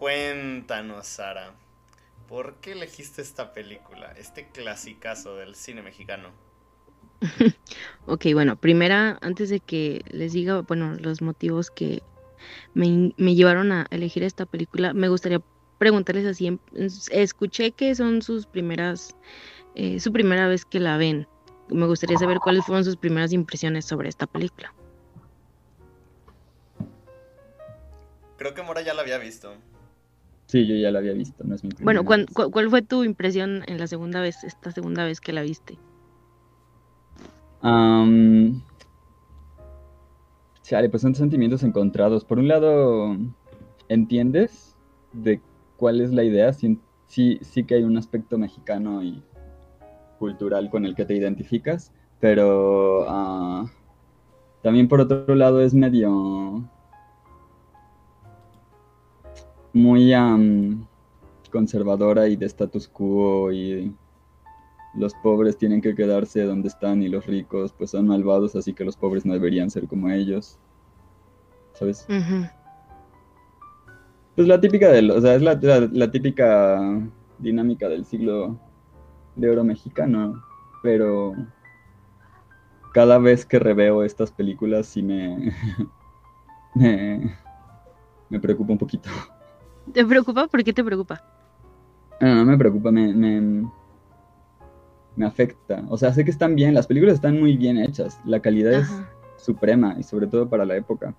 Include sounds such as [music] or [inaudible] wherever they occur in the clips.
Cuéntanos, Sara, ¿por qué elegiste esta película, este clasicazo del cine mexicano? [laughs] ok, bueno, primera, antes de que les diga, bueno, los motivos que me, llevaron a elegir esta película, me gustaría preguntarles así, escuché que son sus primeras, eh, su primera vez que la ven. Me gustaría saber cuáles fueron sus primeras impresiones sobre esta película. Creo que Mora ya la había visto. Sí, yo ya la había visto, no es mi Bueno, ¿cuál, fue tu impresión en la segunda vez, esta segunda vez que la viste? Um, pues son sentimientos encontrados. Por un lado, entiendes de cuál es la idea. Sí, sí, que hay un aspecto mexicano y cultural con el que te identificas, pero ah, también por otro lado es medio muy conservadora y de status quo y los pobres tienen que quedarse donde están y los ricos pues son malvados, así que los pobres no deberían ser como ellos. ¿Sabes? Pues la típica del, o sea, es la, típica dinámica del siglo de oro mexicano, pero cada vez que reveo estas películas sí me, [laughs] me, me preocupa un poquito. ¿Te preocupa? ¿Por qué te preocupa? No, no me preocupa, me, me, me, afecta. O sea, sé que están bien, las películas están muy bien hechas, la calidad es suprema y sobre todo para la época.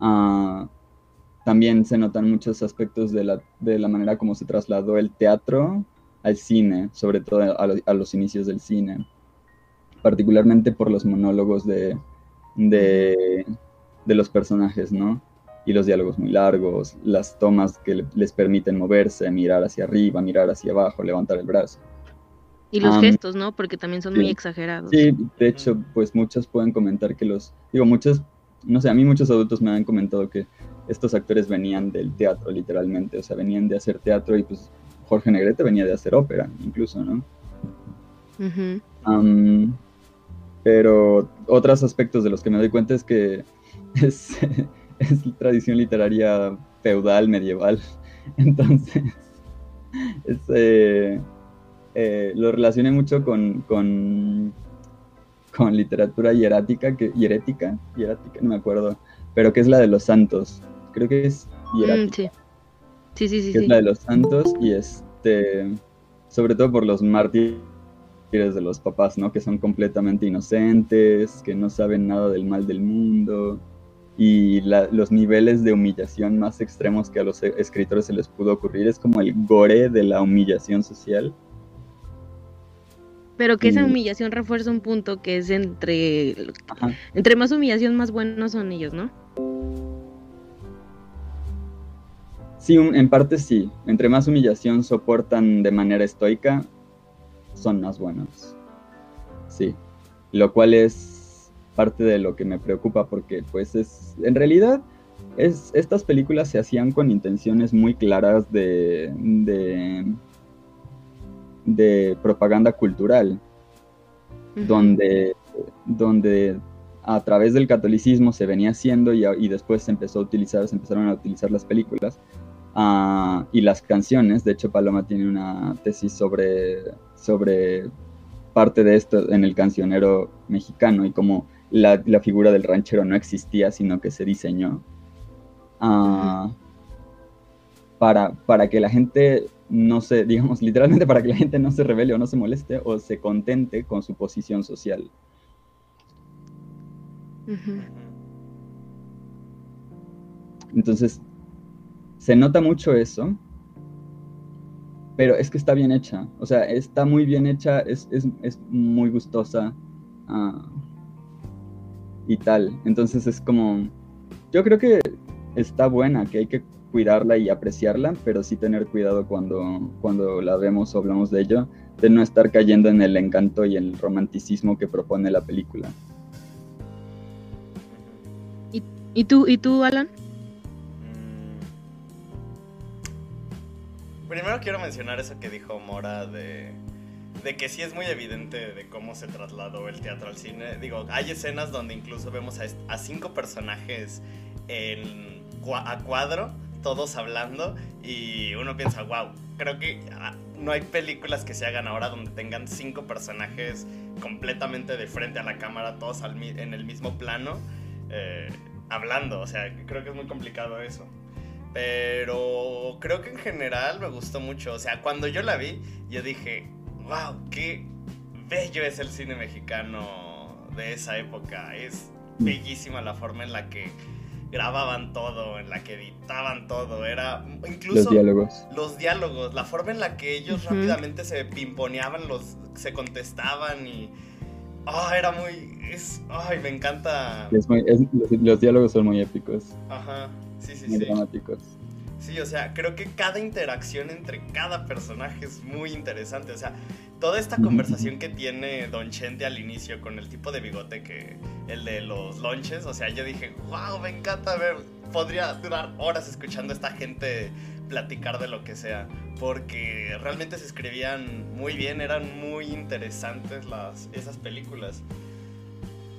Ah, también se notan muchos aspectos de la, de la, manera como se trasladó el teatro al cine, sobre todo a, a los inicios del cine, particularmente por los monólogos de, de, de los personajes, ¿no? Y los diálogos muy largos, las tomas que les permiten moverse, mirar hacia arriba, mirar hacia abajo, levantar el brazo. Y los gestos, ¿no? Porque también son muy exagerados. Sí, de hecho, pues muchos pueden comentar que los, digo, muchos, no sé, a mí muchos adultos me han comentado que estos actores venían del teatro, literalmente, o sea, venían de hacer teatro y pues Jorge Negrete venía de hacer ópera, incluso, ¿no? pero otros aspectos de los que me doy cuenta es que [laughs] es, es tradición literaria feudal, medieval. [laughs] Entonces, eh, eh, lo relacioné mucho con, con, con, literatura hierática, que, hierética, hierática, no me acuerdo, pero que es la de los santos. Creo que es hierática. Mm, sí. sí, sí, que es la de los santos y este, sobre todo por los mártires de los papás, ¿no? Que son completamente inocentes, que no saben nada del mal del mundo y los niveles de humillación más extremos que a los escritores se les pudo ocurrir es como el gore de la humillación social. Pero que esa humillación refuerza un punto que es entre entre más humillación más buenos son ellos, ¿no? Sí, en parte sí. Entre más humillación soportan de manera estoica, son más buenos. Sí. Lo cual es parte de lo que me preocupa porque pues es, en realidad, es, estas películas se hacían con intenciones muy claras de, de, propaganda cultural, donde, donde a través del catolicismo se venía haciendo y, después se empezó a utilizar, se empezaron a utilizar las películas ah, y las canciones. De hecho, Paloma tiene una tesis sobre, sobre parte de esto en el cancionero mexicano y cómo la, figura del ranchero no existía, sino que se diseñó ah, para, para que la gente no se, digamos, literalmente para que la gente no se revele o no se moleste o se contente con su posición social. Entonces, se nota mucho eso, pero es que está bien hecha, o sea, está muy bien hecha, es, muy gustosa. Ah, y tal. Entonces es como, yo creo que está buena, que hay que cuidarla y apreciarla, pero sí tener cuidado cuando, cuando la vemos o hablamos de ello, de no estar cayendo en el encanto y el romanticismo que propone la película. ¿Y, y tú, ¿y tú, Alan? Mm. Primero quiero mencionar eso que dijo Mora de de que sí es muy evidente de cómo se trasladó el teatro al cine. Digo, hay escenas donde incluso vemos a, cinco personajes en, a cuadro todos hablando y uno piensa, wow, creo que ah, no hay películas que se hagan ahora donde tengan cinco personajes completamente de frente a la cámara, todos en el mismo plano, eh, hablando. O sea, creo que es muy complicado eso. Pero creo que en general me gustó mucho. O sea, cuando yo la vi, yo dije, wow, qué bello es el cine mexicano de esa época. Es bellísima la forma en la que grababan todo, en la que editaban todo, era incluso los diálogos. Los diálogos, la forma en la que ellos rápidamente se pimponeaban, los se contestaban y ah, era muy es ay, me encanta. los, diálogos son muy épicos. Ajá. Sí, sí, muy sí. dramáticos. Sí, o sea, creo que cada interacción entre cada personaje es muy interesante. O sea, toda esta conversación que tiene Don Chente al inicio con el tipo de bigote que el de los lunches, o sea, yo dije, wow, me encanta ver, podría durar horas escuchando a esta gente platicar de lo que sea, porque realmente se escribían muy bien, eran muy interesantes las, esas películas.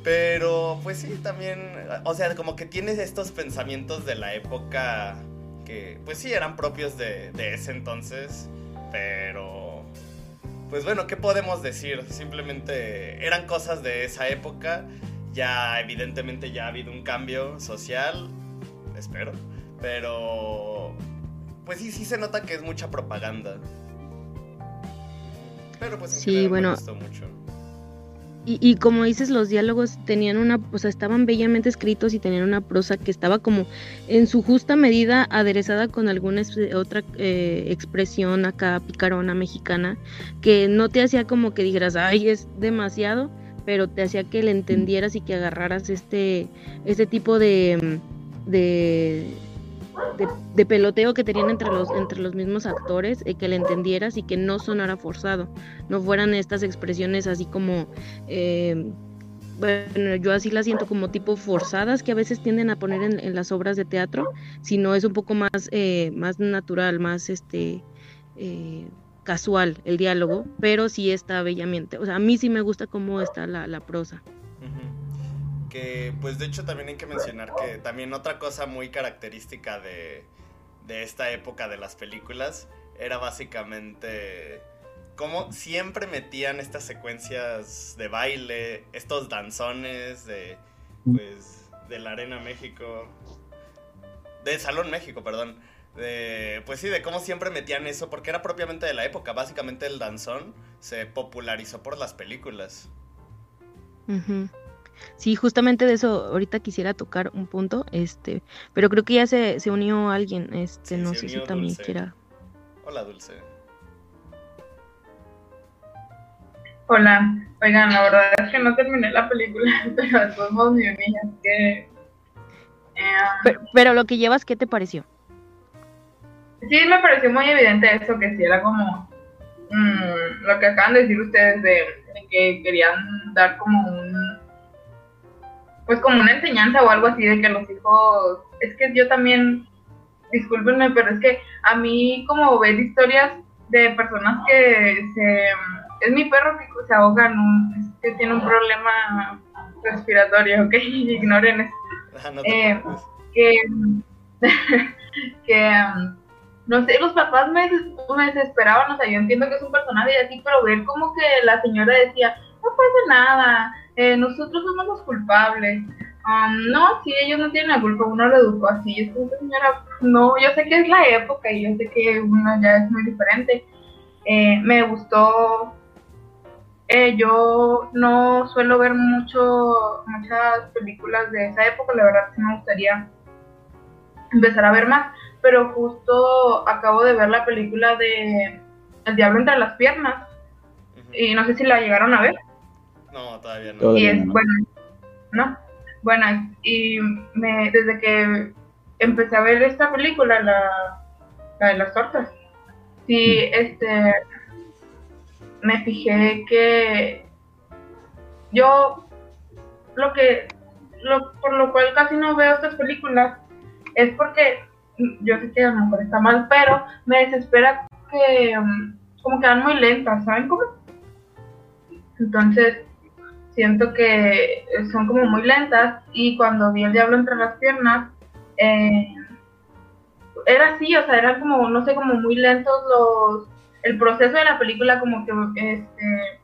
Pero, pues sí, también, o sea, como que tienes estos pensamientos de la época que, pues sí, eran propios de, de ese entonces, pero, pues bueno, ¿qué podemos decir? Simplemente eran cosas de esa época, ya evidentemente ya ha habido un cambio social, espero, pero, pues sí, sí se nota que es mucha propaganda. Pero pues en sí, bueno, me gustó mucho. Y, como dices, los diálogos tenían una, o sea, estaban bellamente escritos y tenían una prosa que estaba como en su justa medida aderezada con alguna otra eh, expresión acá picarona mexicana, que no te hacía como que dijeras, ay, es demasiado, pero te hacía que le entendieras y que agarraras este, este tipo de, de de, peloteo que tenían entre los, entre los mismos actores, eh, que le entendieras y que no sonara forzado, no fueran estas expresiones así como, eh, bueno, yo así las siento como tipo forzadas que a veces tienden a poner en, las obras de teatro, sino es un poco más, eh, más natural, más este casual el diálogo, pero sí está bellamente, o sea, a mí sí me gusta cómo está la, la prosa que pues de hecho también hay que mencionar que también otra cosa muy característica de, de esta época de las películas era básicamente como siempre metían estas secuencias de baile, estos danzones de pues de la Arena México, de Salón México, perdón. De, pues sí, de cómo siempre metían eso, porque era propiamente de la época. Básicamente el danzón se popularizó por las películas. Sí, justamente de eso ahorita quisiera tocar un punto, este, pero creo que ya se, se unió alguien, este, no sé si también quiera. Hola, Dulce. Hola, oigan, la verdad es que no terminé la película, [laughs] pero de todos modos me uní, que... Eh, pero, lo que llevas, ¿qué te pareció? Sí, me pareció muy evidente eso, que sí era como mm, lo que acaban de decir ustedes de que querían dar como un pues como una enseñanza o algo así de que los hijos, es que yo también, discúlpenme, pero es que a mí como ver historias de personas que se, es mi perro que se ahoga, es que tiene un problema respiratorio, ok, [laughs] ignoren eso. Ah, eh, que, [laughs] que no sé, los papás me, me desesperaban, o sea, yo entiendo que es un personaje y así, pero ver como que la señora decía, no pasa nada, eh, nosotros somos los culpables. Um, no, si ellos no tienen la culpa, uno lo educó así. Es señora, no, yo sé que es la época y yo sé que uno ya es muy diferente. Eh, me gustó. Eh, yo no suelo ver mucho muchas películas de esa época, la verdad sí me gustaría empezar a ver más, pero justo acabo de ver la película de El diablo entre las piernas y no sé si la llegaron a ver. No, todavía no. y es bueno, ¿no? Bueno, y me, desde que empecé a ver esta película, la, la de las tortas, sí, mm. este, me fijé que yo lo que, lo, por lo cual casi no veo estas películas, es porque yo sé que a lo mejor está mal, pero me desespera que um, como que van muy lentas, ¿saben cómo? Entonces, siento que son como muy lentas y cuando vi el diablo entre las piernas, eh, era así, o sea, eran como, no sé, como muy lentos los, el proceso de la película, como que, este,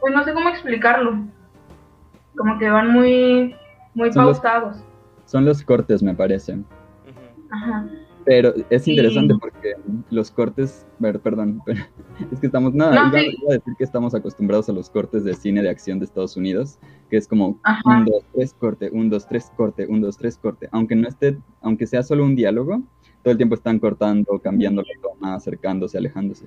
pues no sé cómo explicarlo, como que van muy, muy pausados. son los cortes, me parece. Ajá. Pero es interesante porque los cortes, perdón, [laughs] es que estamos, nada, iba, a decir que estamos acostumbrados a los cortes de cine de acción de Estados Unidos, que es como un, dos, tres, corte, un, dos, tres, corte, un, dos, tres, corte. Aunque no esté, aunque sea solo un diálogo, todo el tiempo están cortando, cambiando la toma, acercándose, alejándose.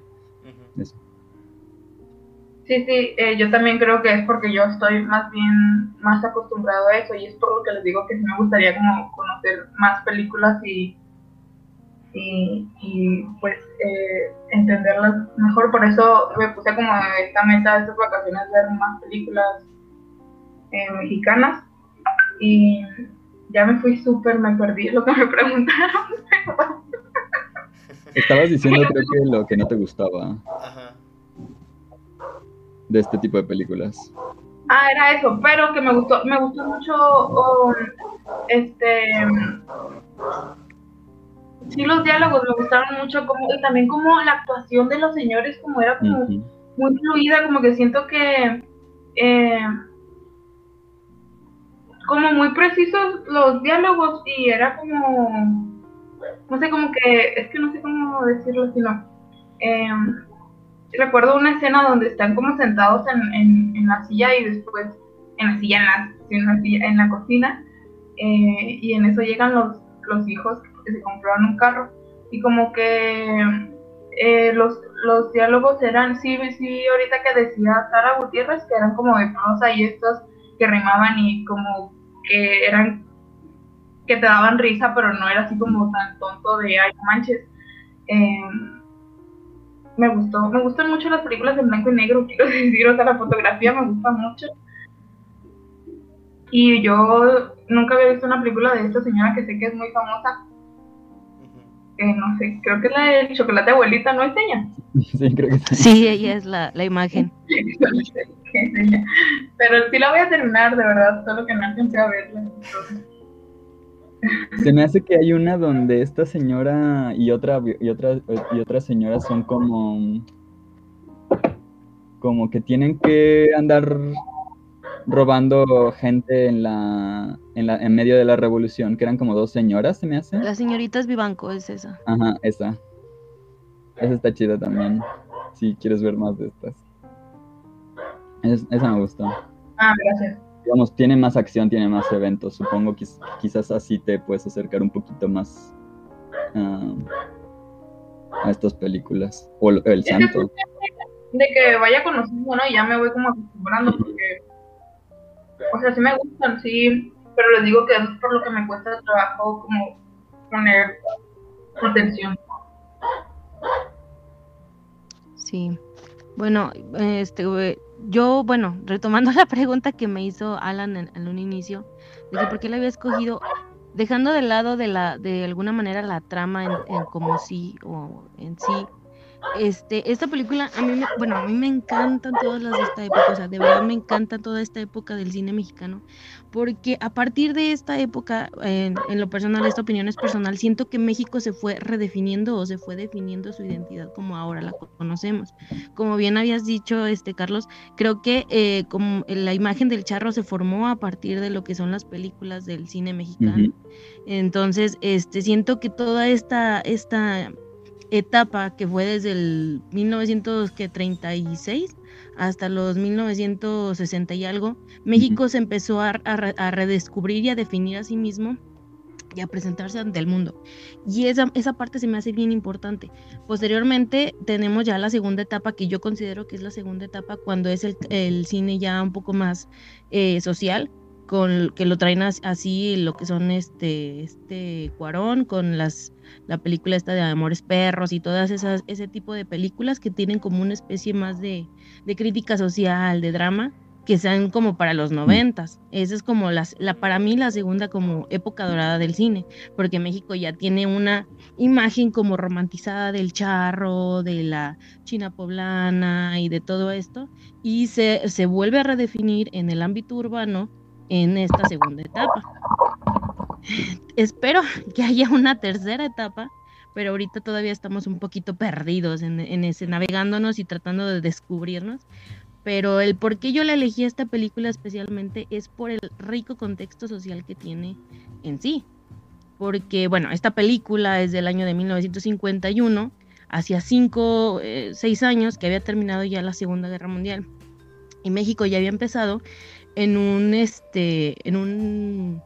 Sí, sí, eh, yo también creo que es porque yo estoy más bien más acostumbrado a eso y es por lo que les digo que sí me gustaría como conocer más películas y y, pues eh, entenderlas mejor. Por eso me puse como esta meta de estas vacaciones ver más películas eh, mexicanas y ya me fui súper, me perdí lo que me [laughs] preguntaron. Estabas diciendo creo que lo que no te gustaba de este tipo de películas. Ah, era eso, pero que me gustó, me gustó mucho um, este sí los diálogos me gustaron mucho como y también como la actuación de los señores como era como muy fluida como que siento que eh, como muy precisos los diálogos y era como no sé como que es que no sé cómo decirlo sino eh, recuerdo una escena donde están como sentados en, en, la silla y después en la silla en la, en la, cocina eh, y en eso llegan los, los hijos se compraron un carro y como que eh, los, los diálogos eran, sí, sí, ahorita que decía Sara Gutiérrez, que eran como de prosa y estos que rimaban y como que eran, que te daban risa, pero no era así como tan tonto de, ay, manches. Em, me gustó, me gustan mucho las películas en blanco y negro, [laughs] quiero decir, o sea, la fotografía me gusta mucho. Y yo nunca había visto una película de esta señora que sé que es muy famosa, no sé, creo que es la del chocolate abuelita, ¿no es ella? [laughs] Sí, creo que sí. Sí, ella es la, la imagen. [laughs] Pero sí la voy a terminar, de verdad, solo que no alcancé a verla. Se me hace que hay una donde esta señora y otra y otra y otra señora son como como que tienen que andar robando gente en la, en la en medio de la revolución, que eran como dos señoras, se me hace. Las señoritas Vivanco es esa. Ajá, esa. Esa está chida también. Si quieres ver más de estas. esa me gustó. Ah, gracias. Digamos, tiene más acción, tiene más eventos. Supongo que quizás así te puedes acercar un poquito más ah, a estas películas. O el, santo. De que vaya conociendo, ¿no? Ya me voy como acostumbrando porque o sea, sí me gustan, sí, pero les digo que es por lo que me cuesta trabajo como poner atención. Sí. Bueno, este, yo, bueno, retomando [laughs] la pregunta que me hizo Alan en, un inicio, de que por qué le había escogido, dejando de lado de la, de alguna manera la trama en, en como sí o en sí, este, esta película, a mí, me, bueno, a mí me encantan todas las de esta época, o sea, de verdad me encanta toda esta época del cine mexicano, porque a partir de esta época, en, lo personal, esta opinión es personal, siento que México se fue redefiniendo o se fue definiendo su identidad como ahora la conocemos. Como bien habías dicho, este Carlos, creo que eh, como la imagen del charro se formó a partir de lo que son las películas del cine mexicano. Entonces, este, siento que toda esta, esta etapa que fue desde el 1936 hasta los 1960 y algo, México se empezó a, redescubrir y a definir a sí mismo y a presentarse ante el mundo. Y esa, esa parte se me hace bien importante. Posteriormente tenemos ya la segunda etapa, que yo considero que es la segunda etapa, cuando es el, cine ya un poco más eh, social, con que lo traen así lo que son este este Cuarón con las la película esta de Amores Perros y todas esas ese tipo de películas que tienen como una especie más de, de crítica social, de drama que sean como para los noventas. Esa es como las, la, para mí la segunda como época dorada del cine, porque México ya tiene una imagen como romantizada del charro, de la China poblana y de todo esto, y se, se vuelve a redefinir en el ámbito urbano en esta segunda etapa. Espero [laughs] que haya una tercera etapa, pero ahorita todavía estamos un poquito perdidos en, ese, navegándonos y tratando de descubrirnos. Pero el por qué yo le elegí esta película especialmente es por el rico contexto social que tiene en sí. Porque, bueno, esta película es del año de 1951, hacía cinco, eh, seis años que había terminado ya la Segunda Guerra Mundial. Y México ya había empezado en un, este, en un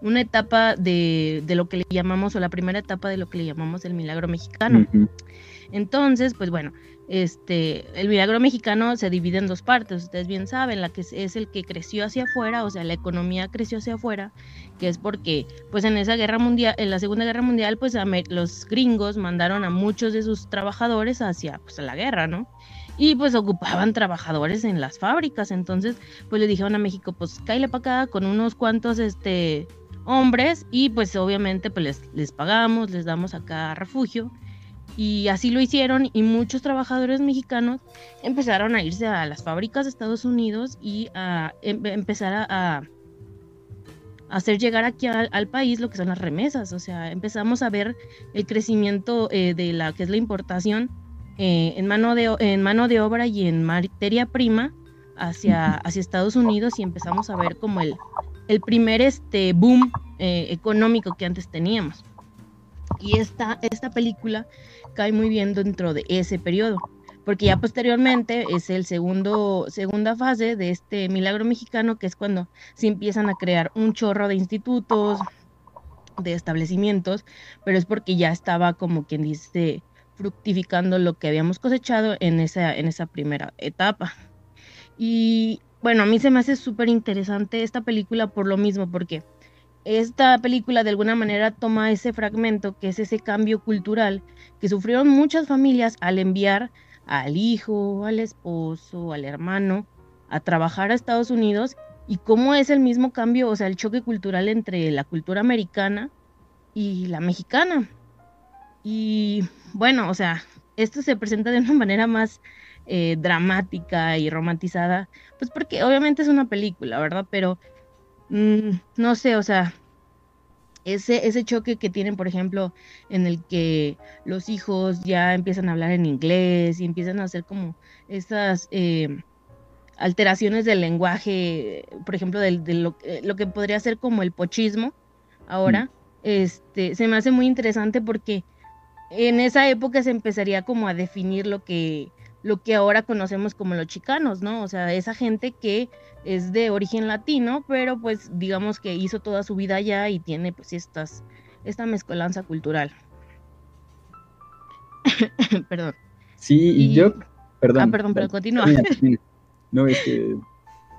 una etapa de, lo que le llamamos, o la primera etapa de lo que le llamamos el milagro mexicano. Entonces, pues bueno, este, el milagro mexicano se divide en dos partes, ustedes bien saben, la que es, el que creció hacia afuera, o sea, la economía creció hacia afuera, que es porque, pues en esa guerra mundial, en la Segunda Guerra Mundial, pues los gringos mandaron a muchos de sus trabajadores hacia, pues, a la guerra, ¿no? y pues ocupaban trabajadores en las fábricas. Entonces, pues le dijeron a México, pues cállale para acá con unos cuantos este hombres y pues obviamente pues les, les pagamos, les damos acá refugio. Y así lo hicieron y muchos trabajadores mexicanos empezaron a irse a las fábricas de Estados Unidos y a em, empezar a, hacer llegar aquí al, país lo que son las remesas, o sea, empezamos a ver el crecimiento eh, de la que es la importación eh, en, mano de, en mano de obra y en materia prima hacia, hacia Estados Unidos y empezamos a ver como el, el primer este, boom eh, económico que antes teníamos. Y esta, esta película cae muy bien dentro de ese periodo, porque ya posteriormente es el segundo, segunda fase de este milagro mexicano, que es cuando se empiezan a crear un chorro de institutos, de establecimientos, pero es porque ya estaba como quien dice fructificando lo que habíamos cosechado en esa, en esa primera etapa. Y bueno, a mí se me hace súper interesante esta película por lo mismo, porque esta película de alguna manera toma ese fragmento, que es ese cambio cultural que sufrieron muchas familias al enviar al hijo, al esposo, al hermano a trabajar a Estados Unidos y cómo es el mismo cambio, o sea, el choque cultural entre la cultura americana y la mexicana. Y bueno, o sea, esto se presenta de una manera más eh, dramática y romantizada, pues porque obviamente es una película, ¿verdad? Pero mm, no sé, o sea, ese, ese choque que tienen, por ejemplo, en el que los hijos ya empiezan a hablar en inglés y empiezan a hacer como esas eh, alteraciones del lenguaje, por ejemplo, de, lo, eh, lo, que podría ser como el pochismo ahora, mm. este, se me hace muy interesante porque en esa época se empezaría como a definir lo que lo que ahora conocemos como los chicanos, ¿no? O sea, esa gente que es de origen latino, pero pues digamos que hizo toda su vida allá y tiene pues estas, esta mezcolanza cultural. [coughs] perdón. Sí, y, yo, perdón. Ah, perdón, pero continúa. No, es que...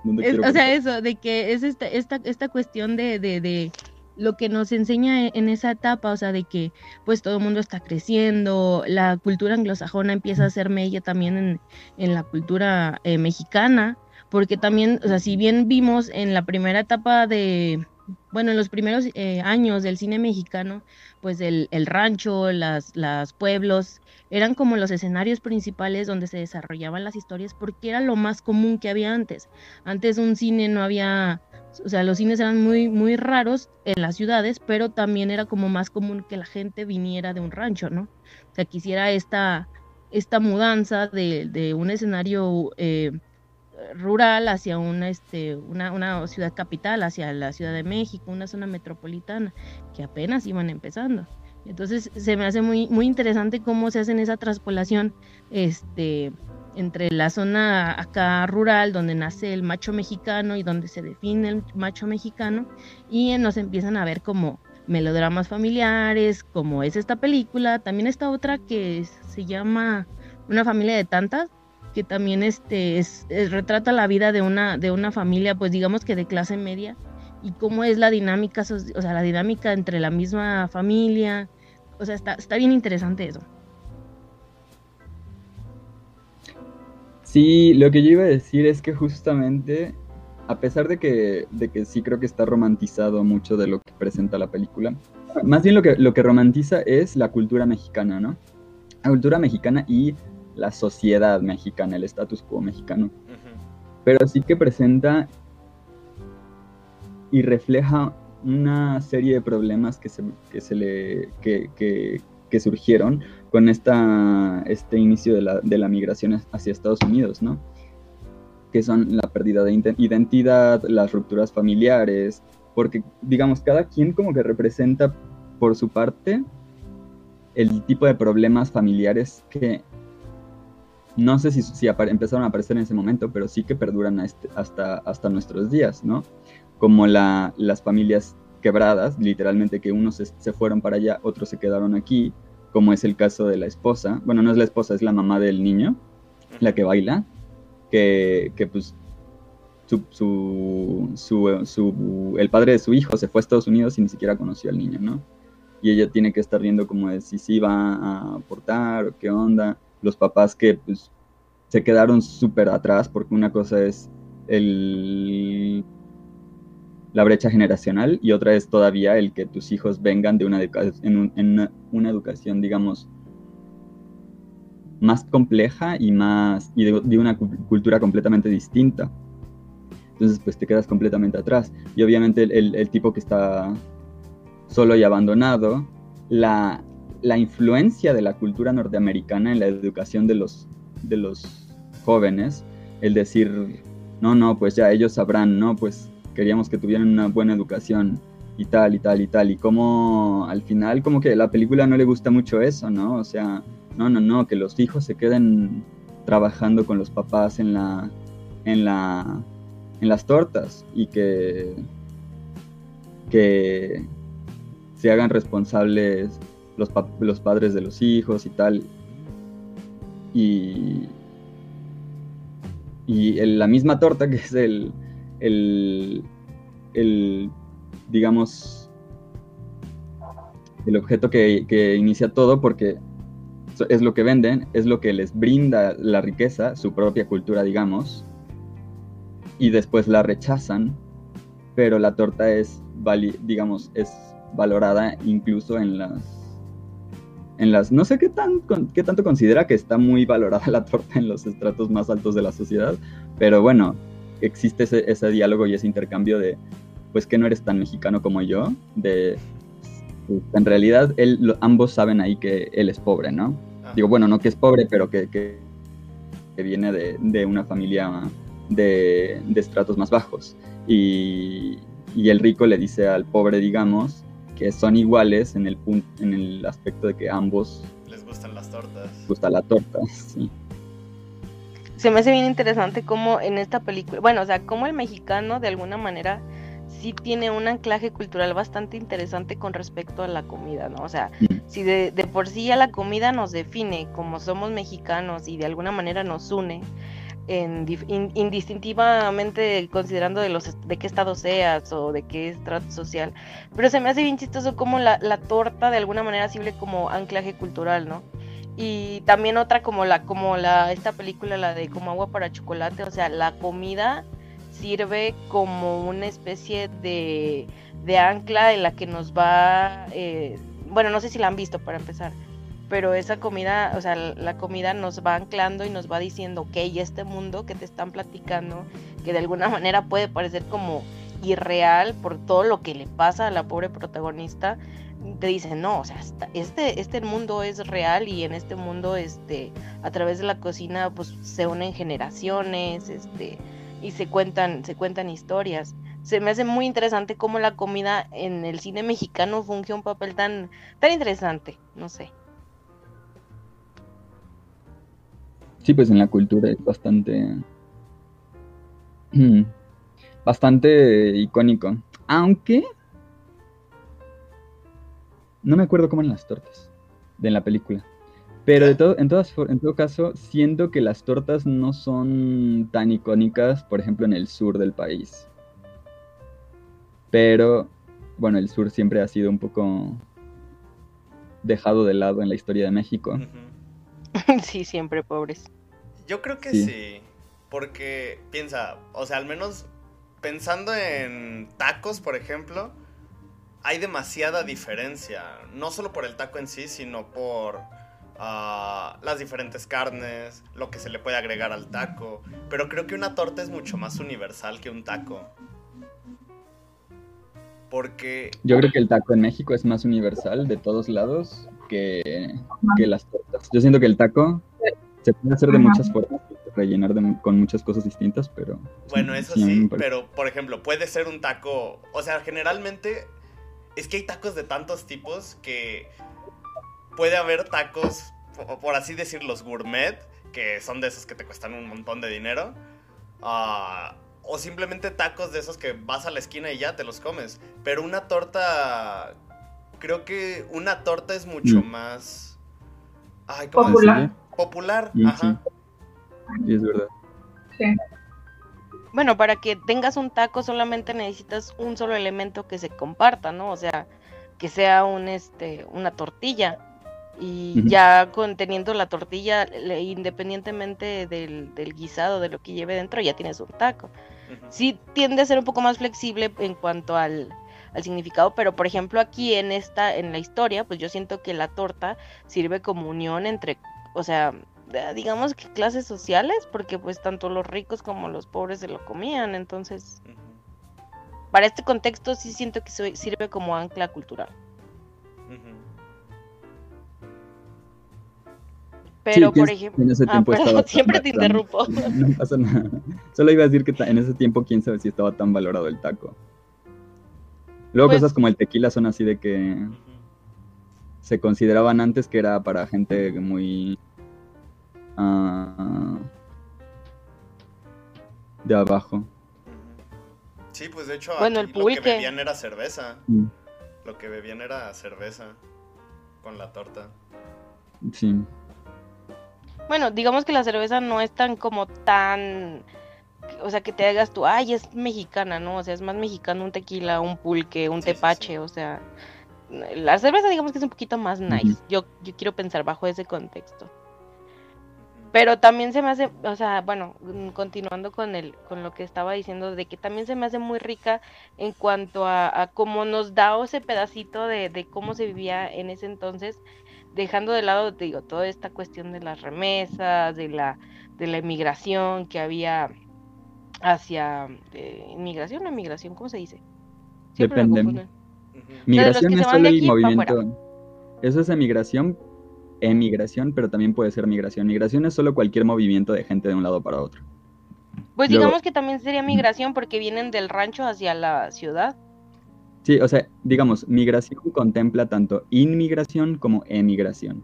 [laughs] o sea, eso, de que es esta, esta, esta cuestión de, de, de lo que nos enseña e, en esa etapa, o sea, de que pues todo el mundo está creciendo, la cultura anglosajona empieza a ser mella también en, la cultura eh, mexicana, porque también, o sea, si bien vimos en la primera etapa de, bueno, en los primeros eh, años del cine mexicano, pues el, el rancho, las, las pueblos, eran como los escenarios principales donde se desarrollaban las historias, porque era lo más común que había antes. Antes un cine no había o sea, los cines eran muy, muy raros en las ciudades, pero también era como más común que la gente viniera de un rancho, ¿no? O sea, quisiera esta, esta mudanza de, un escenario eh, rural hacia una, este, una, una, ciudad capital, hacia la Ciudad de México, una zona metropolitana, que apenas iban empezando. Entonces se me hace muy, muy interesante cómo se hacen esa traspolación este, entre la zona acá rural donde nace el macho mexicano y donde se define el macho mexicano y nos empiezan a ver como melodramas familiares, como es esta película, también esta otra que se llama Una familia de tantas, que también este retrata la vida de una de una familia pues digamos que de clase media y cómo es la dinámica, o sea, la dinámica entre la misma familia, o sea, está, está bien interesante eso. Sí, lo que yo iba a decir es que justamente, a pesar de que, de que sí creo que está romantizado mucho de lo que presenta la película, más bien lo que, lo que romantiza es la cultura mexicana, ¿no? La cultura mexicana y la sociedad mexicana, el status quo mexicano. Pero sí que presenta y refleja una serie de problemas que se, que se le, que, que, que surgieron con esta, este inicio de la, de la migración hacia Estados Unidos, ¿no? Que son la pérdida de identidad, las rupturas familiares, porque, digamos, cada quien como que representa por su parte el tipo de problemas familiares que no sé si, si empezaron a aparecer en ese momento, pero sí que perduran este, hasta, hasta nuestros días, ¿no? Como la, las familias quebradas, literalmente que unos se, fueron para allá, otros se quedaron aquí, como es el caso de la esposa, bueno, no es la esposa, es la mamá del niño, la que baila, que, que pues su, su, su, el padre de su hijo se fue a Estados Unidos y ni siquiera conoció al niño, ¿no? Y ella tiene que estar viendo como de si sí va a aportar o qué onda. Los papás que pues se quedaron súper atrás porque una cosa es el la brecha generacional y otra es todavía el que tus hijos vengan de una, en, en una, educación, digamos, más compleja y más y de, una cultura completamente distinta. Entonces, pues te quedas completamente atrás. Y obviamente el, tipo que está solo y abandonado, la, la, influencia de la cultura norteamericana en la educación de los, de los jóvenes, el decir, no, no, pues ya ellos sabrán, no, pues queríamos que tuvieran una buena educación y tal y tal y tal. Y como al final como que la película no le gusta mucho eso, ¿no? O sea, no, no, no, que los hijos se queden trabajando con los papás en la en la en las tortas y que que se hagan responsables los, los padres de los hijos y tal. Y, y la misma torta [laughs] que es el, el, digamos, el objeto que, inicia todo porque es lo que venden, es lo que les brinda la riqueza, su propia cultura, digamos, y después la rechazan, pero la torta es, digamos, es valorada incluso en las en las no sé qué tan qué tanto considera que está muy valorada [laughs] la torta en los estratos más altos de la sociedad, pero bueno, existe ese, diálogo y ese intercambio de, pues que no eres tan mexicano como yo, de, pues, en realidad él, ambos saben ahí que él es pobre, ¿no? Digo, bueno, no que es pobre, pero que, que, viene de, una familia de, estratos más bajos. Y, y, el rico le dice al pobre, digamos, que son iguales en el, punto, en el aspecto de que ambos... Les gustan las tortas. Gusta la torta, sí se me hace bien interesante cómo en esta película, bueno, o sea, cómo el mexicano de alguna manera sí tiene un anclaje cultural bastante interesante con respecto a la comida, ¿no? O sea, mm. si de, por sí ya la comida nos define como somos mexicanos y de alguna manera nos une, en, indistintivamente considerando de los de qué estado seas o de qué estrato social. Pero se me hace bien chistoso como la, la torta de alguna manera sirve como anclaje cultural, ¿no? Y también otra como la como la esta película la de como agua para chocolate o sea la comida sirve como una especie de, de ancla en la que nos va eh, bueno no sé si la han visto para empezar pero esa comida o sea la comida nos va anclando y nos va diciendo ok este mundo que te están platicando que de alguna manera puede parecer como irreal por todo lo que le pasa a la pobre protagonista te dicen, no, o sea, este, este mundo es real y en este mundo, este, a través de la cocina, pues se unen generaciones, este, y se cuentan, se cuentan historias. Se me hace muy interesante cómo la comida en el cine mexicano funge un papel tan, tan interesante, no sé. Sí, pues en la cultura es bastante, [clears throat] bastante icónico. Aunque no me acuerdo cómo eran las tortas de la película. Pero de todo, en, todas, en todo caso, siento que las tortas no son tan icónicas, por ejemplo, en el sur del país. Pero, bueno, el sur siempre ha sido un poco dejado de lado en la historia de México. [laughs] Sí, siempre pobres. Yo creo que sí. porque piensa, o sea, al menos pensando en tacos, por ejemplo, hay demasiada diferencia, no solo por el taco en sí, sino por ah, las diferentes carnes, lo que se le puede agregar al taco. Pero creo que una torta es mucho más universal que un taco. Porque... Yo creo que el taco en México es más universal de todos lados que, que las tortas. Yo siento que el taco se puede hacer de muchas formas, rellenar con muchas cosas distintas, pero... Bueno, eso sí, pero por ejemplo, puede ser un taco, o sea, generalmente es que hay tacos de tantos tipos que puede haber tacos, por así decir, los gourmet, que son de esos que te cuestan un montón de dinero. Uh, o simplemente tacos de esos que vas a la esquina y ya te los comes. Pero una torta. Creo que una torta es mucho mm. más. Ay, ¿cómo Popular. Popular, ajá. Sí, es verdad. Sí. Bueno, para que tengas un taco solamente necesitas un solo elemento que se comparta, ¿no? O sea, que sea un este una tortilla. Y ya conteniendo la tortilla independientemente del, del, guisado de lo que lleve dentro ya tienes un taco. Sí tiende a ser un poco más flexible en cuanto al, significado, pero por ejemplo aquí en esta, en la historia, pues yo siento que la torta sirve como unión entre, o sea, digamos que clases sociales, porque pues tanto los ricos como los pobres se lo comían, entonces, para este contexto sí siento que sirve como ancla cultural. Pero, por ejemplo, en ese ah, [laughs] siempre te interrumpo. [laughs] No pasa nada. Solo iba a decir que en ese tiempo, quién sabe si estaba tan valorado el taco. Luego, pues cosas como el tequila son así de que se consideraban antes que era para gente muy. Uh, de abajo. Sí, pues de hecho, bueno, el lo que bebían era cerveza. Mm. Lo que bebían era cerveza con la torta. Sí. Bueno, digamos que la cerveza no es tan como tan o sea, que te hagas tú, ay, es mexicana, ¿no? O sea, es más mexicano un tequila, un pulque, un tepache, o sea, la cerveza digamos que es un poquito más nice. yo, yo quiero pensar bajo ese contexto. Pero también se me hace, o sea, bueno, mm, continuando con el, con lo que estaba diciendo, de que también se me hace muy rica en cuanto a, a cómo nos da ese pedacito de, de cómo se vivía en ese entonces, dejando de lado, te digo, toda esta cuestión de las remesas, de la, de la inmigración que había hacia eh, inmigración o inmigración, ¿cómo se dice? Depende. Migración es solo el movimiento. Eso es emigración, emigración, pero también puede ser migración. Migración es solo cualquier movimiento de gente de un lado para otro. Pues digamos que también sería migración porque vienen del rancho hacia la ciudad. Sí, o sea, digamos, migración contempla tanto inmigración como emigración.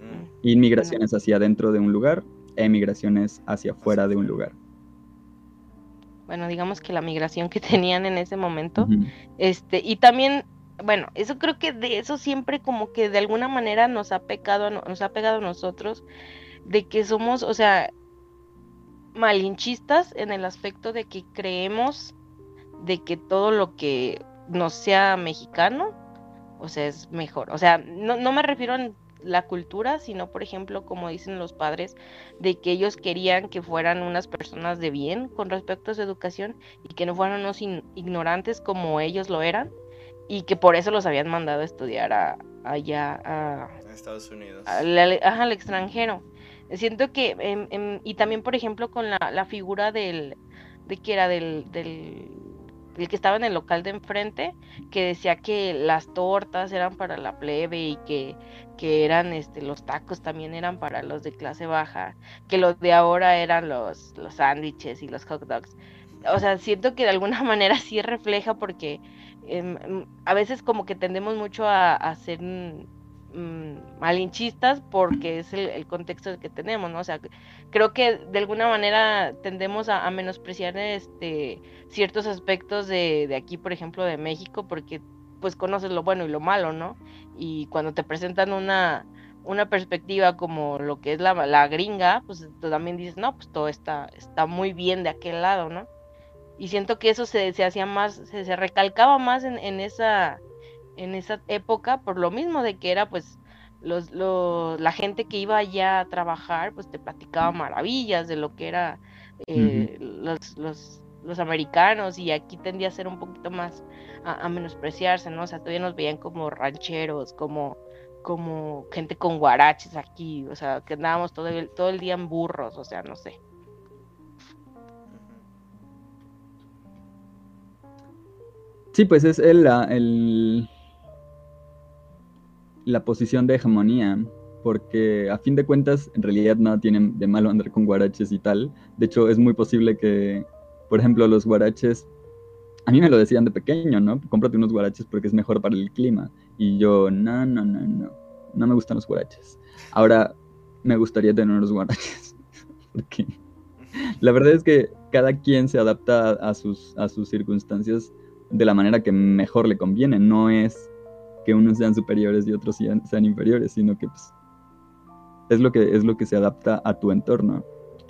Mm. Inmigración es hacia dentro de un lugar, emigración es hacia afuera de un lugar. Bueno, digamos que la migración que [laughs] tenían en ese momento, este, y también, bueno, eso creo que de eso siempre como que de alguna manera nos ha pecado, nos ha pegado a nosotros, de que somos, o sea, malinchistas en el aspecto de que creemos de que todo lo que no sea mexicano, o sea, es mejor. O sea, no, no me refiero a la cultura, sino, por ejemplo, como dicen los padres, de que ellos querían que fueran unas personas de bien con respecto a su educación y que no fueran unos ignorantes como ellos lo eran y que por eso los habían mandado a estudiar a, allá a, Estados Unidos. al extranjero. Siento que, em, em, y también, por ejemplo, con la, la figura del, de que era del, del el que estaba en el local de enfrente, que decía que las tortas eran para la plebe y que, que eran este los tacos también eran para los de clase baja, que los de ahora eran los, los sándwiches y los hot dogs. O sea, siento que de alguna [laughs] manera sí refleja porque em, a veces como que tendemos mucho a, ser Mm, malinchistas porque es el, contexto que tenemos, ¿no? O sea, creo que de alguna manera tendemos a, menospreciar este ciertos aspectos de, aquí, por ejemplo, de México, porque pues conoces lo bueno y lo malo, ¿no? Y cuando te presentan una, una perspectiva como lo que es la, la gringa, pues tú también dices, no, pues todo está, está muy bien de aquel lado, ¿no? Y siento que eso se, se hacía más, se, se recalcaba más en, en esa en esa época por lo mismo de que era pues los, la gente que iba allá a trabajar pues te platicaba maravillas de lo que era eh, los, los, los, americanos y aquí tendía a ser un poquito más a, menospreciarse, ¿no? O sea, todavía nos veían como rancheros, como como gente con guaraches aquí, o sea, que andábamos todo el, todo el día en burros, o sea, no sé. Sí, pues es el, la, posición de hegemonía, porque a fin de cuentas en realidad nada tienen de malo andar con guaraches y tal. De hecho, es muy posible que, por ejemplo, los guaraches, a mí me lo decían de pequeño, ¿no? Cómprate unos guaraches porque es mejor para el clima. Y yo, no, no, no, no, no me gustan los guaraches. Ahora me gustaría tener unos guaraches, [laughs] porque la verdad es que cada quien se adapta a sus, a sus circunstancias de la manera que mejor le conviene. No es que unos sean superiores y otros sean, inferiores, sino que pues, es, lo que es lo que se adapta a tu entorno.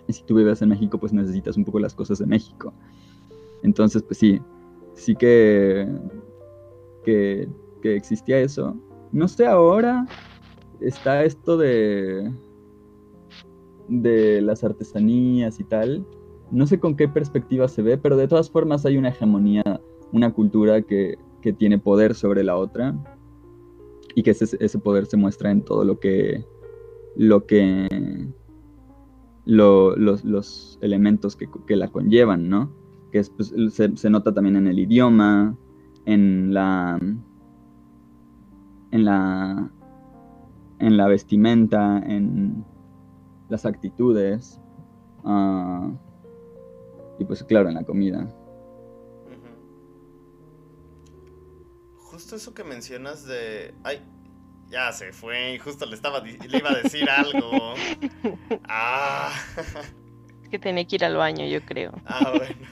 Y si tú vives en México, pues necesitas un poco las cosas de México. Entonces, pues sí, sí que, que, que existía eso. No sé, ahora está esto de, de las artesanías y tal. No sé con qué perspectiva se ve, pero de todas formas hay una hegemonía, una cultura que, que tiene poder sobre la otra y que ese, ese, poder se muestra en todo lo que lo que lo, los, los, elementos que, que, la conllevan, ¿no? Que es, pues, se, se, nota también en el idioma, en la en la en la vestimenta, en las actitudes uh, y pues claro, en la comida. Justo eso que mencionas de... Ay, ya se fue, y justo le, estaba, le iba a decir algo. [laughs] Ah. Es que tenía que ir al baño, yo creo. Ah, bueno.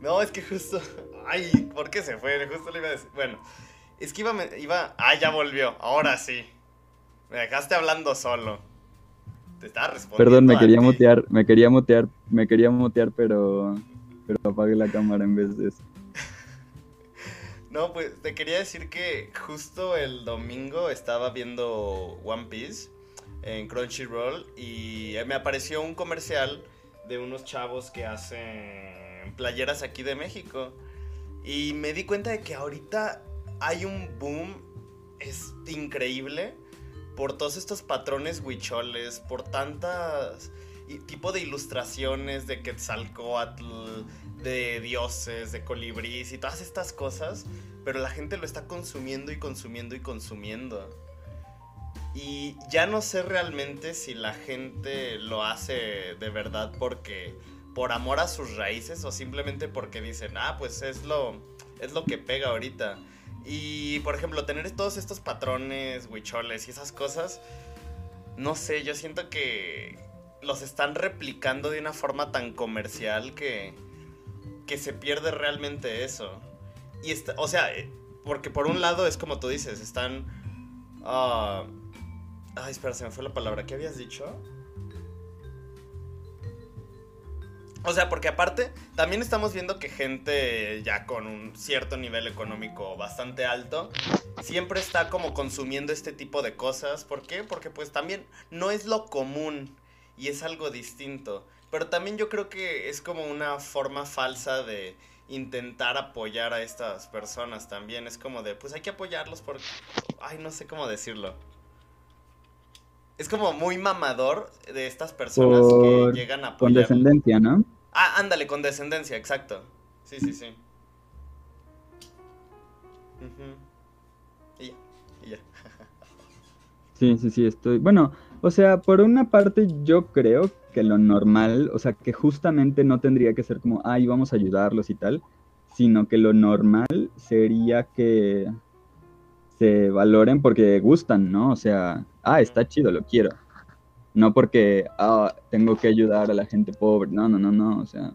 No, es que justo... Ay, ¿por qué se fue? Justo le iba a decir... Bueno, es que iba... iba... Ah, ya volvió, ahora sí. Me dejaste hablando solo. Te estaba respondiendo. Perdón, me quería mutear, me quería mutear, me quería mutear, pero pero apagué la cámara en vez de eso. No, pues te quería decir que justo el domingo estaba viendo One Piece en Crunchyroll y me apareció un comercial de unos chavos que hacen playeras aquí de México. Y me di cuenta de que ahorita hay un boom, es increíble por todos estos patrones huicholes, por tantas tipo de ilustraciones de Quetzalcoatl, de dioses, de colibrís y todas estas cosas, pero la gente lo está consumiendo y consumiendo y consumiendo. Y ya no sé realmente si la gente lo hace de verdad porque por amor a sus raíces o simplemente porque dicen, "Ah, pues es lo es lo que pega ahorita." Y, por ejemplo, tener todos estos patrones, huicholes y esas cosas, no sé, yo siento que los están replicando de una forma tan comercial que, que se pierde realmente eso. Y está, o sea, eh, porque por un lado es como tú dices, están... Uh, ay, espera, se me fue la palabra. ¿Qué habías dicho? O sea, porque aparte, también estamos viendo que gente ya con un cierto nivel económico bastante alto, siempre está como consumiendo este tipo de cosas. ¿Por qué? Porque pues también no es lo común y es algo distinto. Pero también yo creo que es como una forma falsa de intentar apoyar a estas personas también. Es como de, pues hay que apoyarlos porque... Ay, no sé cómo decirlo es como muy mamador de estas personas que llegan a apoyar. Con descendencia, ¿no? Ah, ándale, con descendencia, exacto. Sí, sí, sí. Y ya, y ya. sí, sí, sí, estoy. Bueno, o sea, por una parte yo creo que lo normal, o sea, que justamente no tendría que ser como, ay, vamos a ayudarlos y tal, sino que lo normal sería que se valoren porque gustan, ¿no? O sea, ah, está chido, lo quiero. No porque, ah, tengo que ayudar a la gente pobre. No, no, no, no. O sea,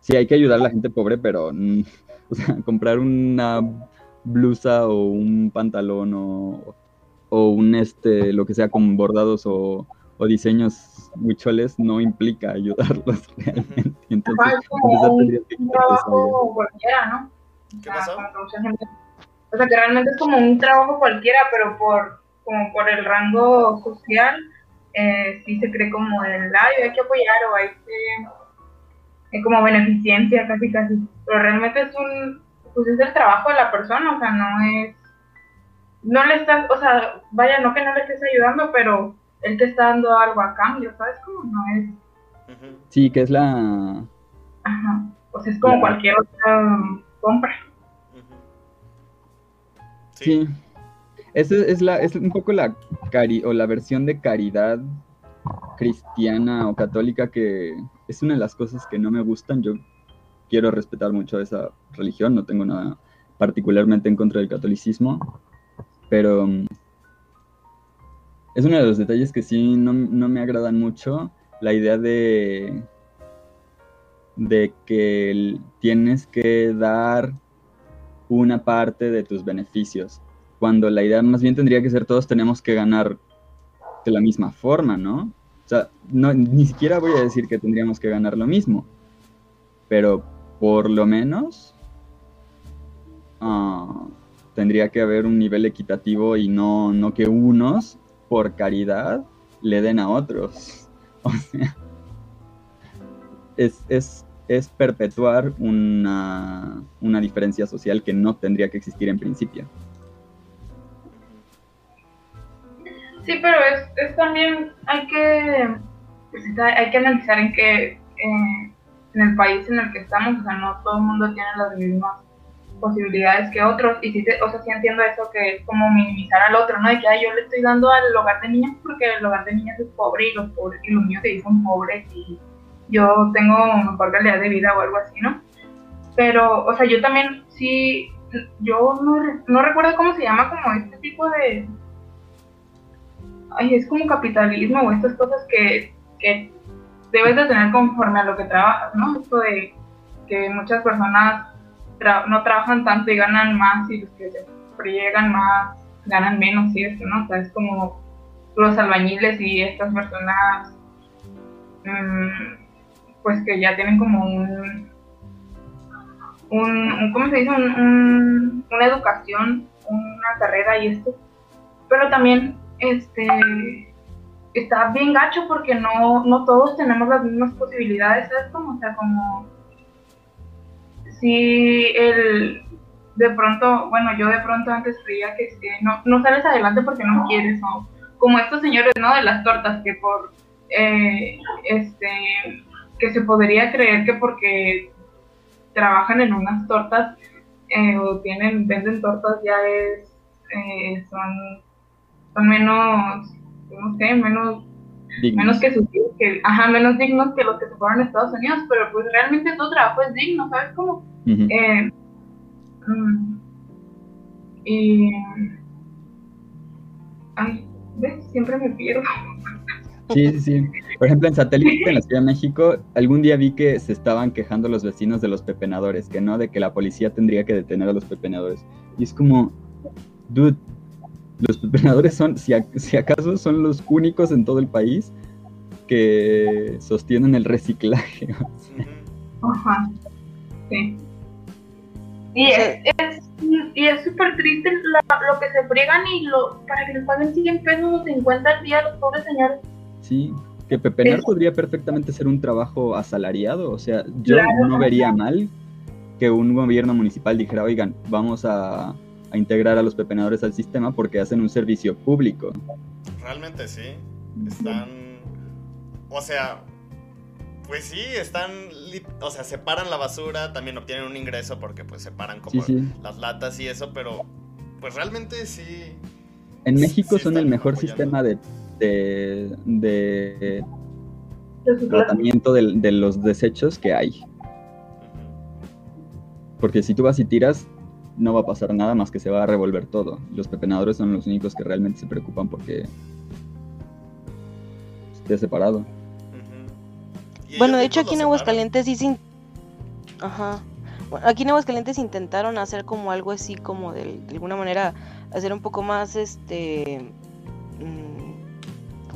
sí hay que ayudar a la gente pobre, pero, mm, [laughs] o sea, comprar una blusa o un pantalón o, o un, este, lo que sea con bordados o, o diseños mucholes no implica ayudarlos [laughs] realmente. Entonces, un trabajo cualquiera, ¿no? ¿Qué pasó? O sea, que realmente es como un trabajo cualquiera, pero por como por el rango social, eh, sí se cree como el, ay, hay que apoyar o hay que, eh, como beneficencia casi casi, pero realmente es un, pues es el trabajo de la persona, o sea, no es, no le estás, o sea, vaya, no que no le estés ayudando, pero él te está dando algo a cambio, ¿sabes? Como no es... Sí, que es la... Ajá, pues es como cualquier otra compra. Sí. Esa es, la, es un poco la cari o la versión de caridad cristiana o católica que es una de las cosas que no me gustan. Yo quiero respetar mucho esa religión, no tengo nada particularmente en contra del catolicismo, pero mm, es uno de los detalles que sí no, no me agradan mucho, la idea de, de que tienes que dar una parte de tus beneficios, cuando la idea más bien tendría que ser todos tenemos que ganar de la misma forma, ¿no? O sea, no, ni siquiera voy a decir que tendríamos que ganar lo mismo, pero por lo menos ah, tendría que haber un nivel equitativo y no, no que unos, por caridad, le den a otros. [laughs] O sea, es, es, es perpetuar una, una diferencia social que no tendría que existir en principio. Sí, pero es, es también, hay que, pues, hay que analizar en que eh, en el país en el que estamos, o sea, no todo el mundo tiene las mismas posibilidades que otros, y sí, o sea, sí entiendo eso que es como minimizar al otro, ¿no? De que yo le estoy dando al hogar de niños porque el hogar de niños es pobre y los pobres, y los niños de son pobres y yo tengo mejor calidad de vida o algo así, ¿no? Pero, o sea, yo también sí, yo no, no recuerdo cómo se llama como este tipo de, ay, es como capitalismo o estas cosas que, que debes de tener conforme a lo que trabajas, ¿no? Esto de que muchas personas no trabajan tanto y ganan más y los que se llegan más ganan menos y eso, ¿no? O sea, es como los albañiles y estas personas, mm, pues que ya tienen como un, un, ¿cómo se dice? Un, una educación, una carrera y esto. Pero también este está bien gacho porque no, no todos tenemos las mismas posibilidades, ¿sabes? Como, o sea, como si el de pronto, bueno, yo de pronto antes creía que, no, no sales adelante porque no quieres, o como estos señores, ¿no? De las tortas, que por, eh, este, que se podría creer que porque trabajan en unas tortas eh, o tienen, venden tortas ya es, eh, son son menos, no sé, menos, menos que sus que, ajá, menos dignos que los que se fueron a Estados Unidos, pero pues realmente tu trabajo es digno, ¿sabes cómo? Eh, mm, y, ay, ¿ves? Siempre me pierdo. Sí, sí, sí. Por ejemplo, en satélite en la Ciudad de México, algún día vi que se estaban quejando los vecinos de los pepenadores, que no, de que la policía tendría que detener a los pepenadores. Y es como, dude, los pepenadores son, si, acaso, son los únicos en todo el país que sostienen el reciclaje. [laughs] Ajá, sí. Y es, y es súper triste lo que se friegan y lo, para que les paguen 100 pesos o 50 al día los pobres señores. Sí, que pepenar podría perfectamente ser un trabajo asalariado, o sea, yo no vería mal que un gobierno municipal dijera, oigan, vamos a a integrar a los pepenadores al sistema porque hacen un servicio público. Realmente sí. Están. O sea. Pues sí, están. O sea, separan la basura, también obtienen un ingreso porque pues separan como las latas y eso, pero. Pues realmente sí. En México son el mejor sistema de, de, de tratamiento de, de, los desechos que hay. Porque si tú vas y tiras, no va a pasar nada más que se va a revolver todo. Los pepenadores son los únicos que realmente se preocupan porque esté separado. Bueno, de hecho aquí en Aguascalientes sí sin... Ajá. aquí en Aguascalientes intentaron hacer como algo así como de, de alguna manera hacer un poco más este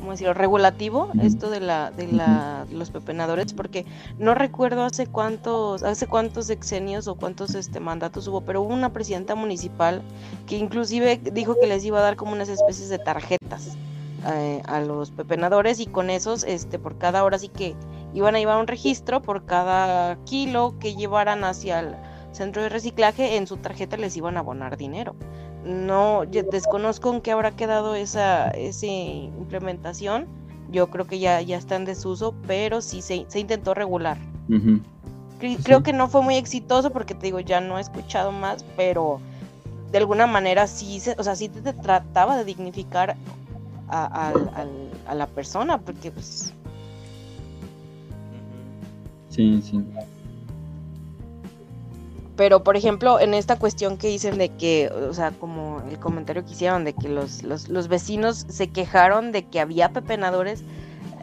¿cómo decirlo? regulativo esto de la de la los pepenadores porque no recuerdo hace cuántos hace cuántos sexenios o cuántos este mandatos hubo pero hubo una presidenta municipal que inclusive dijo que les iba a dar como unas especies de tarjetas eh, a los pepenadores y con esos este por cada hora sí que iban a llevar un registro por cada kilo que llevaran hacia el centro de reciclaje en su tarjeta les iban a abonar dinero no desconozco en qué habrá quedado esa, implementación. Yo creo que ya, ya está en desuso, pero sí se, intentó regular. Creo que no fue muy exitoso porque te digo, ya no he escuchado más, pero de alguna manera sí, o sea, sí te, trataba de dignificar a, a, la persona, porque pues... Sí, sí. Pero, por ejemplo, en esta cuestión que dicen de que, o sea, como el comentario que hicieron de que los, los, los vecinos se quejaron de que había pepenadores,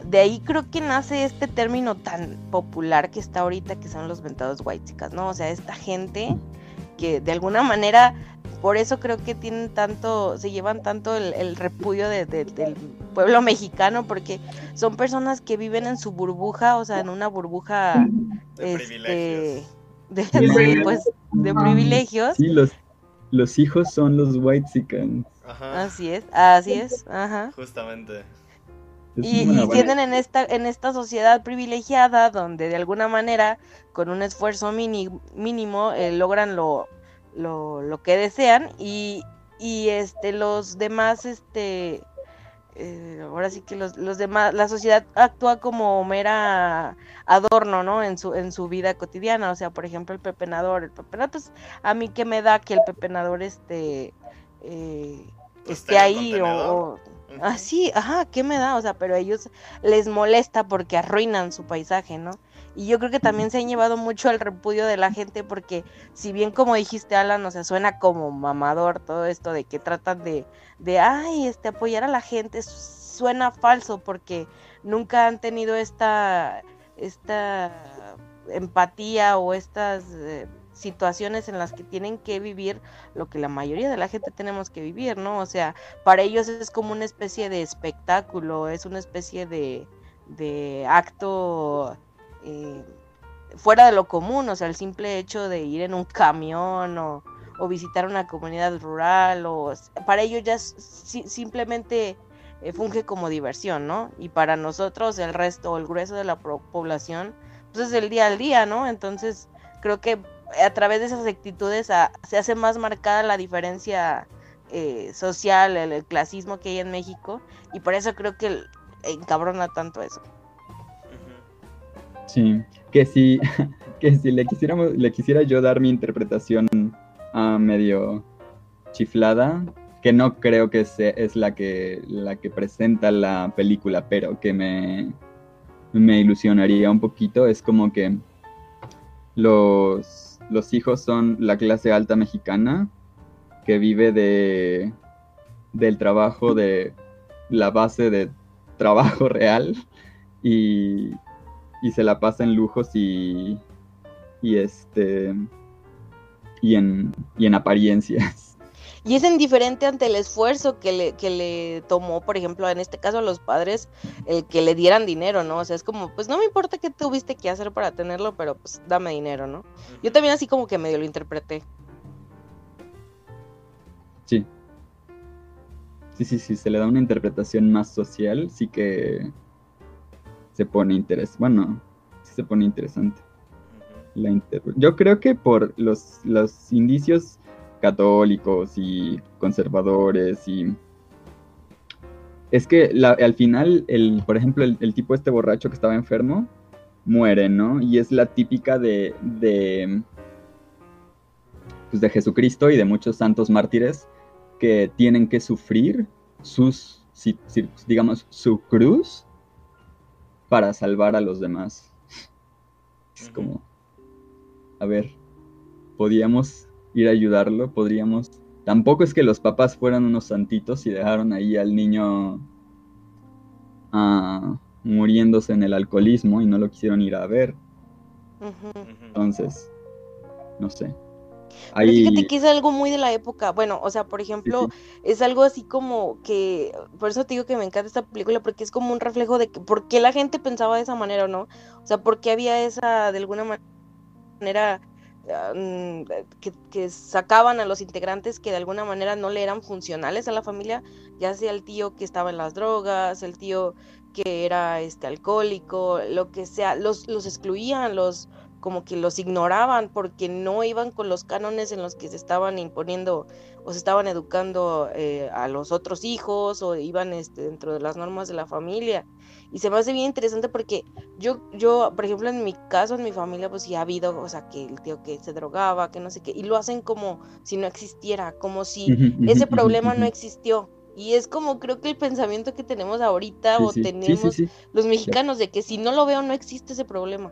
de ahí creo que nace este término tan popular que está ahorita, que son los ventados white ¿no? O sea, esta gente que de alguna manera, por eso creo que tienen tanto, se llevan tanto el, repudio del pueblo mexicano, porque son personas que viven en su burbuja, o sea, en una burbuja de este, privilegios. De, pues, de privilegios. Sí, los, los hijos son los white Así es, así es, ajá. Justamente. Y, tienen en esta, en esta sociedad privilegiada donde de alguna manera con un esfuerzo mínimo eh, logran lo, lo, que desean y, y, este los demás este eh, ahora sí que los, los, demás la sociedad actúa como mera adorno no en su en su vida cotidiana o sea por ejemplo el pepenador el pepenador pues a mí que me da que el pepenador este eh, pues esté ahí o Así, ah, ajá, ¿qué me da? O sea, pero a ellos les molesta porque arruinan su paisaje, ¿no? Y yo creo que también se han llevado mucho al repudio de la gente porque si bien como dijiste Alan, o sea, suena como mamador todo esto de que tratan de, de ay, este, apoyar a la gente, suena falso porque nunca han tenido esta, esta empatía o estas... Eh, situaciones en las que tienen que vivir lo que la mayoría de la gente tenemos que vivir, ¿no? O sea, para ellos es como una especie de espectáculo, es una especie de, de acto eh, fuera de lo común, o sea, el simple hecho de ir en un camión o, o visitar una comunidad rural, o para ellos ya simplemente eh, funge como diversión, ¿no? Y para nosotros, el resto, el grueso de la población, pues es el día al día, ¿no? Entonces, creo que a través de esas actitudes se hace más marcada la diferencia eh, social, el, clasismo que hay en México, y por eso creo que encabrona tanto eso. Sí, que si, [laughs] que si le quisiéramos, le quisiera yo dar mi interpretación a medio chiflada, que no creo que sea, es la que, la que presenta la película, pero que me, me ilusionaría un poquito, es como que los los hijos son la clase alta mexicana que vive de del trabajo de la base de trabajo [laughs] real y, y se la pasa en lujos y, y este y en, y en apariencias [laughs] y es indiferente ante el esfuerzo que le, que le tomó, por ejemplo, en este caso a los padres, el que le dieran dinero, ¿no? O sea, es como, pues no me importa qué tuviste que hacer para tenerlo, pero pues dame dinero, ¿no? Yo también así como que medio lo interpreté. Sí. Sí, sí, sí, se le da una interpretación más social, sí que se pone interesante. Bueno, sí se pone interesante. La Yo creo que por los, los indicios católicos y conservadores y... Es que al final, el, por ejemplo, el, tipo este borracho que estaba enfermo, muere, ¿no? Y es la típica de, de, pues de Jesucristo y de muchos santos mártires que tienen que sufrir sus, digamos, su cruz para salvar a los demás. Es como, a ver, podíamos ir a ayudarlo, podríamos... Tampoco es que los papás fueran unos santitos y dejaron ahí al niño ah, muriéndose en el alcoholismo y no lo quisieron ir a ver. Entonces, no sé. Ahí... fíjate que es algo muy de la época. Bueno, o sea, por ejemplo, es algo así como que, por eso te digo que me encanta esta película, porque es como un reflejo de que, por qué la gente pensaba de esa manera o no. O sea, por qué había esa, de alguna manera, que, sacaban a los integrantes que de alguna manera no le eran funcionales a la familia, ya sea el tío que estaba en las drogas, el tío que era este alcohólico, lo que sea, los, los excluían, los como que los ignoraban porque no iban con los cánones en los que se estaban imponiendo o se estaban educando eh, a los otros hijos o iban este, dentro de las normas de la familia. Y se me hace bien interesante porque yo, yo, por ejemplo, en mi caso, en mi familia, pues sí ha habido, o sea, que el tío que se drogaba, que no sé qué, y lo hacen como si no existiera, como si ese problema no existió. Y es como creo que el pensamiento que tenemos ahorita o tenemos los mexicanos de que si no lo veo no existe ese problema.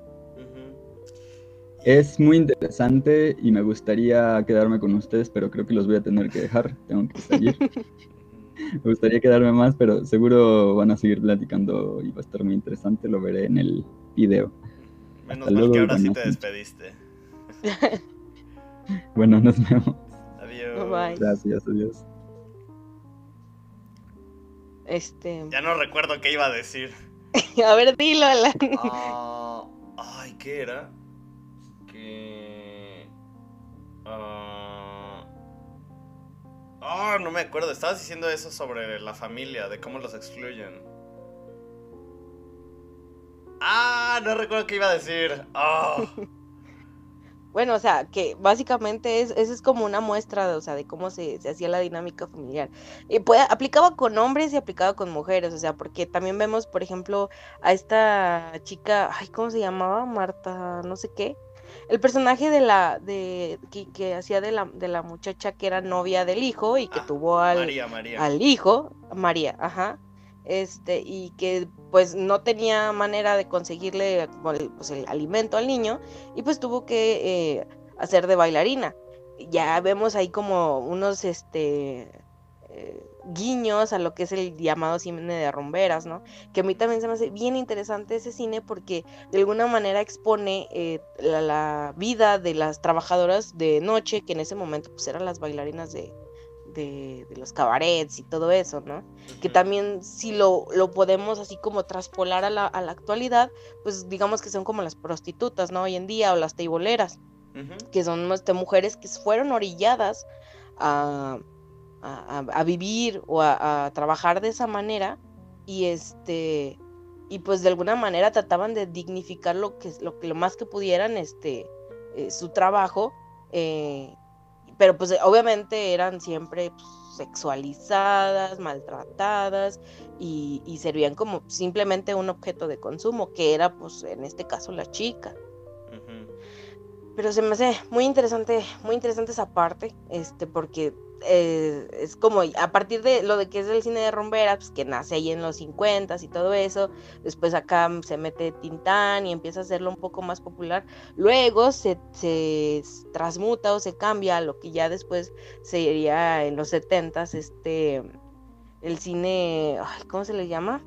Es muy interesante y me gustaría quedarme con ustedes, pero creo que los voy a tener que dejar. Tengo que salir. [laughs] me gustaría quedarme más, pero seguro van a seguir platicando y va a estar muy interesante. Lo veré en el video. Menos mal que ahora sí te despediste. [laughs] bueno, nos vemos. Adiós. Bye. Gracias, adiós. Este. Ya no recuerdo qué iba a decir. [laughs] a ver, dilo, Alan. Ah, ay, ¿qué era? Que. Ah, ah, no me acuerdo. Estabas diciendo eso sobre la familia, de cómo los excluyen. Ah, no recuerdo qué iba a decir. Ah. [laughs] Bueno, o sea, que básicamente es, eso es como una muestra de, o sea, de cómo se, hacía la dinámica familiar. Y puede, aplicaba con hombres y aplicaba con mujeres, o sea, porque también vemos, por ejemplo, a esta chica, ay, ¿cómo se llamaba? Marta, no sé qué. El personaje de la, de, que, hacía de la, de la muchacha que era novia del hijo y que Ah, tuvo al, María, María. al hijo, María, ajá, este, y que pues no tenía manera de conseguirle como el, pues, el alimento al niño, y pues tuvo que eh, hacer de bailarina. Ya vemos ahí como unos este eh, guiños a lo que es el llamado cine de rumberas, ¿no? Que a mí también se me hace bien interesante ese cine porque de alguna manera expone eh, la, la vida de las trabajadoras de noche, que en ese momento pues eran las bailarinas de, de, de los cabarets y todo eso, ¿no? Que también si lo, lo podemos así como traspolar a la, a la actualidad, pues digamos que son como las prostitutas, ¿no? Hoy en día, o las teiboleras, Ujú. que son este, mujeres que fueron orilladas a, a, vivir o a, a trabajar de esa manera y este y pues de alguna manera trataban de dignificar lo que lo, que- lo más que pudieran este eh, su trabajo eh, pero pues obviamente eran siempre pues, sexualizadas maltratadas y, y servían como simplemente un objeto de consumo que era pues en este caso la chica. Pero se me hace muy interesante, muy interesante esa parte, este, porque eh, es como a partir de lo de que es el cine de rumberas, pues que nace ahí en los 50 y todo eso, después acá se mete Tintán y empieza a hacerlo un poco más popular, luego se, se transmuta o se cambia a lo que ya después sería en los 70 este, el cine, ay, ¿cómo se le llama?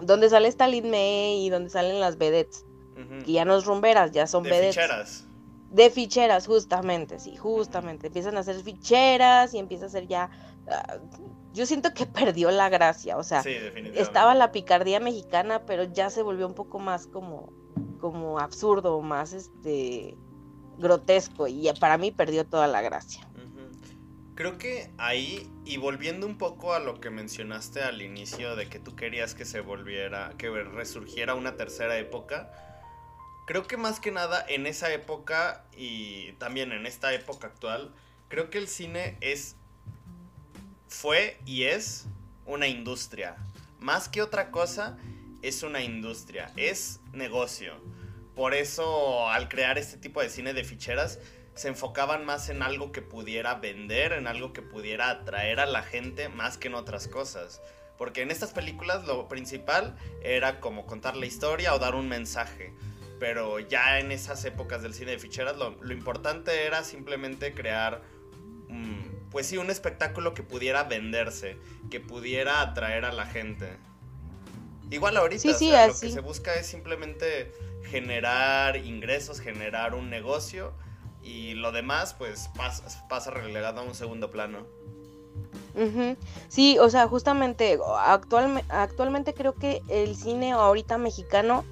Donde sale Stalin May y donde salen las vedettes Ujú. que ya no es rumberas, ya son De vedettes. ficheras. De ficheras, justamente, sí, justamente. Empiezan a hacer ficheras y empieza a ser ya. ah, yo siento que [laughs] perdió la gracia, o sea, Sí, estaba la picardía mexicana, pero ya se volvió un poco más como, como absurdo, más este grotesco, y ya para mí perdió toda la gracia. Creo que ahí, y volviendo un poco a lo que mencionaste al inicio de que tú querías que se volviera, que resurgiera una tercera época, creo que más que nada en esa época y también en esta época actual, creo que el cine es, fue y es una industria. Más que otra cosa, es una industria, es negocio. Por eso al crear este tipo de cine de ficheras, se enfocaban más en algo que pudiera vender, en algo que pudiera atraer a la gente más que en otras cosas. Porque en estas películas lo principal era como contar la historia o dar un mensaje. Pero ya en esas épocas del cine de ficheras lo, lo importante era simplemente crear, mm, pues sí, un espectáculo que pudiera venderse, que pudiera atraer a la gente. Igual ahorita, Sí, o sea, lo que se busca es simplemente generar ingresos, generar un negocio y lo demás pues pasa, pasa relegado a un segundo plano. Sí, o sea, justamente actualme- actualmente creo que el cine ahorita mexicano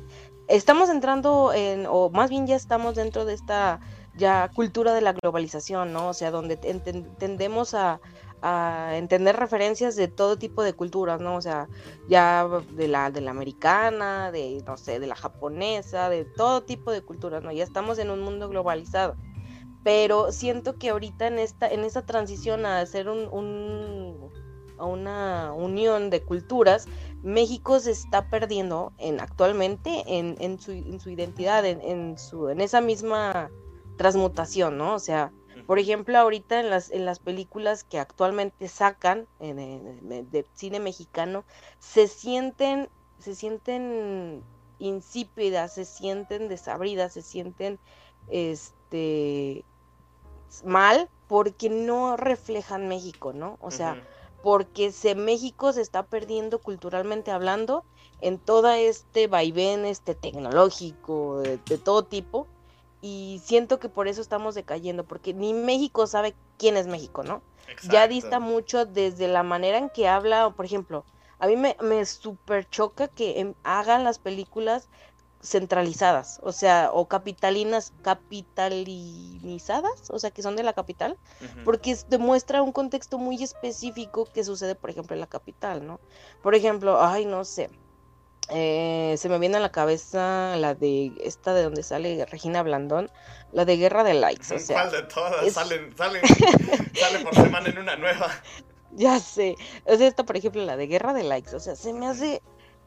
estamos entrando en, o más bien ya estamos dentro de esta ya cultura de la globalización, ¿no? O sea, donde ten- ten- tendemos a, entender referencias de todo tipo de culturas, ¿no? O sea, ya de la, de la americana, de, no sé, de la japonesa, de todo tipo de culturas, ¿no? Ya estamos en un mundo globalizado. Pero siento que ahorita en esta, en esta transición a hacer un, un una unión de culturas, México se está perdiendo en, actualmente en, en, su, en su, identidad, en, en, su, en esa misma transmutación, ¿no? O sea, por ejemplo, ahorita en las, en las películas que actualmente sacan en, de cine mexicano, se sienten, se sienten insípidas, se sienten desabridas, se sienten este mal porque no reflejan México, ¿no? O sea, porque se, México se está perdiendo culturalmente hablando en todo este vaivén este tecnológico de, de todo tipo y siento que por eso estamos decayendo, porque ni México sabe quién es México, ¿no? Ya dista mucho desde la manera en que habla, por ejemplo, a mí me, me super choca que em, hagan las películas centralizadas, o sea, o capitalinas, capitalinizadas, o sea, que son de la capital, porque demuestra un contexto muy específico que sucede, por ejemplo, en la capital, ¿no? Por ejemplo, ay, no sé, eh, se me viene a la cabeza la de esta de donde sale Regina Blandón, la de Guerra de Likes. O sea, ¿Cuál de todas? Salen, [laughs] salen, salen por semana en una nueva. Ya sé. O sea, esta, por ejemplo, la de Guerra de Likes. O sea, se me hace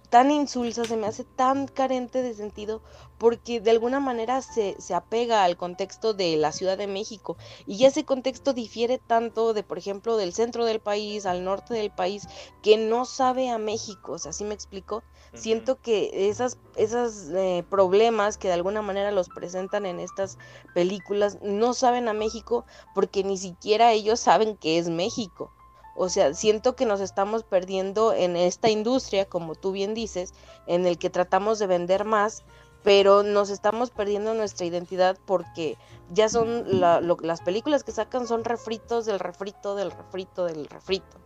tan insulsa, se me hace tan carente de sentido, porque de alguna manera se, se, apega al contexto de la Ciudad de México. Y ese contexto difiere tanto de, por ejemplo, del centro del país al norte del país, que no sabe a México. O sea, ¿sí me explico? Siento que esas, esos eh, problemas que de alguna manera los presentan en estas películas no saben a México porque ni siquiera ellos saben que es México. O sea, siento que nos estamos perdiendo en esta industria, como tú bien dices, en el que tratamos de vender más, pero nos estamos perdiendo nuestra identidad porque ya son las películas que sacan son refritos del refrito del refrito del refrito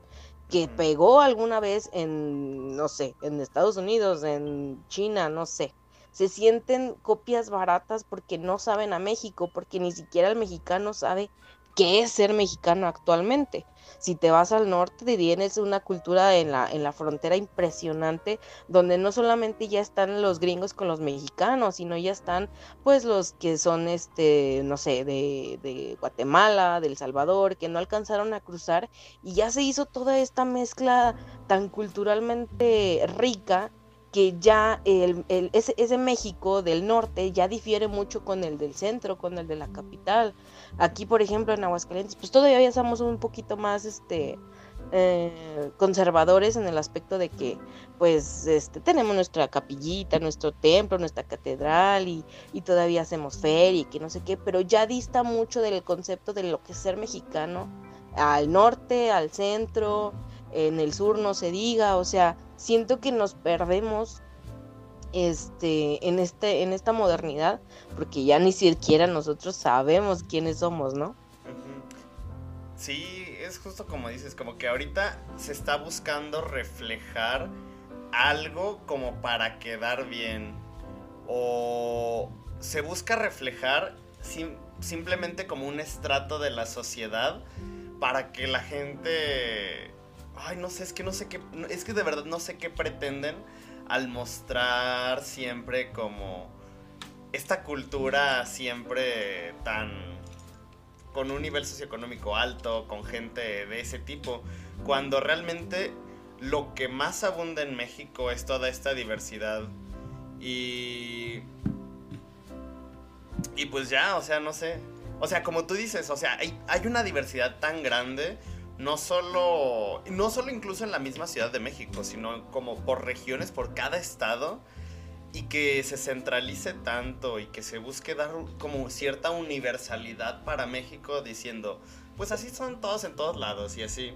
que pegó alguna vez en no sé, en Estados Unidos, en China, no sé. Se sienten copias baratas porque no saben a México, porque ni siquiera el mexicano sabe qué es ser mexicano actualmente. Si te vas al norte, tienes una cultura en la, en la frontera impresionante, donde no solamente ya están los gringos con los mexicanos, sino ya están pues los que son, este, no sé, de, de Guatemala, del Salvador, que no alcanzaron a cruzar, y ya se hizo toda esta mezcla tan culturalmente rica que ya el, el, ese, ese, México del norte ya difiere mucho con el del centro, con el de la capital. Aquí, por ejemplo, en Aguascalientes, pues todavía estamos un poquito más este, eh, conservadores en el aspecto de que pues este, tenemos nuestra capillita, nuestro templo, nuestra catedral y, y todavía hacemos feria y que no sé qué, pero ya dista mucho del concepto de lo que es ser mexicano al norte, al centro, en el sur no se diga, o sea, siento que nos perdemos este en este en esta modernidad porque ya ni siquiera nosotros sabemos quiénes somos, ¿no? Sí, es justo como dices, como que ahorita se está buscando reflejar algo como para quedar bien o se busca reflejar sim simplemente como un estrato de la sociedad para que la gente Ay, no sé, es que no sé qué. Es que de verdad no sé qué pretenden al mostrar siempre como. Esta cultura siempre tan. con un nivel socioeconómico alto, con gente de ese tipo. Cuando realmente lo que más abunda en México es toda esta diversidad. Y. Y pues ya, o sea, no sé. O sea, como tú dices, o sea, hay, hay una diversidad tan grande no solo, no solo incluso en la misma Ciudad de México, sino como por regiones, por cada estado, y que se centralice tanto y que se busque dar como cierta universalidad para México diciendo, pues así son todos en todos lados y así.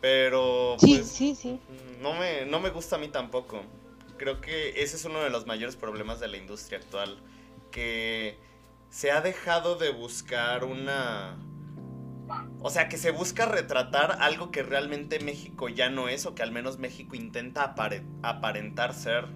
Pero sí, pues, sí, sí. No me, no me gusta a mí tampoco. Creo que ese es uno de los mayores problemas de la industria actual, que se ha dejado de buscar una o sea, que se busca retratar algo que realmente México ya no es, o que al menos México intenta aparentar ser.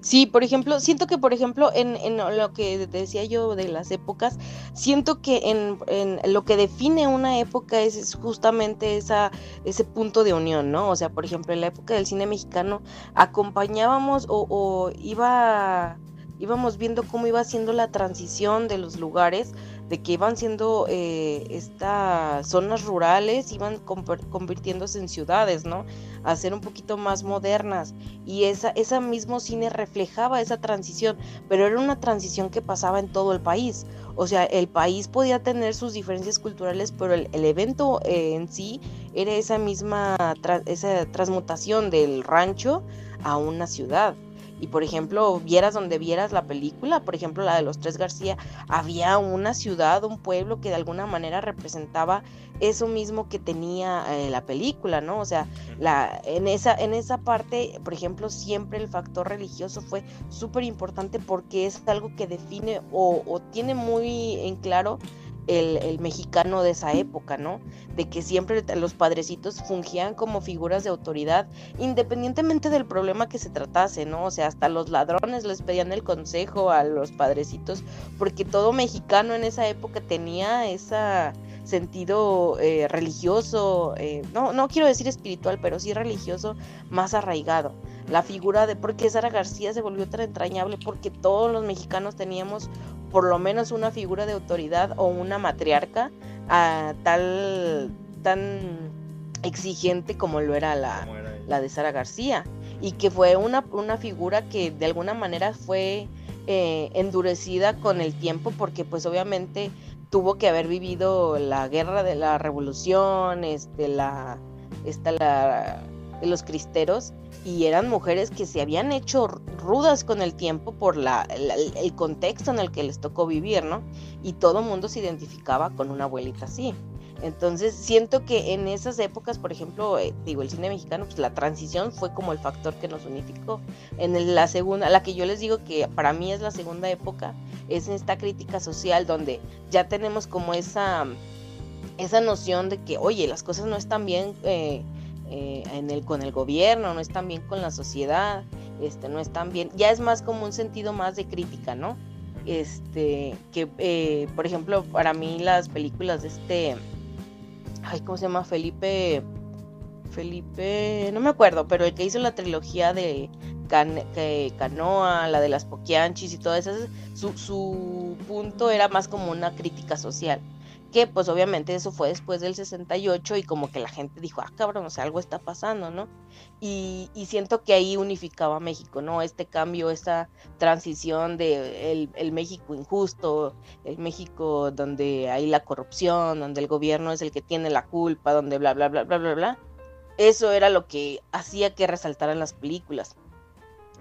Sí, por ejemplo, siento que, por ejemplo, en, en lo que decía yo de las épocas, siento que en, en lo que define una época es, justamente esa, ese punto de unión, ¿no? O sea, por ejemplo, en la época del cine mexicano acompañábamos o, o iba íbamos viendo cómo iba siendo la transición de los lugares, de que iban siendo eh, estas zonas rurales, iban convirtiéndose en ciudades, ¿no? A ser un poquito más modernas. Y esa, ese mismo cine reflejaba esa transición, pero era una transición que pasaba en todo el país. O sea, el país podía tener sus diferencias culturales, pero el, evento eh, en sí era esa misma, esa transmutación del rancho a una ciudad y por ejemplo vieras donde vieras la película, por ejemplo la de los tres García, había una ciudad, un pueblo que de alguna manera representaba eso mismo que tenía eh, la película, ¿no? O sea, la, en, esa, en esa parte, por ejemplo, siempre el factor religioso fue súper importante porque es algo que define o, o tiene muy en claro el, mexicano de esa época, ¿no? De que siempre los padrecitos fungían como figuras de autoridad, independientemente del problema que se tratase, ¿no? O sea, hasta los ladrones les pedían el consejo a los padrecitos, porque todo mexicano en esa época tenía ese sentido eh, religioso, eh, no, no quiero decir espiritual, pero sí religioso más arraigado. La figura de por qué Sara García se volvió tan entrañable, porque todos los mexicanos teníamos por lo menos una figura de autoridad o una matriarca a tal tan exigente como lo era la, la de Sara García. Y que fue una, una figura que de alguna manera fue eh, endurecida con el tiempo porque pues obviamente tuvo que haber vivido la guerra de la revolución, este, la, esta, la, de los cristeros y eran mujeres que se habían hecho rudas con el tiempo por la, el contexto en el que les tocó vivir, ¿no? Y todo mundo se identificaba con una abuelita así. Entonces siento que en esas épocas, por ejemplo, eh, digo, el cine mexicano, pues la transición fue como el factor que nos unificó. En la segunda, la que yo les digo que para mí es la segunda época, es esta crítica social donde ya tenemos como esa, esa noción de que, oye, las cosas no están bien. Eh, eh, en el, con el gobierno, no están bien con la sociedad, este, no están bien, ya es más como un sentido más de crítica, ¿no? Este, que eh, por ejemplo, para mí las películas de este, ay, ¿cómo se llama? Felipe, Felipe, no me acuerdo, pero el que hizo la trilogía de Canoa, la de las Poquianchis y todo eso, su, su punto era más como una crítica social que pues obviamente eso fue después del 68 y como que la gente dijo, ah, cabrón, o sea, algo está pasando, ¿no? Y, siento que ahí unificaba México, ¿no? Este cambio, esta transición de el, México injusto, el México donde hay la corrupción, donde el gobierno es el que tiene la culpa, donde bla, bla, bla, bla, bla, bla. Eso era lo que hacía que resaltaran las películas.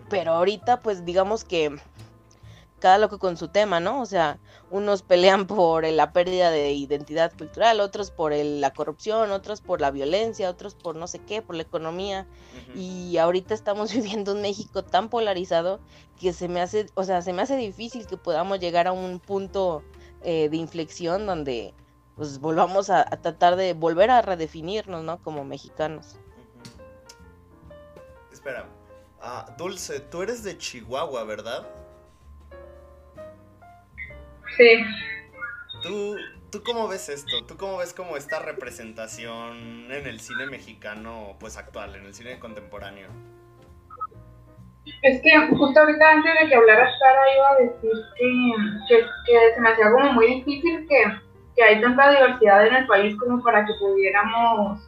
Pero ahorita, pues digamos que cada loco con su tema, ¿no? O sea, unos pelean por la pérdida de identidad cultural, otros por la corrupción, otros por la violencia, otros por no sé qué, por la economía. Y ahorita estamos [laughs] viviendo un México tan polarizado que se me hace, o sea, se me hace difícil que podamos llegar a un punto eh, de inflexión donde pues volvamos a, tratar de volver a redefinirnos, ¿no? Como mexicanos. Espera, ah, Dulce, tú eres de Chihuahua, ¿verdad? Sí. ¿Tú, ¿Tú cómo ves esto? ¿Tú cómo ves como esta representación en el cine mexicano pues actual, en el cine contemporáneo? Es que justo ahorita antes de que hablara Sara iba a decir que, que, se me hacía como muy difícil que, que, hay tanta diversidad en el país como para que pudiéramos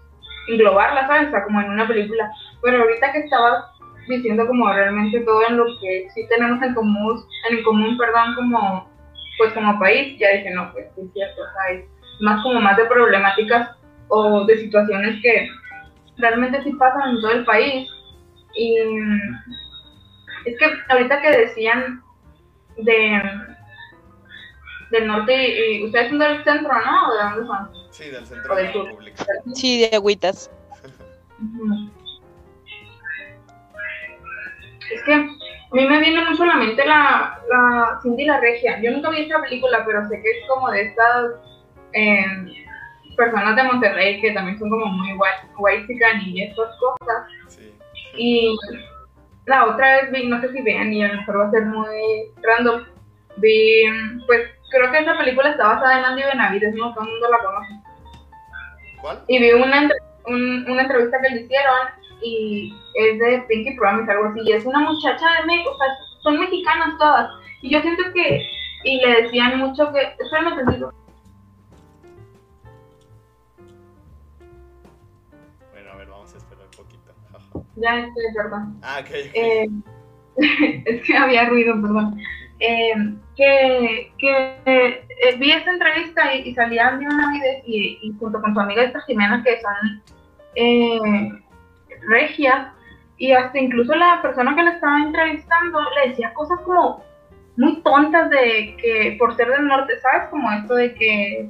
englobarla, ¿sabes? O sea, como en una película. Pero ahorita que estabas diciendo como realmente todo en lo que sí tenemos en común, en común, perdón, como pues como país ya dije, no, pues sí es cierto, o sea, es más como más de problemáticas o de situaciones que realmente sí pasan en todo el país. Y es que ahorita que decían de del norte y, ustedes son del centro, ¿no? ¿De dónde son? Sí, del centro de la República. Sí, de Agüitas. es que a mí me viene mucho a la mente la, la Cindy la Regia. Yo nunca vi esta película, pero sé que es como de estas em, personas de Monterrey que también son como muy white, white y estas cosas. Y la otra vez vi, no sé si vean y a lo mejor va a ser muy random, vi, pues creo que esa película está basada en Andy Benavides, ¿no? Todo el mundo la conoce. ¿Cuál? Y vi una, un- una entrevista que le hicieron y es de Pinky Promise, algo así, y es una muchacha de México, o sea, son mexicanas todas. Y yo siento que, y le decían mucho que, espérame tantito, Bueno, a ver, vamos a esperar un poquito. Ya estoy, perdón. Ah, ok. Eh, [laughs] es que había ruido, perdón. Eh, que que eh, vi esta entrevista y, y salía Andy Benavides y, y junto con su amiga esta Jimena, que son eh, regias, y hasta incluso la persona que la estaba entrevistando le decía cosas como muy tontas de que por ser del norte, ¿sabes? Como esto de que,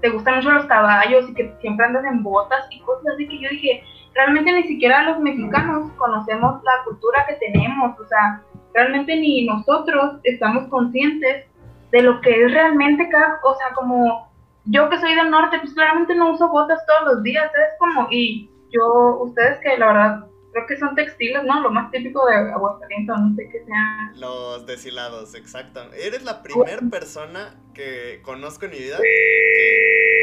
te gustan mucho los caballos y que siempre andas en botas y cosas así que yo dije, realmente ni siquiera los mexicanos conocemos la cultura que tenemos, o sea, realmente ni nosotros estamos conscientes de lo que es realmente cada, o sea, como yo que soy del norte, pues claramente no uso botas todos los días, es como, y yo, ustedes que la verdad creo que son textiles, ¿no? Lo más típico de Aguascalientes, no sé qué sea. Los deshilados, exacto. Eres la primera persona que conozco en mi vida que...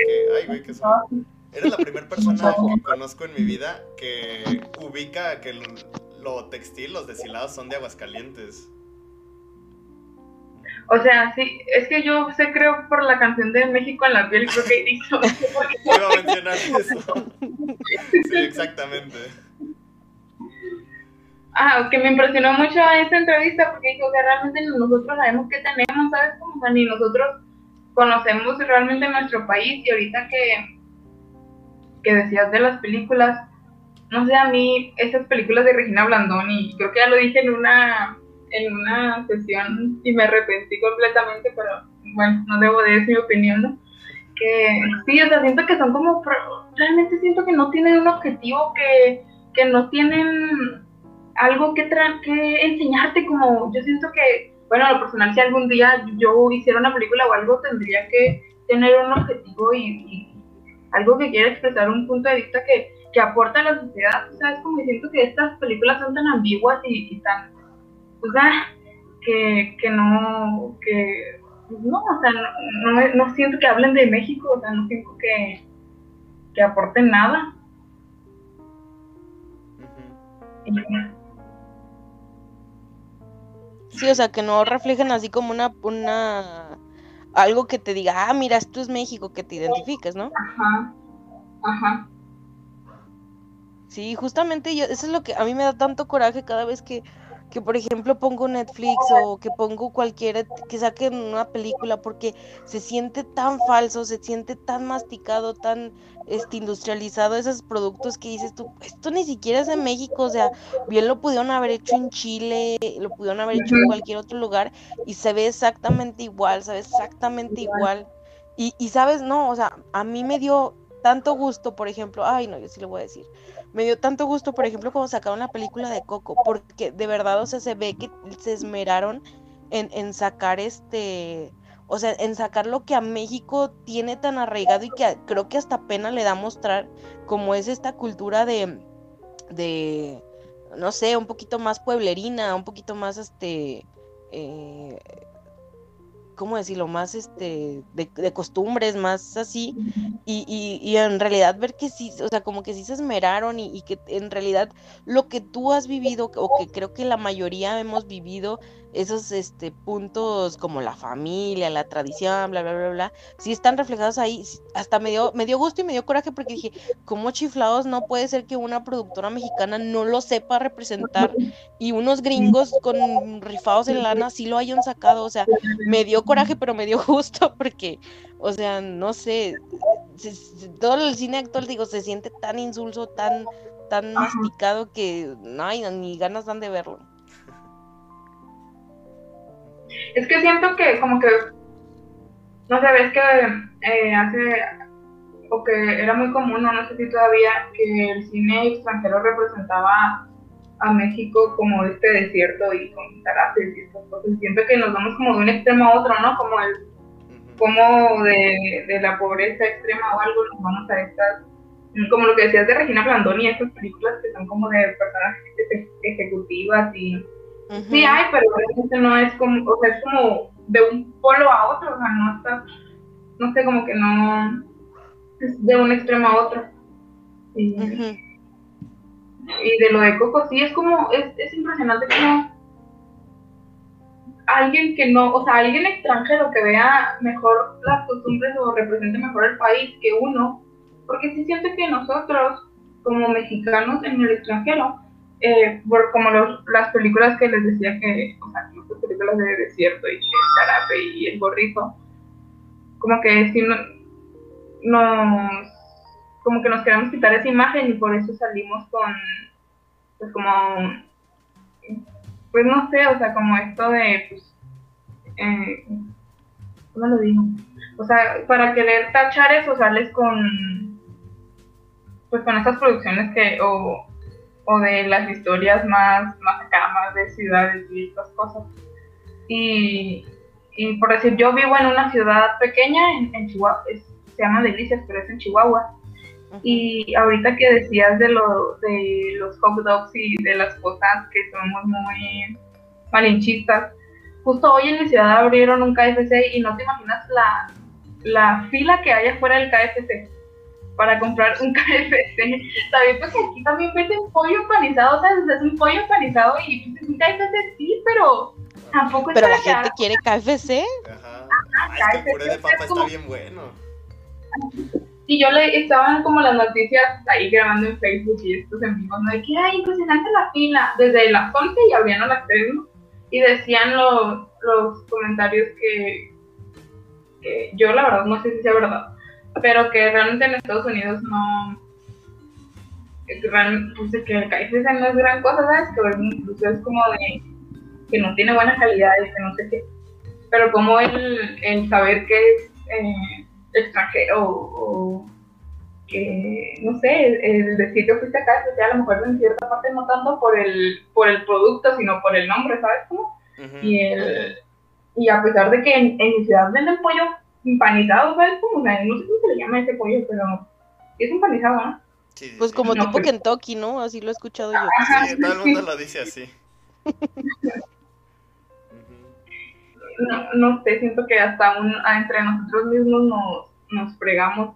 que- ay, güey, que son... Eres la primera persona que conozco en mi vida que ubica que lo, lo textil, los deshilados son de Aguascalientes. O sea, sí, es que yo sé, creo, por la canción de México en la piel, creo que hizo. [laughs] [laughs] Iba a mencionar eso. Sí, exactamente. Ah, que me impresionó mucho esta entrevista porque dijo que realmente nosotros sabemos qué tenemos, ¿sabes? Como, o sea, ni nosotros conocemos realmente nuestro país y ahorita que, que decías de las películas, no sé, a mí esas películas de Regina Blandón y creo que ya lo dije en una en una sesión y me arrepentí completamente, pero bueno, no debo de decir mi opinión, ¿no? Que sí, o sea, siento que son como, realmente siento que no tienen un objetivo, que, que no tienen algo que, tra- que enseñarte, como yo siento que, bueno, a lo personal, si algún día yo hiciera una película o algo, tendría que tener un objetivo y, y algo que quiera expresar un punto de vista que, que aporta a la sociedad, o sea, es como siento que estas películas son tan ambiguas y, y tan, pues, ah, que, que no, que, pues, no, o sea, no, no, no siento que hablen de México, o sea, no siento que, que aporten nada. Sí, o sea, que no reflejen así como una, una, algo que te diga, ah, mira, esto es México, que te identifiques, ¿no? Ajá, ajá. Sí, justamente yo, eso es lo que a mí me da tanto coraje cada vez que, que por ejemplo, pongo Netflix o que pongo cualquiera, que saquen una película, porque se siente tan falso, se siente tan masticado, tan este, industrializado esos productos que dices tú, esto ni siquiera es de México, o sea, bien lo pudieron haber hecho en Chile, lo pudieron haber hecho en cualquier otro lugar y se ve exactamente igual, sabe exactamente igual. Y, y sabes, no, o sea, a mí me dio tanto gusto, por ejemplo, ay, no, yo sí lo voy a decir. Me dio tanto gusto, por ejemplo, cuando sacaron la película de Coco, porque de verdad, o sea, se ve que se esmeraron en, en sacar este, o sea, en sacar lo que a México tiene tan arraigado y que creo que hasta pena le da mostrar, como es esta cultura de, de, no sé, un poquito más pueblerina, un poquito más, este, eh, ¿cómo decirlo? Más, este, de, costumbres, más así, y, y, en realidad ver que sí, o sea, como que sí se esmeraron y que en realidad lo que tú has vivido, o que creo que la mayoría hemos vivido, esos este, puntos como la familia, la tradición, bla, bla, bla, bla, sí están reflejados ahí. Hasta me dio, me dio gusto y me dio coraje porque dije, ¿cómo chiflados no puede ser que una productora mexicana no lo sepa representar y unos gringos con rifados en lana sí lo hayan sacado? O sea, me dio coraje, pero me dio [laughs] gusto porque, o sea, no sé, se- se- todo el cine actual, digo, se siente tan insulso, tan, tan masticado que no hay ni ganas dan de verlo. Es que siento que como que, no sé, ves que eh, hace, o que era muy común, no sé si todavía, que el cine extranjero representaba a México como este desierto y con zarates y estas cosas. Siento que nos vamos como de un extremo a otro, ¿no? Como el como de, de la pobreza extrema o algo, nos vamos a estas como lo que decías de Regina Blandón y esas películas que son como de personas ejecutivas y sí hay, pero realmente no es como, o sea, es como de un polo a otro, o sea, no está, no sé, como que no es de un extremo a otro. Y, y de lo de Coco, sí, es como, es, es impresionante como alguien que no, o sea, alguien extranjero que vea mejor las costumbres o represente mejor el país que uno, porque sí siento que nosotros, como mexicanos en el extranjero, eh, por, como los, las películas que les decía que, o sea, las películas de desierto y el y el gorrito, como que sí no, nos, como que nos queremos quitar esa imagen y por eso salimos con, pues como, pues no sé, o sea, como esto de, pues, eh, ¿cómo lo digo? O sea, para querer tachar eso sales con, pues con esas producciones que, o, o de las historias más, más acá, más de ciudades y estas cosas. Y, y por decir, yo vivo en una ciudad pequeña en, Chihuahua, se llama Delicias, pero es en Chihuahua. Y ahorita que decías de, lo, de los hot dogs y de las cosas que somos muy malinchistas, justo hoy en mi ciudad abrieron un KFC y no te imaginas la, la fila que hay afuera del KFC para comprar un [laughs] KFC. También porque aquí también venden pollo empanizado, ¿sabes? Es un pollo empanizado y pues, un KFC sí, pero tampoco Pero la gente quiere KFC. Ajá. Ajá es que el puré de papa está bien bueno. Y yo le estaban como las noticias ahí grabando en Facebook y estos en vivo, ¿no? De que, ay, impresionante la fila, desde las 11 y abrieron a las 3, ¿no? Y decían los, los comentarios que, que yo la verdad no sé si sea verdad, pero que realmente en Estados Unidos no, pues que el KFC no es gran cosa, ¿sabes? Que incluso es como de que no tiene buena calidad y que no sé qué. Pero como el, el saber que es eh, extranjero o, que, no sé, el, decir que fuiste acá, que a lo mejor en cierta parte no tanto por el, por el producto, sino por el nombre, ¿sabes cómo? y, el, y a pesar de que en, mi ciudad venden pollo empanizado, ¿sabes cómo? O sea, no sé cómo se le llama ese pollo, pero es empanizado, ¿no? pues como tipo pues Kentucky, ¿no? Así lo he escuchado yo. sí, todo el mundo lo dice así. [laughs] no, no sé, siento que hasta un, entre nosotros mismos nos, nos fregamos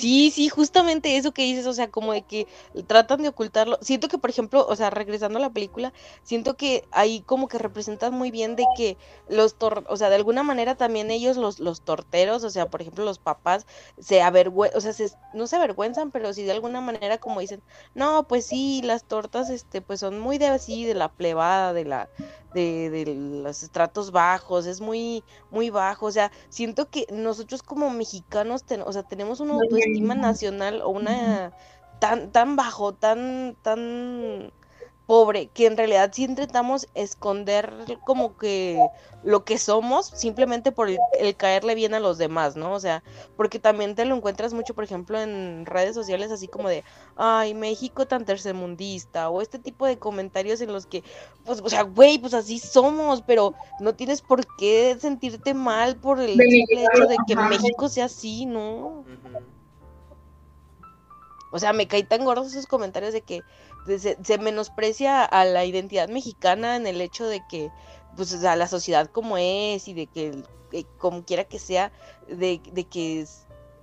Sí, sí, justamente eso que dices, o sea, como de que tratan de ocultarlo. Siento que, por ejemplo, o sea, regresando a la película, siento que ahí como que representan muy bien de que los, tor o sea, de alguna manera también ellos, los, los torteros, o sea, por ejemplo, los papás, se avergüenzan, o sea, no se avergüenzan, pero sí de alguna manera como dicen, no, pues sí, las tortas, este, pues son muy de así, de la plebada, de la, de, de, los estratos bajos, es muy, muy bajo, o sea, siento que nosotros como mexicanos, o sea, tenemos una autoestima nacional o una tan, tan bajo, tan, tan pobre, que en realidad sí intentamos esconder como que lo que somos simplemente por el, caerle bien a los demás, ¿no? O sea, porque también te lo encuentras mucho, por ejemplo, en redes sociales así como de, ay, México tan tercermundista, o este tipo de comentarios en los que, pues, o sea, güey, pues así somos, pero no tienes por qué sentirte mal por el simple hecho de que México sea así, ¿no? O sea, me caí tan gordos esos comentarios de que se, menosprecia a la identidad mexicana en el hecho de que, pues, a la sociedad como es y de que, como quiera que sea, de, de, que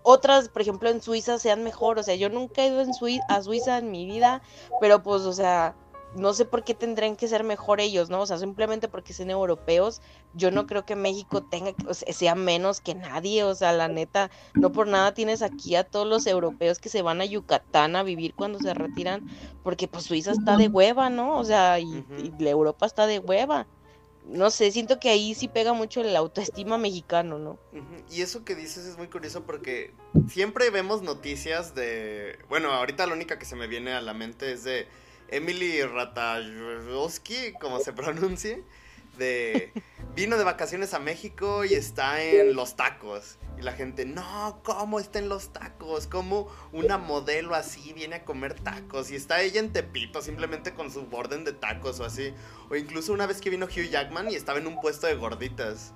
otras, por ejemplo, en Suiza sean mejor. O sea, yo nunca he ido a Suiza en mi vida, pero pues, o sea, no sé por qué tendrían que ser mejor ellos, ¿no? O sea, simplemente porque sean europeos, yo no creo que México tenga, o sea, menos que nadie, o sea, la neta, no por nada tienes aquí a todos los europeos que se van a Yucatán a vivir cuando se retiran, porque pues Suiza está de hueva, ¿no? O sea, y, la Europa está de hueva. No sé, siento que ahí sí pega mucho el autoestima mexicano, ¿no? Y eso que dices es muy curioso porque siempre vemos noticias de, bueno, ahorita la única que se me viene a la mente es de Emily Ratajkowski, como se pronuncie, de vino de vacaciones a México y está en los tacos. Y la gente, no, ¿cómo está en los tacos? ¿Cómo una modelo así viene a comer tacos? Y está ella en Tepito simplemente con su orden de tacos o así. O incluso una vez que vino Hugh Jackman y estaba en un puesto de gorditas.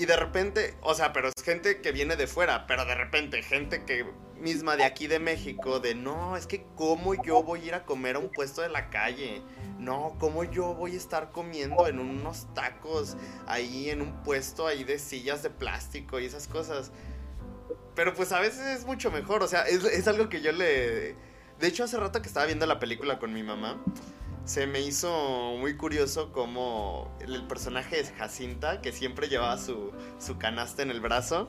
Y de repente, o sea, pero es gente que viene de fuera, pero de repente gente que misma de aquí de México, de no, es que cómo yo voy a ir a comer a un puesto de la calle. No, cómo yo voy a estar comiendo en unos tacos ahí en un puesto ahí de sillas de plástico y esas cosas. Pero pues a veces es mucho mejor, o sea, es, es algo que yo le... De hecho, hace rato que estaba viendo la película con mi mamá, se me hizo muy curioso como el, personaje de Jacinta, que siempre llevaba su, su canasta en el brazo,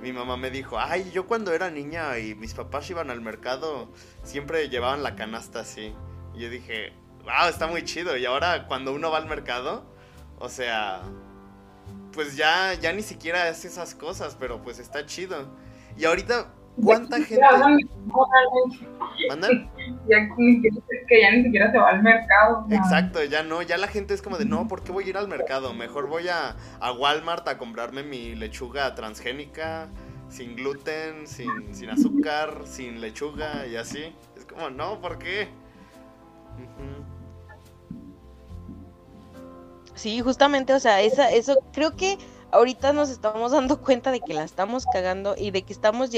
mi mamá me dijo, ay, yo cuando era niña y mis papás iban al mercado, siempre llevaban la canasta así. Y yo dije, wow, está muy chido. Y ahora cuando uno va al mercado, o sea, pues ya, ya ni siquiera hace esas cosas, pero pues está chido. Y ahorita ¿Cuánta gente? ¿Mandan? Ya [laughs] que ya ni siquiera se va al mercado. Exacto, ya no, ya la gente es como de, no, ¿por qué voy a ir al mercado? Mejor voy a, a Walmart a comprarme mi lechuga transgénica, sin gluten, sin, sin azúcar, sin lechuga y así. Es como, no, ¿por qué? Sí, justamente, o sea, esa, eso creo que ahorita nos estamos dando [laughs] cuenta de que la estamos cagando y de que estamos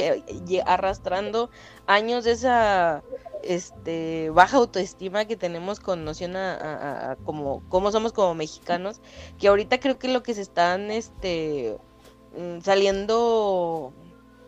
arrastrando años de esa este baja autoestima que tenemos con noción a, como, somos como mexicanos, que ahorita creo que lo que se están este mm, saliendo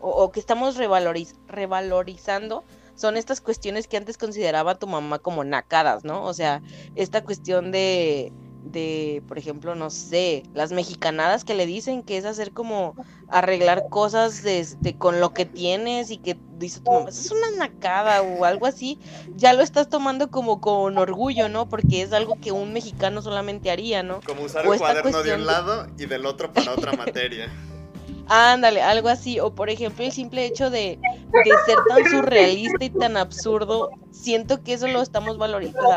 o, que estamos revalorizando son estas cuestiones que antes consideraba tu mamá como nacadas, ¿no? O sea, esta cuestión de de, por ejemplo, no sé, las mexicanadas que le dicen que es hacer como arreglar cosas este, con lo que tienes y que dice tu mamá, es una nacada o algo así, ya lo estás tomando como con orgullo, ¿no? Porque es algo que un mexicano solamente haría, ¿no? Como usar el cuaderno de un lado y del otro para otra materia. [laughs] Ándale, algo así. O por ejemplo, el simple hecho de, de, ser tan surrealista y tan absurdo, siento que eso lo estamos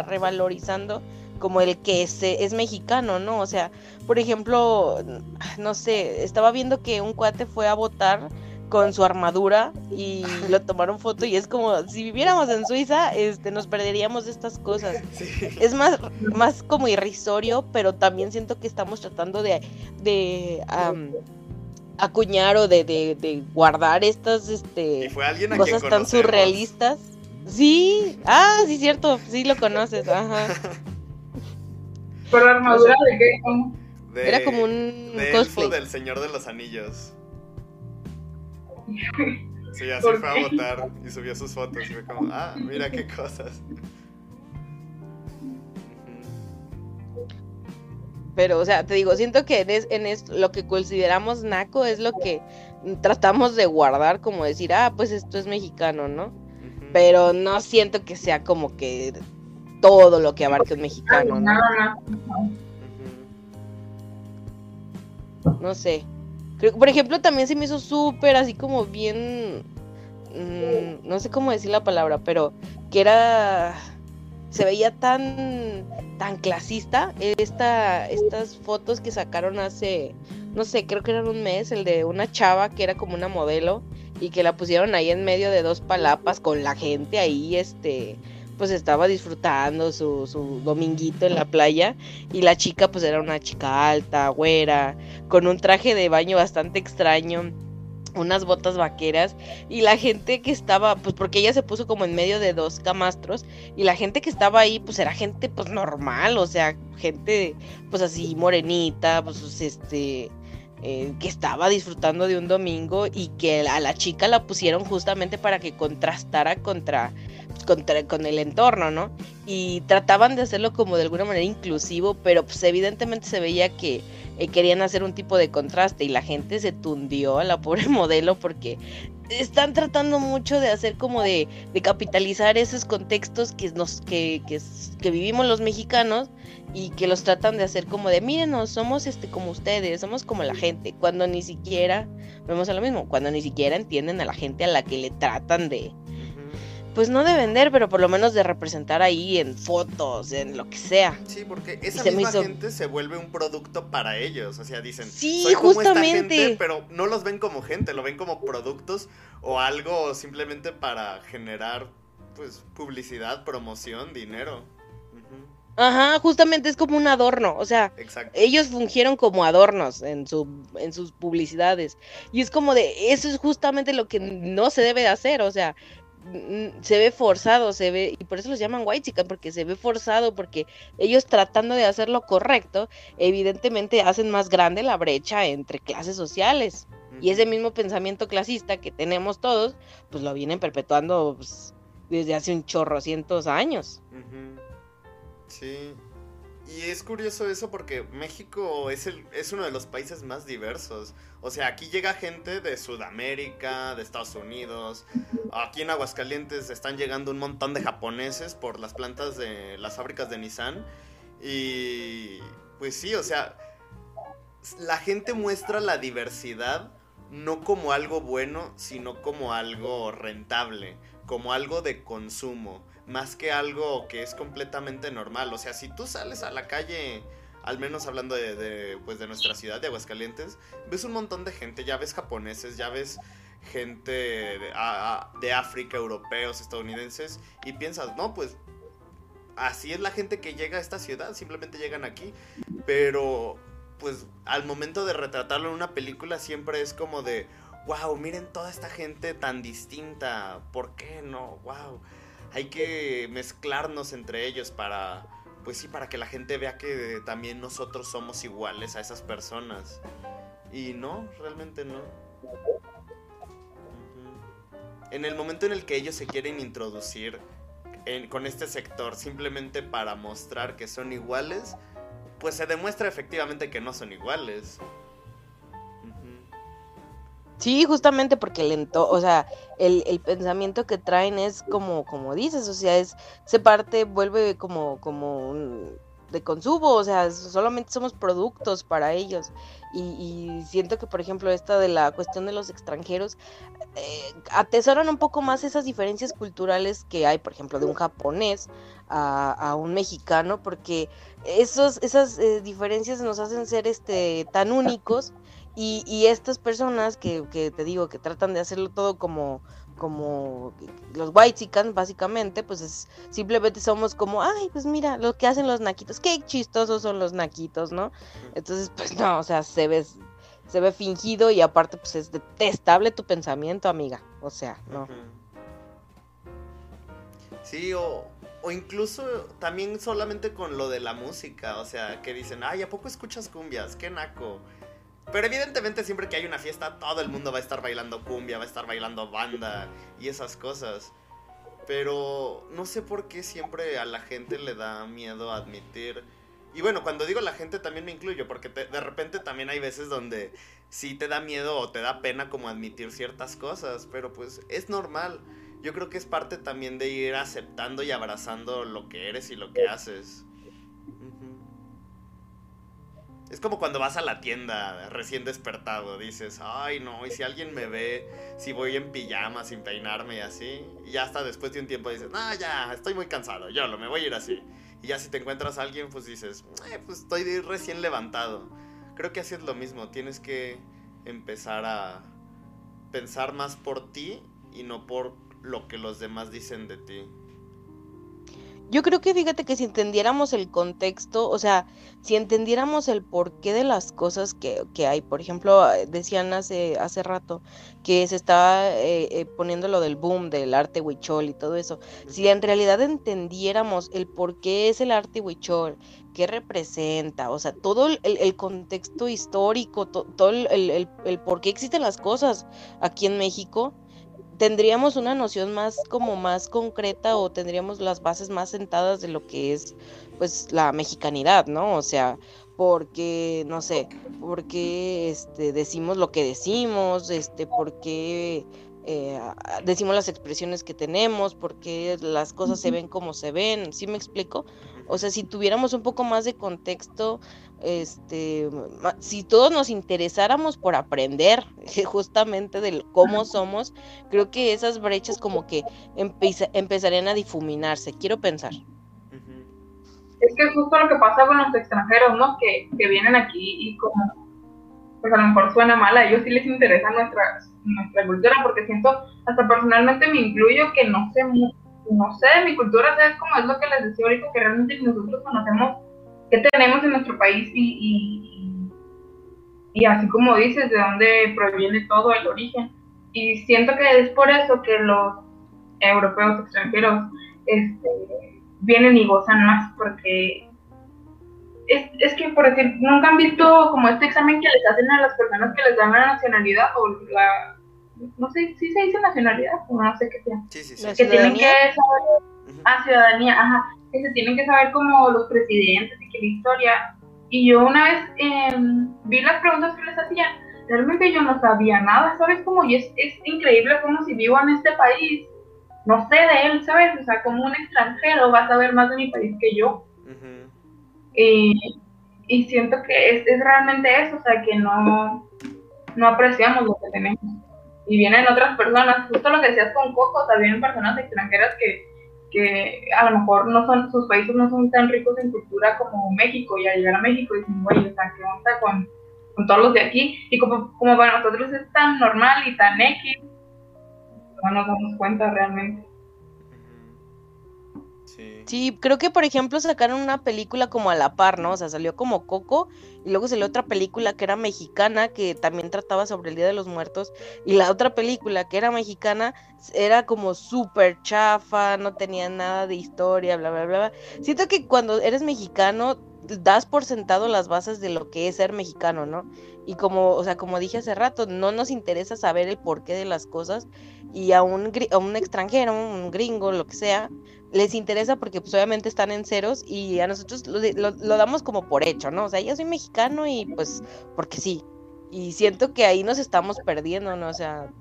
revalorizando como el que es, es mexicano, ¿no? O sea, por ejemplo, no sé, estaba viendo que un cuate fue a votar con su armadura y [laughs] lo tomaron foto y es como si viviéramos en Suiza, este nos perderíamos estas cosas. [laughs] Es más más como irrisorio, pero también siento que estamos tratando de, de acuñar o de, de, guardar estas este cosas tan surrealistas. Sí, ah, sí cierto, sí lo conoces, ajá. [laughs] ¿Por la armadura de qué? Era como un de cosplay. del Señor de los Anillos. [laughs] Sí, así fue a votar y subió sus fotos y fue como, ah, mira qué cosas. Pero, o sea, te digo, siento que en, esto, lo que consideramos naco es lo que tratamos de guardar, como decir, ah, pues esto es mexicano, ¿no? Pero no siento que sea como que todo lo que abarque un mexicano, ¿no? No sé. por ejemplo, también se me hizo súper así como bien. Mm, no sé cómo decir la palabra, pero que era. Se veía tan. tan clasista. Esta, estas fotos que sacaron hace. No sé, creo que eran un mes, el de una chava que era como una modelo y que la pusieron ahí en medio de dos palapas con la gente ahí, este pues estaba disfrutando su, su dominguito en la playa y la chica pues era una chica alta, güera, con un traje de baño bastante extraño unas botas vaqueras y la gente que estaba, pues porque ella se puso como en medio de dos camastros y la gente que estaba ahí pues era gente pues normal, o sea, gente pues así morenita, pues este, eh, que estaba disfrutando de un domingo y que a la chica la pusieron justamente para que contrastara contra con, el entorno, ¿no? Y trataban de hacerlo como de alguna manera inclusivo, pero pues evidentemente se veía que eh, querían hacer un tipo de contraste y la gente se tundió a la pobre [laughs] modelo porque están tratando mucho de hacer como de, capitalizar esos contextos que, nos, que, que, que, vivimos los mexicanos y que los tratan de hacer como de, mírenos, somos este como ustedes, somos como la gente, cuando ni siquiera, vemos a lo mismo, cuando ni siquiera entienden a la gente a la que le tratan de, pues no de vender, pero por lo menos de representar ahí en fotos, en lo que sea. Sí, porque esa misma gente se vuelve un producto para ellos, o sea, dicen, sí, soy como justamente. esta gente, pero no los ven como gente, lo ven como productos o algo simplemente para generar pues publicidad, promoción, dinero. Ajá, justamente es como un adorno, o sea, Exacto. ellos fungieron como adornos en, su, en sus publicidades. Y es como de, eso es justamente lo que no se debe de hacer, o sea, se ve forzado, se ve, y por eso los llaman white chica, porque se ve forzado, porque ellos tratando de hacer lo correcto, evidentemente hacen más grande la brecha entre clases sociales. Y ese mismo pensamiento clasista que tenemos todos, pues lo vienen perpetuando pues, desde hace un chorro cientos años. Sí. Y es curioso eso porque México es, el, es uno de los países más diversos. O sea, aquí llega gente de Sudamérica, de Estados Unidos. Aquí en Aguascalientes están llegando un montón de japoneses por las plantas de las fábricas de Nissan. Y pues sí, o sea, la gente muestra la diversidad no como algo bueno, sino como algo rentable, como algo de consumo más que algo que es completamente normal. O sea, si tú sales a la calle, al menos hablando de, de, pues de nuestra ciudad de Aguascalientes, ves un montón de gente, ya ves japoneses, ya ves gente de, de África, europeos, estadounidenses, y piensas, no, pues así es la gente que llega a esta ciudad, simplemente llegan aquí, pero pues al momento de retratarlo en una película siempre es como de, wow, miren toda esta gente tan distinta, ¿por qué no? Wow hay que mezclarnos entre ellos para, pues sí, para que la gente vea que también nosotros somos iguales a esas personas. Y no, realmente no. En el momento en el que ellos se quieren introducir con este sector simplemente para mostrar que son iguales, pues se demuestra efectivamente que no son iguales. Sí, justamente porque el ento o sea, el, el, pensamiento que traen es como, como dices, o sea, es, se parte, vuelve como, como un, de consumo, o sea, solamente somos productos para ellos. Y, y, siento que, por ejemplo, esta de la cuestión de los extranjeros, eh, atesoran un poco más esas diferencias culturales que hay, por ejemplo, de un japonés a, a un mexicano, porque esos, esas eh, diferencias nos hacen ser este, tan únicos y, y estas personas que, que, te digo que tratan de hacerlo todo como como los white básicamente, pues es, simplemente somos como, ay, pues mira, lo que hacen los naquitos, qué chistosos son los naquitos, ¿no? Entonces, pues [laughs] no, o sea, se ve, se ve fingido y aparte, pues es detestable tu pensamiento, amiga, o sea, no. Sí, o, o incluso también solamente con lo de la música, o sea, que dicen, ay, ¿a poco escuchas cumbias? Qué naco. Pero evidentemente siempre que hay una fiesta todo el mundo va a estar bailando cumbia, va a estar bailando banda y esas cosas. Pero no sé por qué siempre a la gente le da miedo admitir. Y bueno, cuando digo la gente también me incluyo, porque de repente también hay veces donde sí te da miedo o te da pena como admitir ciertas cosas, pero pues es normal. Yo creo que es parte también de ir aceptando y abrazando lo que eres y lo que haces. Es como cuando vas a la tienda recién despertado, dices, ay no, y si alguien me ve, si voy en pijama sin peinarme y así, y ya hasta después de un tiempo dices, no, ya, estoy muy cansado, yo lo me voy a ir así. Y ya si te encuentras a alguien, pues dices, eh, pues estoy recién levantado. Creo que así es lo mismo, tienes que empezar a pensar más por ti y no por lo que los demás dicen de ti. Yo creo que fíjate que si entendiéramos el contexto, o sea, si entendiéramos el porqué de las cosas que, que hay, por ejemplo, decían hace, hace rato que se estaba eh, eh, poniendo lo del boom del arte huichol y todo eso, si en realidad entendiéramos el por qué es el arte huichol, qué representa, o sea, todo el, contexto histórico, to, todo el, el, el por qué existen las cosas aquí en México, tendríamos una noción más como más concreta o tendríamos las bases más sentadas de lo que es pues la mexicanidad, ¿no? O sea, porque no sé, porque este decimos lo que decimos, este porque eh, decimos las expresiones que tenemos, porque las cosas se ven como se ven, ¿sí me explico? O sea, si tuviéramos un poco más de contexto, este, si todos nos interesáramos por aprender [laughs] justamente de cómo somos, creo que esas brechas como que empieza, empezarían a difuminarse, quiero pensar. Es que es justo lo que pasa con los extranjeros, ¿no? Que, que vienen aquí y como, pues a lo mejor suena mal, a ellos sí les interesa nuestra, nuestra cultura, porque siento, hasta personalmente me incluyo que no sé no sé, mi cultura, es como es lo que les decía ahorita, que realmente nosotros conocemos qué tenemos en nuestro país y, y, así como dices, de dónde proviene todo el origen. Y siento que es por eso que los europeos extranjeros este, vienen y gozan más, porque es, es, que, por decir, nunca han visto como este examen que les hacen a las personas que les dan la nacionalidad o la, no sé si se dice nacionalidad o no sé qué sea. Sí, sí, sí. Que tienen que saber, ah, ciudadanía, ajá, que se tienen que saber como los presidentes y que la historia. Y yo una vez em, vi las preguntas que les hacían, realmente yo no sabía nada, ¿sabes? Como, y es, es increíble como si vivo en este país, no sé de él, ¿sabes? O sea, como un extranjero va a saber más de mi país que yo. y, y, siento que es, es realmente eso, o sea, que no, no apreciamos lo que tenemos y vienen otras personas, justo lo que decías con Coco, o sea, vienen personas extranjeras que, que a lo mejor no son, sus países no son tan ricos en cultura como México, y al llegar a México dicen, güey, o sea, ¿qué onda con, con todos los de aquí? Y como, como para nosotros es tan normal y tan X, no nos damos cuenta realmente. Sí. creo que por ejemplo sacaron una película como a la par, ¿no? O sea, salió como Coco y luego salió otra película que era mexicana que también trataba sobre el Día de los Muertos y la otra película que era mexicana era como súper chafa, no tenía nada de historia, bla, bla, bla. Siento que cuando eres mexicano das por sentado las bases de lo que es ser mexicano, ¿no? Y como, o sea, como dije hace rato, no nos interesa saber el porqué de las cosas y a un, a un extranjero, un gringo, lo que sea, les interesa porque pues obviamente están en ceros y a nosotros lo, lo, damos como por hecho, ¿no? O sea, yo soy mexicano y pues porque sí. Y siento que ahí nos estamos perdiendo, ¿no? O sea,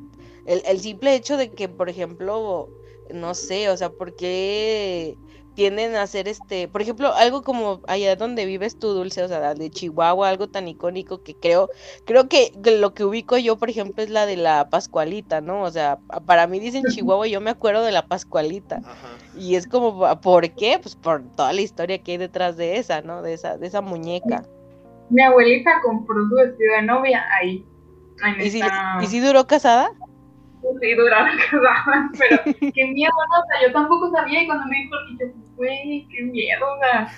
el, el simple hecho de que, por ejemplo, no sé, o sea, ¿por qué tienden a hacer este, por ejemplo, algo como allá donde vives tú, Dulce, o sea, de Chihuahua, algo tan icónico que creo, creo que lo que ubico yo, por ejemplo, es la de la Pascualita, ¿no? O sea, para mí dicen [laughs] Chihuahua, yo me acuerdo de la Pascualita. Y es como, ¿por qué? Pues por toda la historia que hay detrás de esa, ¿no? De esa, de esa muñeca. Mi abuelita compró su vestido de novia ahí. ¿Y, si, ¿Y si duró casada? sí duraba [laughs] casada, pero [laughs] qué miedo, ¿no? O sea, yo tampoco sabía y cuando me dijo, y yo, güey, qué miedo, o sea.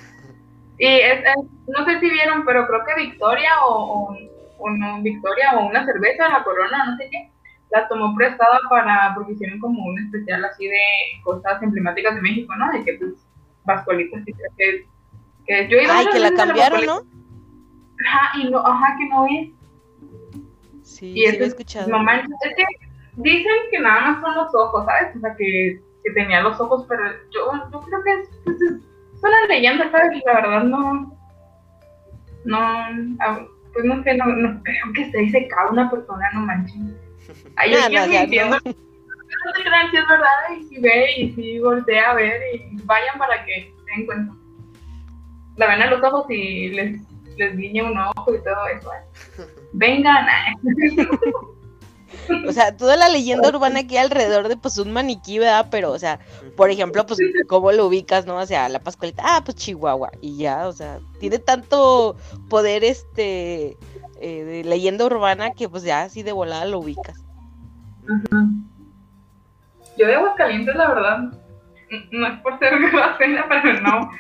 Y es, no sé si vieron, pero creo que Victoria o, o, no, Victoria o una cerveza, la corona, no sé qué, la tomó prestada para, porque hicieron como un especial así de cosas emblemáticas de México, ¿no? De que pues Pascualitas, sí, que, que yo iba Ay, que la cambiaron, ¿no? Ajá, y no, ajá, que no es. Sí, y sí, he escuchado. No manches, es que dicen que nada más son los ojos, ¿sabes? O sea, que, que tenía los ojos, pero yo, yo creo que es, pues, es, una leyenda, ¿sabes? La verdad no, no, ah, pues no sé, no, no creo que se dice cada una persona, no manches. Ay, [laughs] yo no, mintiendo. [laughs] No. no te crean si es verdad, y si ve, y si voltea a ver, y vayan para que se den cuenta. La ven a los ojos y les, les guiña un ojo y todo eso. ¿eh? [laughs] Vengan. O sea, toda la leyenda urbana que hay alrededor de pues un maniquí, ¿verdad? Pero, o sea, por ejemplo, pues, ¿cómo lo ubicas, no? O sea, la Pascualita, ah, pues Chihuahua, y ya, o sea, tiene tanto poder este eh, de leyenda urbana que pues ya así de volada lo ubicas. Yo de Aguascalientes, la verdad, no es por ser [laughs] grosera, pero no.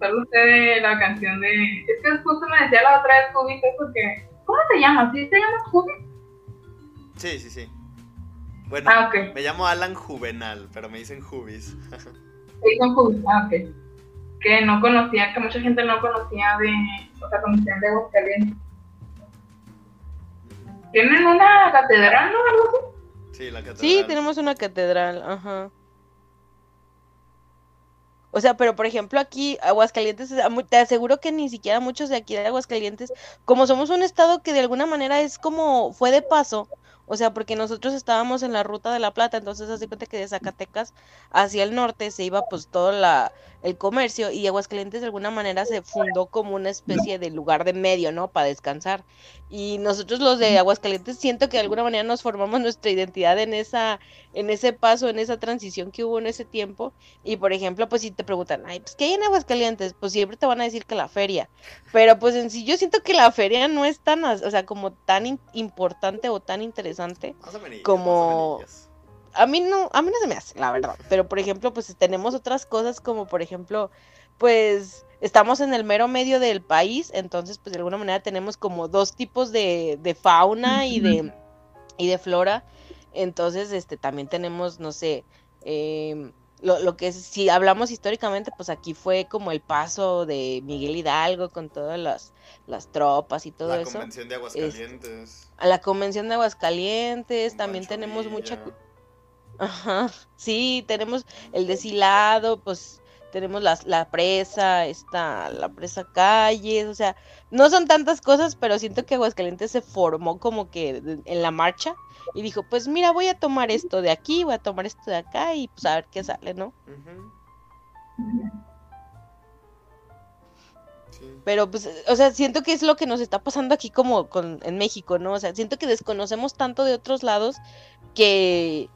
Solo sé de la canción de. Es que justo me decía la otra vez Jubi, porque. ¿Cómo se llama? ¿Sí se llama Jubi? Sí, sí, sí. Bueno, ah, me llamo Alan Juvenal, pero me dicen Jubis. me dicen Jubis, ah, ok. Que no conocía, que mucha gente no conocía de, o sea, conocían de Aguascalientes. ¿Tienen una catedral, no? ¿Algo así? Sí, la catedral. Sí, tenemos una catedral, ajá. O sea, pero por ejemplo aquí, Aguascalientes, te aseguro que ni siquiera muchos de aquí de Aguascalientes, como somos un estado que de alguna manera es como, fue de paso, o sea, porque nosotros estábamos en la ruta de la Plata, entonces hace cuenta que de Zacatecas hacia el norte se iba pues todo la, el comercio y Aguascalientes de alguna manera se fundó como una especie de lugar de medio, ¿no? Para descansar. Y nosotros los de Aguascalientes siento que de alguna manera nos formamos nuestra identidad en esa, en ese paso, en esa transición que hubo en ese tiempo. Y por ejemplo, pues si te preguntan, ay, pues ¿qué hay en Aguascalientes? Pues siempre te van a decir que la feria. Pero pues en sí yo siento que la feria no es tan, o sea, como tan importante o tan interesante como... a mí no, a mí no se me hace, la verdad. Pero por ejemplo, pues tenemos otras cosas como por ejemplo, pues estamos en el mero medio del país, entonces pues de alguna manera tenemos como dos tipos de, de fauna y de, y de flora. Entonces, este, también tenemos, no sé, eh, lo, lo, que es, si hablamos históricamente, pues aquí fue como el paso de Miguel Hidalgo con todas las, las tropas y todo eso. La Convención de Aguascalientes. Este, a la Convención de Aguascalientes, también tenemos mucha... Ajá, sí, tenemos el deshilado, pues tenemos la, la presa, está la presa calles, o sea, no son tantas cosas, pero siento que Aguascalientes se formó como que en la marcha y dijo, pues mira, voy a tomar esto de aquí, voy a tomar esto de acá y pues a ver qué sale, ¿no? Pero pues, o sea, siento que es lo que nos está pasando aquí como con, en México, ¿no? O sea, siento que desconocemos tanto de otros lados que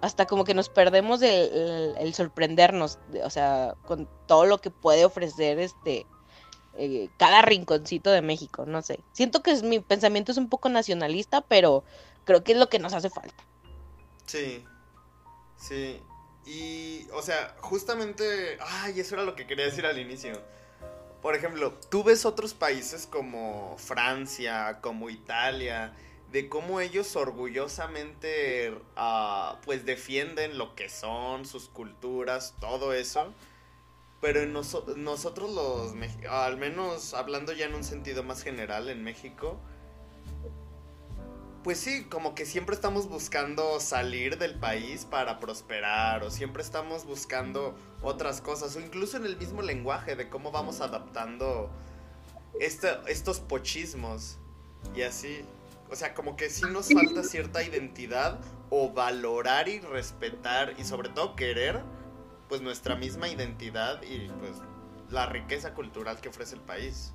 hasta como que nos perdemos el, sorprendernos, o sea, con todo lo que puede ofrecer este eh, cada rinconcito de México, no sé. Siento que mi pensamiento es un poco nacionalista, pero creo que es lo que nos hace falta. Sí, sí. Y, o sea, justamente, ay, eso era lo que quería decir al inicio. Por ejemplo, tú ves otros países como Francia, como Italia, de cómo ellos orgullosamente, uh, pues, defienden lo que son, sus culturas, todo eso. Pero en nosotros los, al menos hablando ya en un sentido más general en México, pues sí, como que siempre estamos buscando salir del país para prosperar o siempre estamos buscando otras cosas o incluso en el mismo lenguaje de cómo vamos adaptando este, estos pochismos y así. O sea, como que sí nos falta cierta identidad o valorar y respetar y sobre todo querer pues nuestra misma identidad y pues la riqueza cultural que ofrece el país.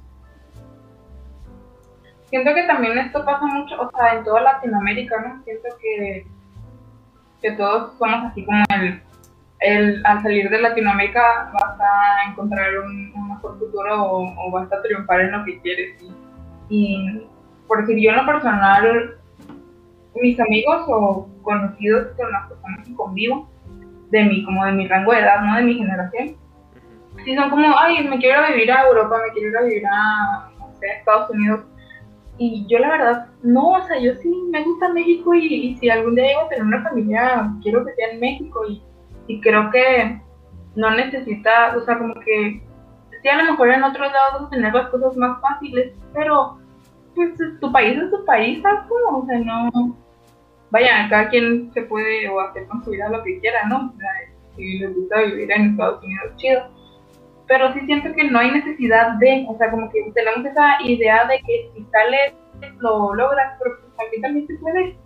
Siento que también esto pasa mucho, o sea, en toda Latinoamérica, ¿no? Siento que, que todos somos así como el, el, al salir de Latinoamérica vas a encontrar un, mejor futuro o, vas a triunfar en lo que quieres. Y, y por decir, yo en lo personal, mis amigos o conocidos con las personas que convivo, de mi, como de mi rango de edad, ¿no? De mi generación. Sí, son como, ay, me quiero ir a vivir a Europa, me quiero ir a vivir a, no sé, Estados Unidos. Y yo la verdad, no, o sea, yo sí me gusta México y, si algún día llego a tener una familia, quiero que sea en México y, y creo que no necesita, o sea, como que sí a lo mejor en otros lados tener las cosas más fáciles, pero pues tu país es tu país, ¿sabes? O sea, no, vaya, cada quien se puede o hacer con su vida lo que quiera, ¿no? si les gusta vivir en Estados Unidos, chido. Pero sí siento que no hay necesidad de, o sea, como que tenemos esa idea de que si sales lo logras, pero pues aquí también se puede.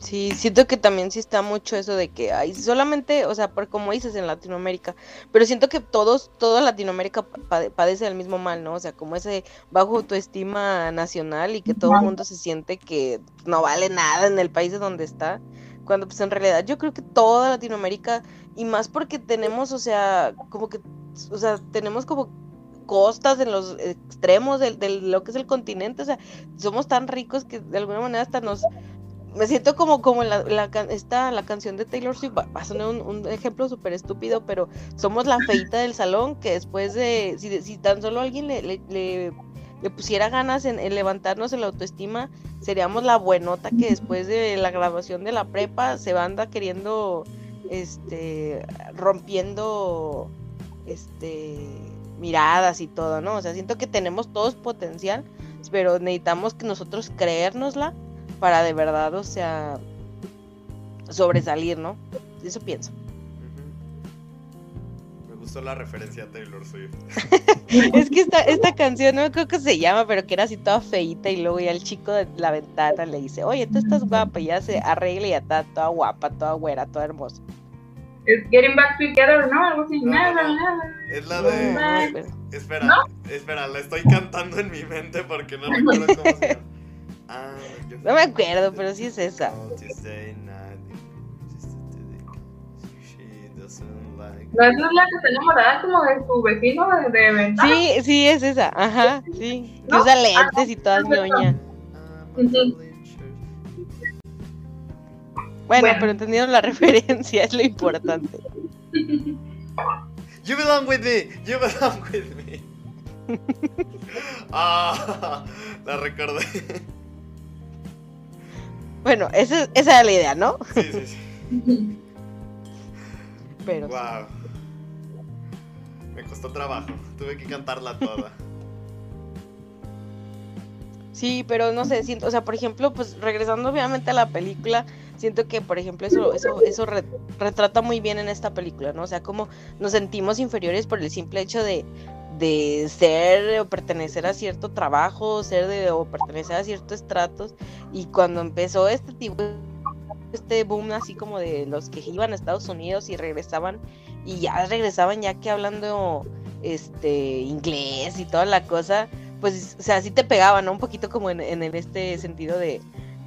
Sí, siento que también sí está mucho eso de que hay solamente, o sea, por como dices en Latinoamérica, pero siento que todos, toda Latinoamérica padece del mismo mal, ¿no? O sea, como ese bajo autoestima nacional y que todo el mundo se siente que no vale nada en el país de donde está, cuando pues en realidad yo creo que toda Latinoamérica, y más porque tenemos, o sea, como que, o sea, tenemos como costas en los extremos de, de lo que es el continente, o sea, somos tan ricos que de alguna manera hasta nos me siento como, como la, la, esta, la canción de Taylor Swift, va a sonar un, ejemplo súper estúpido, pero somos la feita del salón que después de, si, si tan solo alguien le, le, pusiera ganas en, levantarnos en la autoestima, seríamos la buenota que después de la graduación de la prepa se anda queriendo, este, rompiendo, este, miradas y todo, ¿no? O sea, siento que tenemos todos potencial, pero necesitamos que nosotros creérnosla para de verdad, o sea, sobresalir, ¿no? Eso pienso. Me gustó la referencia a Taylor Swift. [laughs] es que esta, esta canción, no creo que se llama, pero que era así toda feita y luego ya el chico de la ventana le dice, oye, tú estás guapa y ya se arregla y ya está toda guapa, toda güera, toda hermosa. Es Getting Back Together, ¿no? Algo así. nada, nada. Es la de... Espera, espera, la estoy cantando en mi mente porque no recuerdo cómo se llama. Ah, no me acuerdo, pero sí es esa. No, esa es la que está enamorada como de su vecino de, de ventana. Sí, sí, es esa, ajá, sí. usa lentes y toda ñoña. Bueno, pero entendieron la [laughs] referencia, es lo importante. You belong with me, you belong with me. [laughs] ah, la recordé. Bueno, esa, esa era la idea, ¿no? Sí, sí, sí. [laughs] Pero Wow. Me costó trabajo. Tuve que cantarla toda. Sí, pero no sé, siento, o sea, por ejemplo, pues regresando obviamente a la película, siento que, por ejemplo, eso, eso, eso re- retrata muy bien en esta película, ¿no? O sea, cómo nos sentimos inferiores por el simple hecho de, de ser o pertenecer a cierto trabajo, ser de o pertenecer a ciertos estratos, y cuando empezó este tipo, este boom así como de los que iban a Estados Unidos y regresaban, y ya regresaban ya que hablando este inglés y toda la cosa, pues, o sea, sí te pegaba, ¿no? Un poquito como en, en, en este sentido de,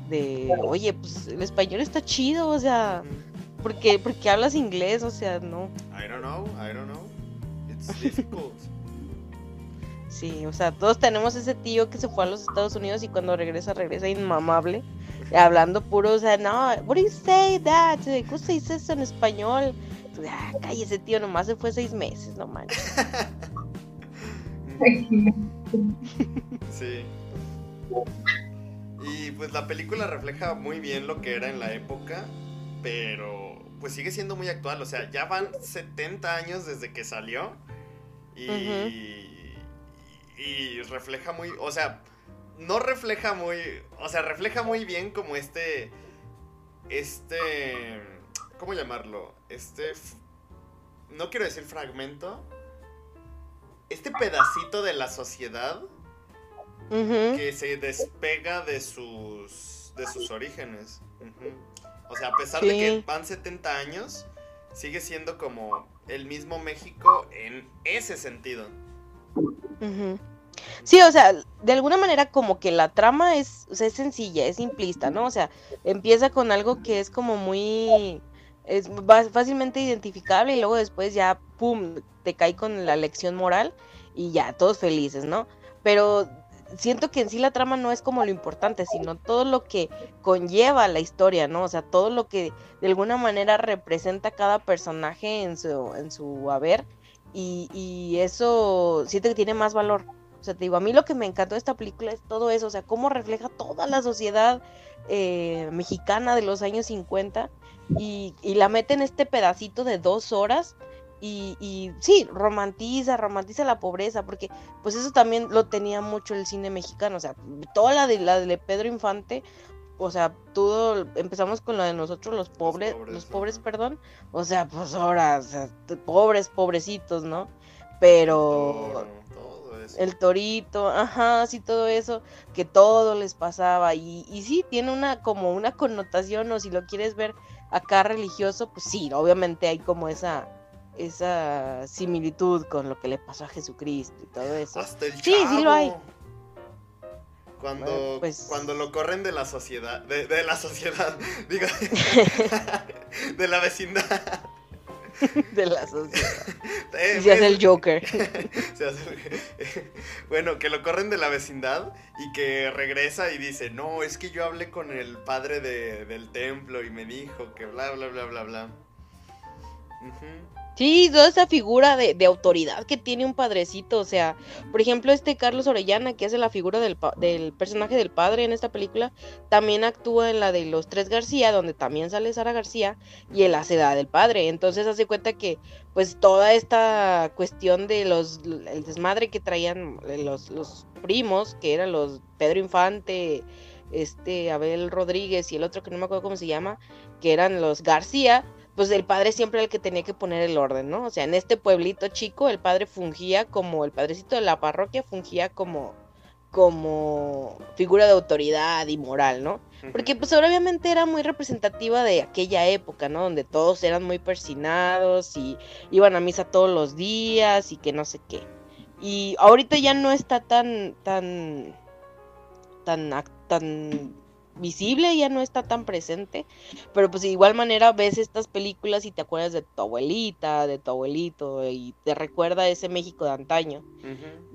de, oye, pues el español está chido, o sea, porque, porque hablas inglés, o sea, no, I don't know, I don't know. It's [laughs] difficult. Sí, o sea, todos tenemos ese tío que se fue a los Estados Unidos y cuando regresa, regresa inmamable, hablando puro, o sea, no, what do you say that? ¿Cómo se dice eso en español? Ah, cállese, tío, nomás se fue seis meses, no manches. Sí. Y pues la película refleja muy bien lo que era en la época, pero pues sigue siendo muy actual. O sea, ya van 70 años desde que salió. Y, y refleja muy, o sea, no refleja muy, o sea, refleja muy bien como este, este, ¿cómo llamarlo? Este, no quiero decir fragmento, este pedacito de la sociedad que se despega de sus de sus orígenes. O sea, a pesar de que van 70 años, sigue siendo como el mismo México en ese sentido. Ujú. Sí, o sea, de alguna manera como que la trama es, o sea, es sencilla, es simplista, ¿no? O sea, empieza con algo que es como muy, es fácilmente identificable y luego después ya, pum, te cae con la lección moral y ya, todos felices, ¿no? Pero siento que en sí la trama no es como lo importante, sino todo lo que conlleva la historia, ¿no? O sea, todo lo que de alguna manera representa cada personaje en su, en su haber y, y eso siento que tiene más valor. O sea, te digo, a mí lo que me encantó de esta película es todo eso, o sea, cómo refleja toda la sociedad eh, mexicana de los años 50 y, y la mete en este pedacito de dos horas y, y sí, romantiza, romantiza la pobreza, porque pues eso también lo tenía mucho el cine mexicano, o sea, toda la de, la de Pedro Infante, o sea, todo, empezamos con la de nosotros los pobres, pobres, los pobres, perdón, o sea, pues ahora, o sea, pobres, pobrecitos, ¿no? Pero eso. el torito, ajá, sí, todo eso, que todo les pasaba. Y, y sí, tiene una como una connotación, o si lo quieres ver acá religioso, pues sí, obviamente hay como esa, esa similitud con lo que le pasó a Jesucristo y todo eso. Hasta el Sí, sí lo hay. Cuando, Bueno, pues- cuando lo corren de la sociedad, de, de la sociedad, [laughs] digo, [laughs] de la vecindad. [laughs] de la sociedad. [laughs] Eh, Y [laughs] se hace el Joker. Se hace- bueno, que lo corren de la vecindad y que regresa y dice, no, es que yo hablé con el padre de- del templo y me dijo que bla, bla, bla, bla, bla. Ujú. Sí, toda esa figura de, autoridad que tiene un padrecito, o sea, por ejemplo, este Carlos Orellana, que hace la figura del, del personaje del padre en esta película, también actúa en la de Los Tres García, donde también sale Sara García, y él hace la del padre. Entonces hace cuenta que, pues, toda esta cuestión de los, el desmadre que traían los, los primos, que eran los Pedro Infante, este, Abel Rodríguez y el otro que no me acuerdo cómo se llama, que eran los García, pues el padre siempre era el que tenía que poner el orden, ¿no? O sea, en este pueblito chico el padre fungía como, el padrecito de la parroquia fungía como, como figura de autoridad y moral, ¿no? Porque pues obviamente era muy representativa de aquella época, ¿no? Donde todos eran muy persinados y iban a misa todos los días y que no sé qué. Y ahorita ya no está tan, tan, tan, tan visible, ya no está tan presente. Pero pues de igual manera ves estas películas y te acuerdas de tu abuelita, de tu abuelito y te recuerda ese México de antaño.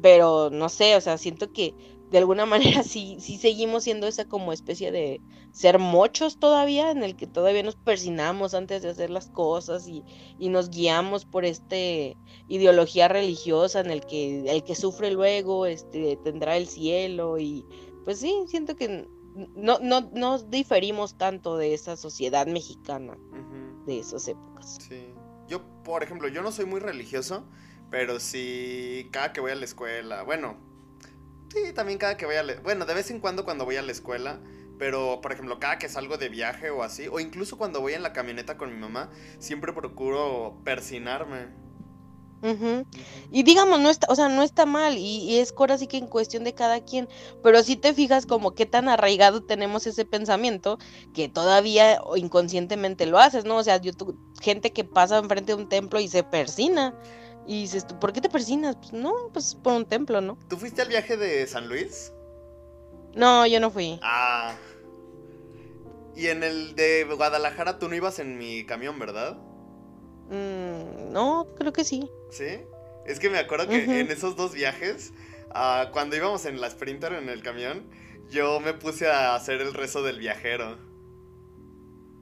Pero no sé, o sea, siento que de alguna [laughs] manera sí, sí seguimos siendo esa como especie de ser mochos todavía, en el que todavía nos persinamos antes de hacer las cosas y, y nos guiamos por este ideología religiosa en el que el que sufre luego este, tendrá el cielo y pues sí, siento que no, no, no diferimos tanto de esa sociedad mexicana de esas épocas. Sí. Yo, por ejemplo, yo no soy muy religioso, pero sí, cada que voy a la escuela, bueno, sí, también cada que voy a la, bueno, de vez en cuando cuando voy a la escuela, pero por ejemplo, cada que salgo de viaje o así, o incluso cuando voy en la camioneta con mi mamá, siempre procuro persinarme. Y digamos, no está, o sea, no está mal, y, es ahora sí que en cuestión de cada quien, pero si te fijas como qué tan arraigado tenemos ese pensamiento que todavía inconscientemente lo haces, ¿no? O sea, yo, gente que pasa enfrente de un templo y se persina, y dices, ¿por qué te persinas? Pues no, pues por un templo, ¿no? ¿Tú fuiste al viaje de San Luis? No, yo no fui. Ah. Y en el de Guadalajara tú no ibas en mi camión, ¿verdad? Mm, no, creo que sí. ¿Sí? Es que me acuerdo que en esos dos viajes, ah, cuando íbamos en la Sprinter en el camión, yo me puse a hacer el rezo del viajero.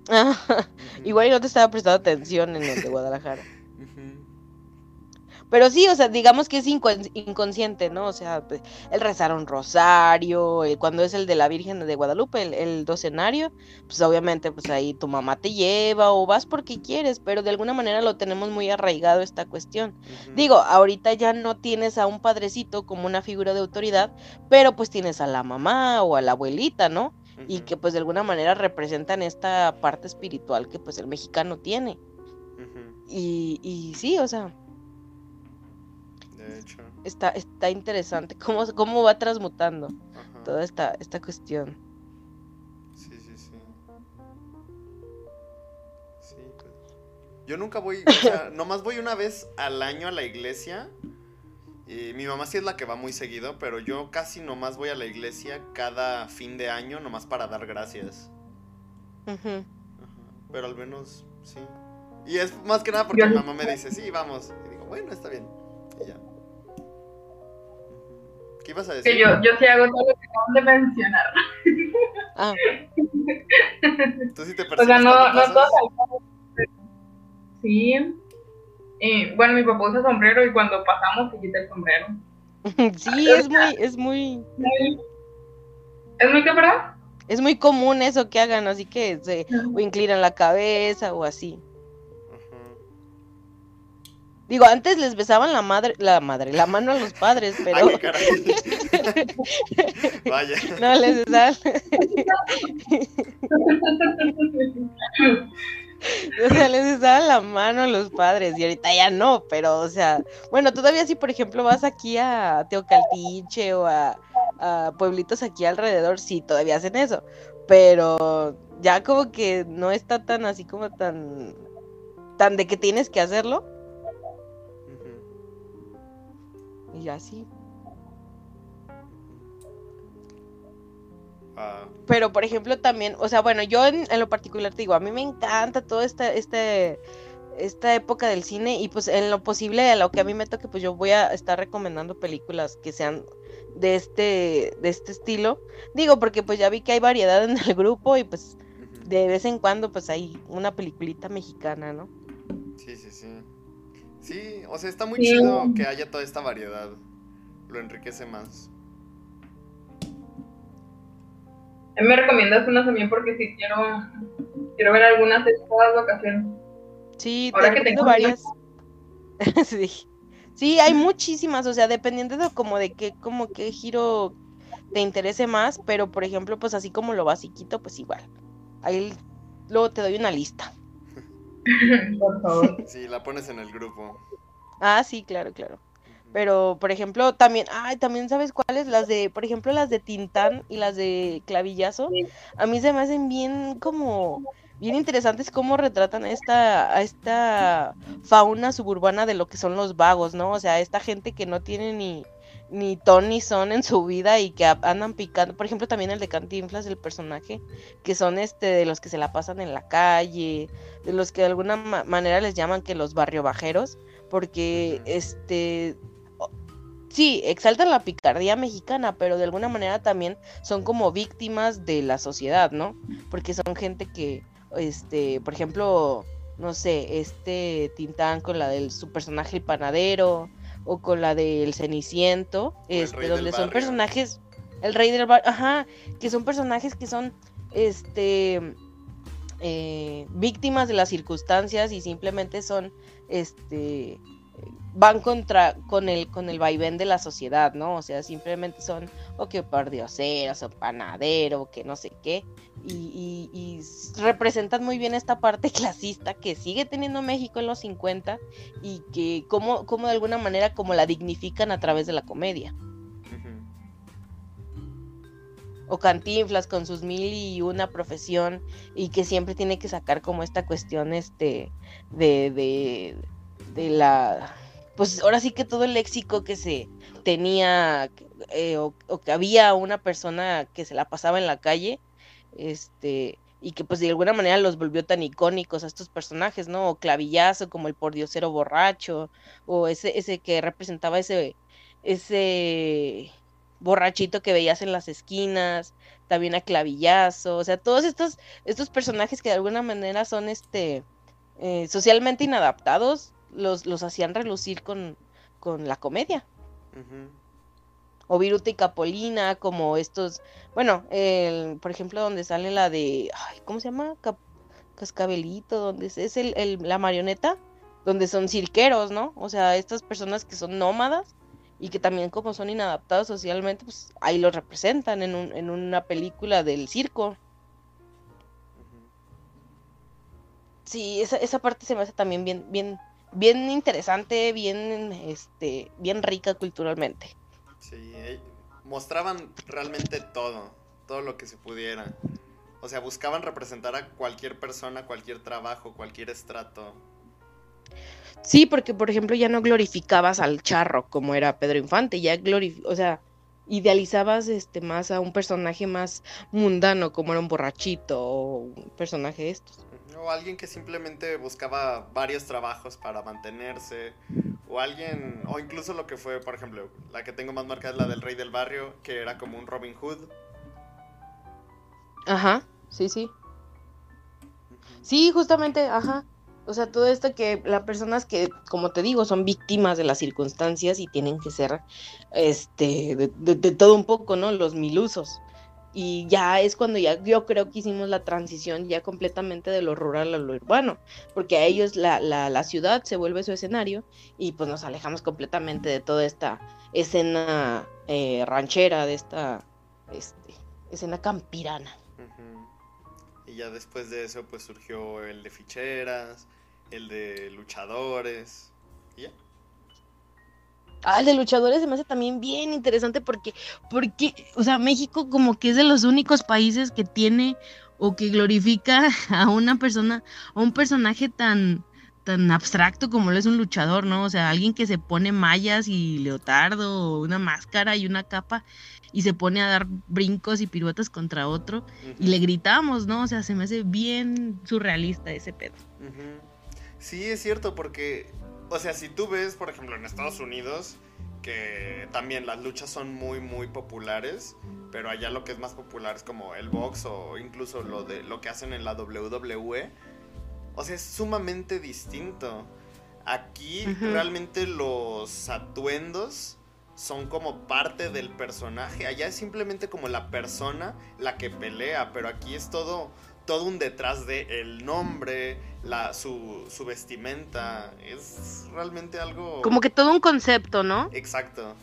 [laughs] igual no te estaba prestando atención en el de Guadalajara. [laughs] Pero sí, o sea, digamos que es inconsciente, ¿no? O sea, pues, el rezar un rosario, cuando es el de la Virgen de Guadalupe, el, docenario, pues obviamente, pues ahí tu mamá te lleva o vas porque quieres, pero de alguna manera lo tenemos muy arraigado esta cuestión. Digo, ahorita ya no tienes a un padrecito como una figura de autoridad, pero pues tienes a la mamá o a la abuelita, ¿no? Y que pues de alguna manera representan esta parte espiritual que pues el mexicano tiene. y, y sí, o sea, Está, está interesante [laughs] cómo, cómo va transmutando toda esta, esta cuestión. Sí, sí, sí. Sí, pues. Yo nunca voy, o sea, [laughs] nomás voy una vez al año a la iglesia. Y mi mamá sí es la que va muy seguido, pero yo casi nomás voy a la iglesia cada fin de año, nomás para dar gracias. Pero al menos, sí. Y es más que nada porque mi mamá me dice, sí, vamos. Y digo, bueno, está bien. Y ya. ¿Qué ibas a decir? Que yo, yo sí hago todo lo que acaban de mencionar. Ah. ¿Tú sí te O sea, no, no todo Sí. Y, bueno, mi papá usa sombrero y cuando pasamos se quita el sombrero. [laughs] sí, es muy, es muy... ¿Es muy qué, verdad? Es muy común eso que hagan, así que se o inclinan la cabeza o así. Digo, antes les besaban la madre, la madre, la mano a los padres, [laughs] pero. Ay, Vaya. [laughs] No les besaban. [laughs] o sea, les besaban la mano a los padres y ahorita ya no, pero, o sea, bueno, todavía si, por ejemplo, vas aquí a Teocaltiche o a, a pueblitos aquí alrededor, sí, todavía hacen eso, pero ya como que no está tan así como tan, tan de que tienes que hacerlo y así. Ah. Pero, por ejemplo, también, o sea, bueno, yo en, lo particular te digo, a mí me encanta toda esta, este, esta época del cine y pues en lo posible, a lo que a mí me toque, pues yo voy a estar recomendando películas que sean de este, de este estilo. Digo, porque pues ya vi que hay variedad en el grupo y pues de vez en cuando pues hay una peliculita mexicana, ¿no? Sí, sí, sí. Sí, o sea, está muy chido que haya toda esta variedad. Lo enriquece más. Me recomiendas una también porque sí quiero, quiero ver algunas de estas vacaciones. Sí, Ahora que tengo varias. [laughs] sí. sí, hay muchísimas, o sea, dependiendo de como de qué, como qué giro te interese más, pero por ejemplo, pues así como lo basiquito, pues igual. Ahí luego te doy una lista. [laughs] por favor. Sí, la pones en el grupo. Ah, sí, claro, claro. Pero, por ejemplo, también, ay, también sabes cuáles, las de, por ejemplo, las de Tintán y las de Clavillazo, a mí se me hacen bien como, bien interesantes cómo retratan esta, a esta fauna suburbana de lo que son los vagos, ¿no? O sea, esta gente que no tiene ni, ni ton ni son en su vida y que andan picando. Por ejemplo, también el de Cantinflas, el personaje, que son este de los que se la pasan en la calle, de los que de alguna manera les llaman que los barrio bajeros, porque este sí, exaltan la picardía mexicana, pero de alguna manera también son como víctimas de la sociedad, ¿no? Porque son gente que, este, por ejemplo, no sé, este Tintán con la del su personaje el panadero o con la del Ceniciento, este, donde son personajes, el rey del bar, ajá, que son personajes que son, este, eh, víctimas de las circunstancias y simplemente son, este, van contra con el con el vaivén de la sociedad, ¿no? O sea, simplemente son o que pardioseros o panadero, que no sé qué, y, representan muy bien esta parte [laughs] clasista que sigue teniendo México en los 50 y que como, como de alguna manera como la dignifican a través de la comedia. O Cantinflas con sus mil y una profesión y que siempre tiene que sacar como esta cuestión este de, de, de la pues ahora sí que todo el léxico que se tenía eh, o, que había una persona que se la pasaba en la calle, este, y que pues de alguna manera los volvió tan icónicos a estos personajes, ¿no? O Clavillazo como el pordiosero borracho, o ese, ese que representaba ese, ese borrachito que veías en las esquinas, también a Clavillazo, o sea, todos estos, estos personajes que de alguna manera son este eh, socialmente inadaptados, los, los hacían relucir con, con la comedia. O Viruta y Capolina, como estos, bueno, el, por ejemplo, donde sale la de, ay, ¿cómo se llama? Cascabelito, donde es, es el, la marioneta, donde son cirqueros, ¿no? O sea, estas personas que son nómadas y que también como son inadaptados socialmente, pues ahí los representan en, un, en una película del circo. Sí, esa, esa parte se me hace también bien, bien, bien interesante, bien, este, bien rica culturalmente. Sí, eh, mostraban realmente todo, todo lo que se pudiera. O sea, buscaban representar a cualquier persona, cualquier trabajo, cualquier estrato. Sí, porque por ejemplo ya no glorificabas al charro como era Pedro Infante, ya glorif o sea, idealizabas este más a un personaje más mundano como era un borrachito o un personaje de estos. O alguien que simplemente buscaba varios trabajos para mantenerse. O alguien, o incluso lo que fue, por ejemplo, la que tengo más marcada es la del rey del barrio, que era como un Robin Hood. Ajá, sí, sí. Sí, justamente, ajá. O sea, todo esto que las personas que, como te digo, son víctimas de las circunstancias y tienen que ser, este, de, de todo un poco, ¿no? Los milusos y ya es cuando ya yo creo que hicimos la transición ya completamente de lo rural a lo urbano, porque a ellos la, la, ciudad se vuelve su escenario y pues nos alejamos completamente de toda esta escena eh, ranchera, de esta este, escena campirana. Y ya después de eso pues surgió el de ficheras, el de luchadores, y ya. Ah, el de luchadores se me hace también bien interesante porque, porque, o sea, México como que es de los únicos países que tiene o que glorifica [laughs] a una persona, a un personaje tan, tan abstracto como lo es un luchador, ¿no? O sea, alguien que se pone mallas y leotardo, una máscara y una capa y se pone a dar brincos y piruetas contra otro y le gritamos, ¿no? O sea, se me hace bien surrealista ese pedo. Sí, es cierto, porque o sea, si tú ves, por ejemplo, en Estados Unidos, que también las luchas son muy, muy populares, pero allá lo que es más popular es como el box o incluso lo, de, lo que hacen en la WWE. O sea, es sumamente distinto. Aquí realmente los atuendos son como parte del personaje. Allá es simplemente como la persona la que pelea, pero aquí es todo todo un detrás de el nombre, la, su, su vestimenta. Es realmente algo. Como que todo un concepto, ¿no? Exacto.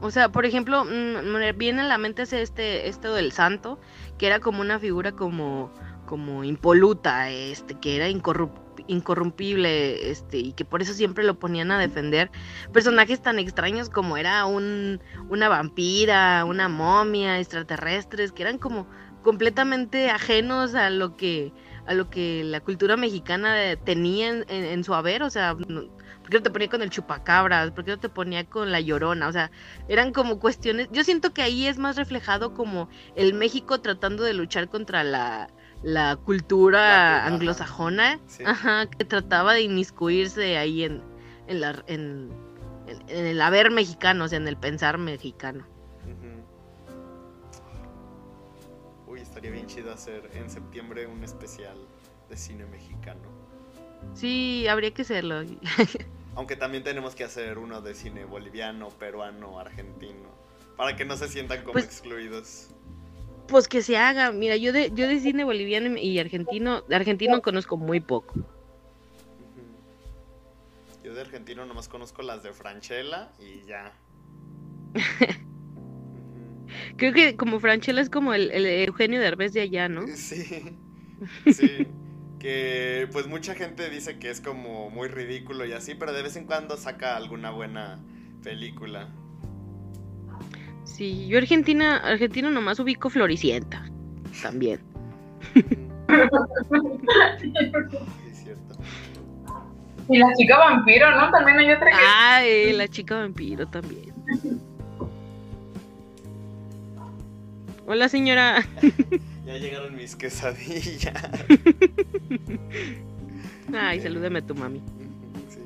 O sea, por ejemplo, mm, viene a la mente este, esto del santo, que era como una figura como, como impoluta, este, que era incorrumpible, este, y que por eso siempre lo ponían a defender personajes tan extraños como era un, una vampira, una momia, extraterrestres, que eran como completamente ajenos a lo que a lo que la cultura mexicana tenía en, su haber, o sea, ¿por qué no te ponía con el chupacabras? ¿Por qué no te ponía con la llorona? O sea, eran como cuestiones, yo siento que ahí es más reflejado como el México tratando de luchar contra la, la cultura anglosajona, ajá, que trataba de inmiscuirse ahí en, en, la, en, en, el haber mexicano, o sea, en el pensar mexicano. Estaría bien chido hacer en septiembre un especial de cine mexicano. Sí, habría que hacerlo. [laughs] Aunque también tenemos que hacer uno de cine boliviano, peruano, argentino, para que no se sientan como pues excluidos. Pues que se haga. Mira, yo de, yo de cine boliviano y argentino, de argentino conozco muy poco. Yo de argentino nomás conozco las de Franchella y ya. [laughs] Creo que como Franchella es como el, el Eugenio Derbez de allá, ¿no? [laughs] Sí. [laughs] Sí. que pues mucha gente dice que es como muy ridículo y así, pero de vez en cuando saca alguna buena película. Sí, yo Argentina, Argentina nomás ubico Floricienta, también. [laughs] es cierto. Y la chica vampiro, ¿no? También hay otra que... Ah, la chica vampiro también. Hola, señora. ya llegaron mis quesadillas. Ay, salúdame a tu mami. Sí,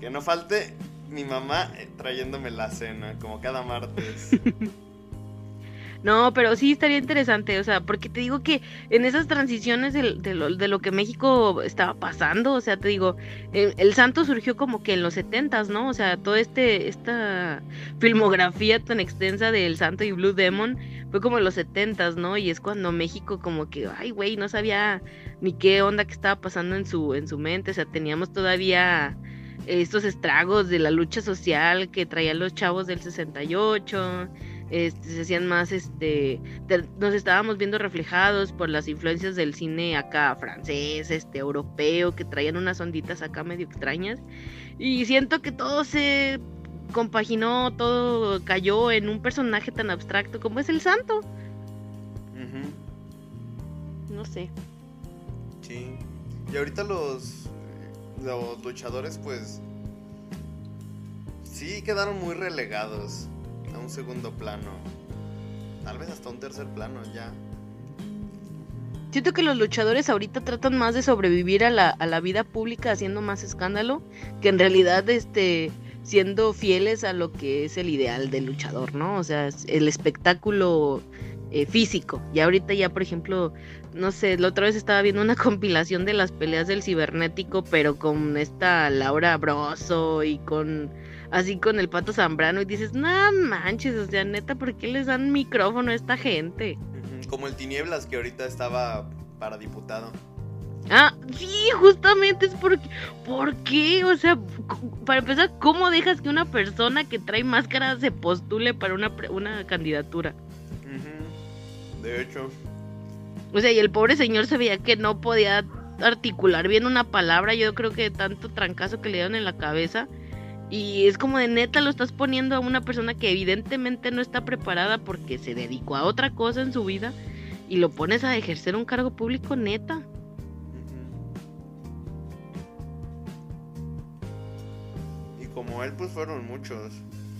que no falte mi mamá eh, trayéndome la cena, como cada martes. No, pero sí estaría interesante, o sea, porque te digo que en esas transiciones de, de, lo, de lo, que México estaba pasando, o sea, te digo, el, santo surgió como que en los setentas, ¿no? O sea, toda este, esta filmografía tan extensa del santo y Blue Demon fue como en los setentas, ¿no? Y es cuando México como que, ay, güey, no sabía ni qué onda que estaba pasando en su, en su mente, o sea, teníamos todavía estos estragos de la lucha social que traían los chavos del 68, este, se hacían más, este, nos estábamos viendo reflejados por las influencias del cine acá francés, este, europeo, que traían unas onditas acá medio extrañas, y siento que todo se compaginó, todo cayó en un personaje tan abstracto como es el santo. No sé. Sí. Y ahorita los los luchadores pues sí quedaron muy relegados un segundo plano. Tal vez hasta un tercer plano ya. Siento que los luchadores ahorita tratan más de sobrevivir a la, a la vida pública haciendo más escándalo que en realidad este siendo fieles a lo que es el ideal del luchador, ¿no? O sea, el espectáculo eh, físico. Y ahorita ya, por ejemplo, no sé, la otra vez estaba viendo una [laughs] compilación de las peleas del cibernético, pero con esta Laura Broso y con así con el pato Zambrano y dices, no manches, o sea, neta, ¿por qué les dan micrófono a esta gente? Como el Tinieblas que ahorita estaba para diputado. Ah, sí, justamente es porque, ¿por qué? O sea, para empezar, ¿cómo dejas que una persona que trae máscara se postule para una, una candidatura? De hecho. O sea, y el pobre señor se veía que no podía articular bien una palabra. Yo creo que tanto trancazo que le dieron en la cabeza. Y es como de neta lo estás poniendo a una persona que evidentemente no está preparada porque se dedicó a otra cosa en su vida. Y lo pones a ejercer un cargo público neta. Y como él, pues fueron muchos.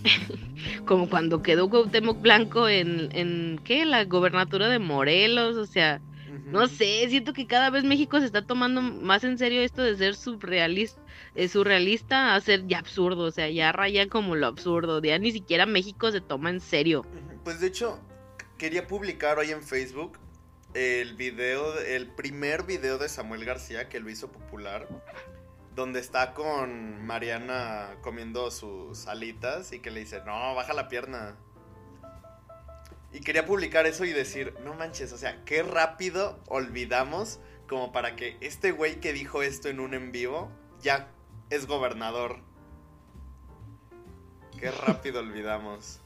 [laughs] como cuando quedó Cuauhtémoc Blanco en, en ¿qué? La gobernatura de Morelos, o sea, no sé, siento que cada vez México se está tomando más en serio esto de ser surrealista, eh, surrealista a ser ya absurdo, o sea, ya raya como lo absurdo, ya ni siquiera México se toma en serio. Pues de hecho, quería publicar hoy en Facebook el video, el primer video de Samuel García que lo hizo popular donde está con Mariana comiendo sus alitas y que le dice, no, baja la pierna. Y quería publicar eso y decir, no manches, o sea, qué rápido olvidamos como para que este güey que dijo esto en un en vivo ya es gobernador. Qué rápido olvidamos.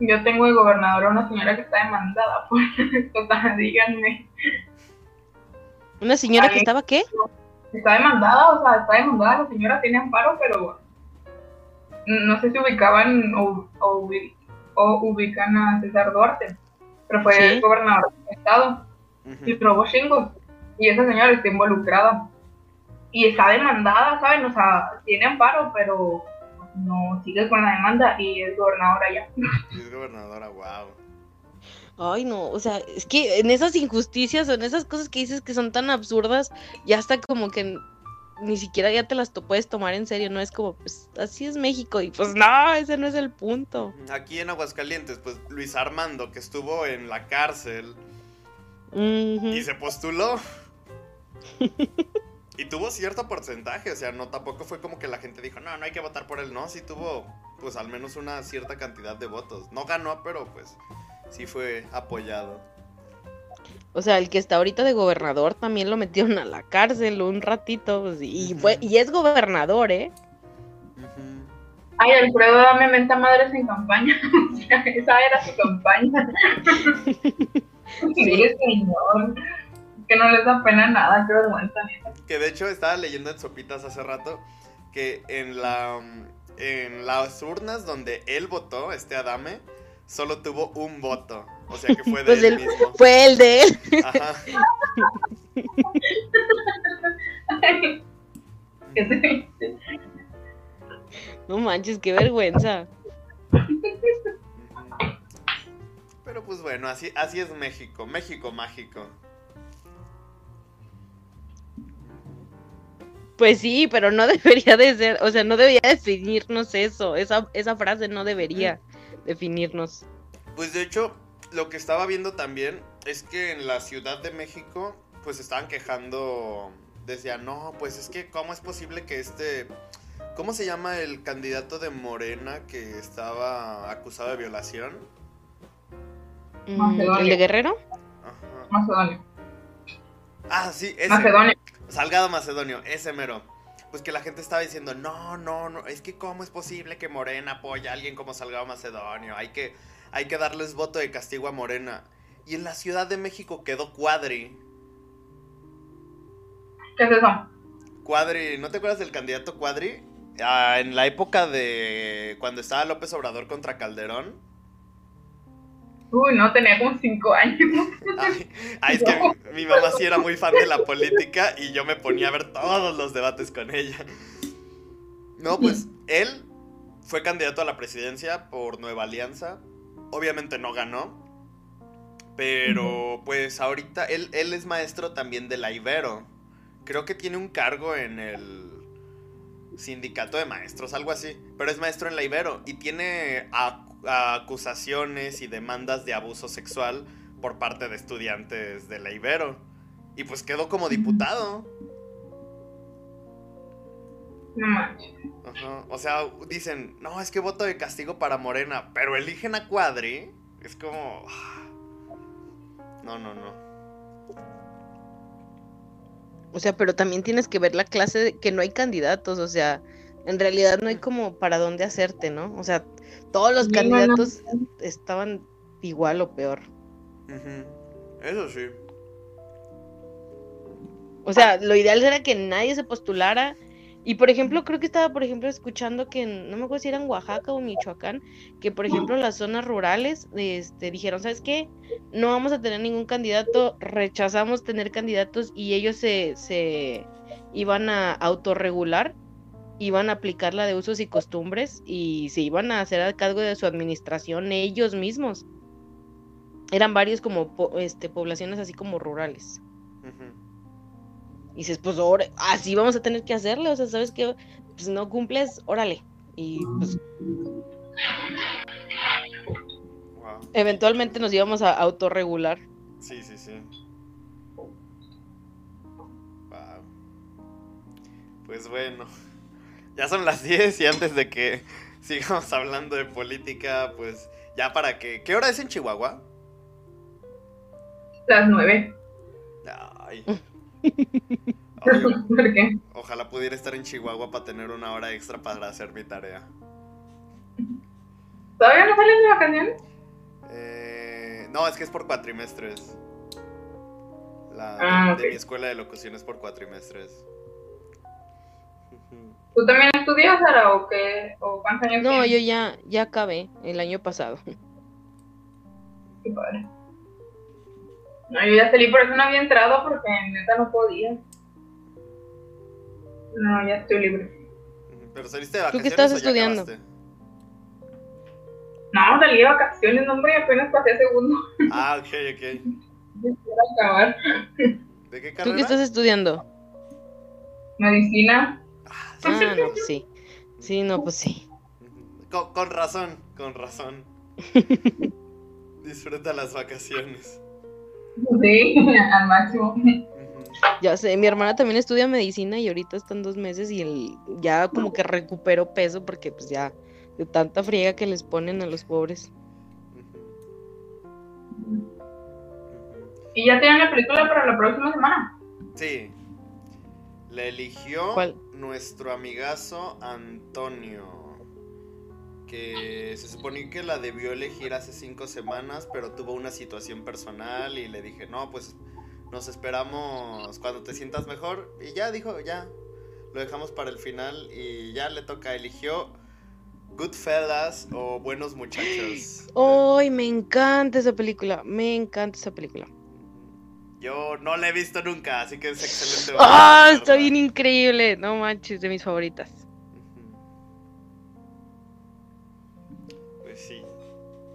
Yo tengo de gobernador a una señora que está demandada por esto, [laughs] díganme. ¿Una señora que estaba qué? está demandada, o sea, está demandada, la señora tiene amparo, pero no sé si ubicaban o, o, ubican a César Duarte, pero fue el gobernador del estado y probó chingos, y esa señora está involucrada y está demandada, ¿saben? O sea, tiene amparo, pero no sigue con la demanda y es gobernadora ya. es gobernadora, wow. Ay, no, o sea, es que en esas injusticias o en esas cosas que dices que son tan absurdas, ya está como que ni siquiera ya te las to- puedes tomar en serio, no es como, pues así es México y pues no, ese no es el punto. Aquí en Aguascalientes, pues Luis Armando, que estuvo en la cárcel y se postuló. y tuvo cierto porcentaje, o sea, no tampoco fue como que la gente dijo, no, no hay que votar por él, no, sí tuvo pues al menos una cierta cantidad de votos. No ganó, pero pues sí fue apoyado. O sea, el que está ahorita de gobernador también lo metieron a la cárcel un ratito pues, y, fue, y es gobernador, ¿eh? Ujú. Ay, Alfredo dame menta madres en campaña. [laughs] Esa era su campaña. [laughs] Sí. Sí, señor. Que no les da pena nada, qué vergüenza. Que de hecho estaba leyendo en Sopitas hace rato que en la en las urnas donde él votó, este Adame, solo tuvo un voto. O sea que fue [laughs] de Pues él él- mismo. Fue el de él. Ajá. [laughs] No manches, qué vergüenza. Pero pues bueno, así, así es México. México mágico. Pues sí, pero no [laughs] debería de ser, o sea, no debería definirnos eso. Esa, esa frase no debería definirnos. Pues de hecho, lo que estaba viendo también es que en la Ciudad de México, pues estaban quejando. Decían, no, pues es que, ¿cómo es posible que este. ¿Cómo se llama el candidato de Morena que estaba acusado de violación? Mm, Macedonia. ¿El de Guerrero? Ajá. Macedonia. Ah, sí, ese. Macedonia. Salgado Macedonio, ese mero. Pues que la gente estaba diciendo, no, no, no, es que cómo es posible que Morena apoya a alguien como Salgado Macedonio. Hay que, hay que darles voto de castigo a Morena. Y en la Ciudad de México quedó Cuadri. ¿Qué es eso? Cuadri, ¿no te acuerdas del candidato Cuadri? Ah, en la época de cuando estaba López Obrador contra Calderón. Uy, no, tenía como cinco años. Ay, ay, es que mi, mi mamá sí era muy fan de la política y yo me ponía a ver todos los debates con ella. No, pues él fue candidato a la presidencia por Nueva Alianza. Obviamente no ganó. Pero pues ahorita él, él es maestro también de la Ibero. Creo que tiene un cargo en el sindicato de maestros, algo así. Pero es maestro en la Ibero y tiene ac- acusaciones y demandas de abuso sexual por parte de estudiantes de la Ibero. Y pues quedó como diputado. No manches. Ajá. O sea, dicen, no, es que voto de castigo para Morena, pero eligen a Cuadri. Es como... ah. No, no, no. O sea, pero también tienes que ver la clase de que no hay candidatos, o sea, en realidad no hay como para dónde hacerte, ¿no? O sea, todos los no. candidatos estaban igual o peor. Eso sí. O sea, lo ideal era que nadie se postulara. Y por ejemplo, creo que estaba, por ejemplo, escuchando que en- no me acuerdo si era en Oaxaca o Michoacán, que por ejemplo las zonas rurales este, dijeron, ¿sabes qué? No vamos a tener ningún candidato, rechazamos tener candidatos y ellos se, se iban a autorregular, iban a aplicar la de usos y costumbres y se iban a hacer a cargo de su administración ellos mismos. Eran varios como po- este, poblaciones así como rurales. Y dices, pues ahora, así vamos a tener que hacerle, o sea, ¿sabes qué? Pues no cumples, órale. Y pues Wow. eventualmente nos íbamos a autorregular. Sí, sí, sí. Wow. Pues bueno. Ya son las 10 y antes de que [laughs] sigamos hablando de política, pues ya para que... ¿Qué hora es en Chihuahua? Las nueve. Ay. [laughs] Ay, ¿Por qué? ojalá pudiera estar en Chihuahua para tener una hora extra para hacer mi tarea. ¿Todavía no salen de vacaciones? Eh, no, es que es por cuatrimestres. La Ah, de ok. mi escuela de locución es por cuatrimestres. ¿Tú también estudias, Sara, o qué? ¿O cuántos años No, yo ya, ya acabé el año pasado. Qué padre. No, yo ya salí, por eso no había entrado, porque neta no podía. No, ya estoy libre. Pero saliste de ¿Tú vacaciones. qué estás estudiando? No, salí de vacaciones, no, hombre, apenas pasé a segundo. Ah, ok, ok. [laughs] Quiero acabar. ¿De qué ¿Tú qué estás estudiando? Medicina. Ah, no, pues sí. [laughs] Sí, no, pues sí. Con, con razón, con razón. [laughs] Disfruta las vacaciones. Sí, [laughs] al máximo. Ya sé, mi hermana también estudia medicina y ahorita están dos meses y él ya como que recuperó peso porque pues ya de tanta friega que les ponen a los pobres. Y ya tienen la película para la próxima semana. Sí. La eligió ¿Cuál? Nuestro amigazo Antonio. Que se suponía que la debió elegir hace cinco semanas, pero tuvo una situación personal y le dije, no, pues nos esperamos cuando te sientas mejor. Y ya dijo, ya, lo dejamos para el final y ya le toca, eligió Goodfellas o Buenos Muchachos. ¡Ay, me encanta esa película! Me encanta esa película. Yo no la he visto nunca, así que es excelente. [laughs] ¡Ah! verla. está bien increíble. No manches, de mis favoritas. Pues sí.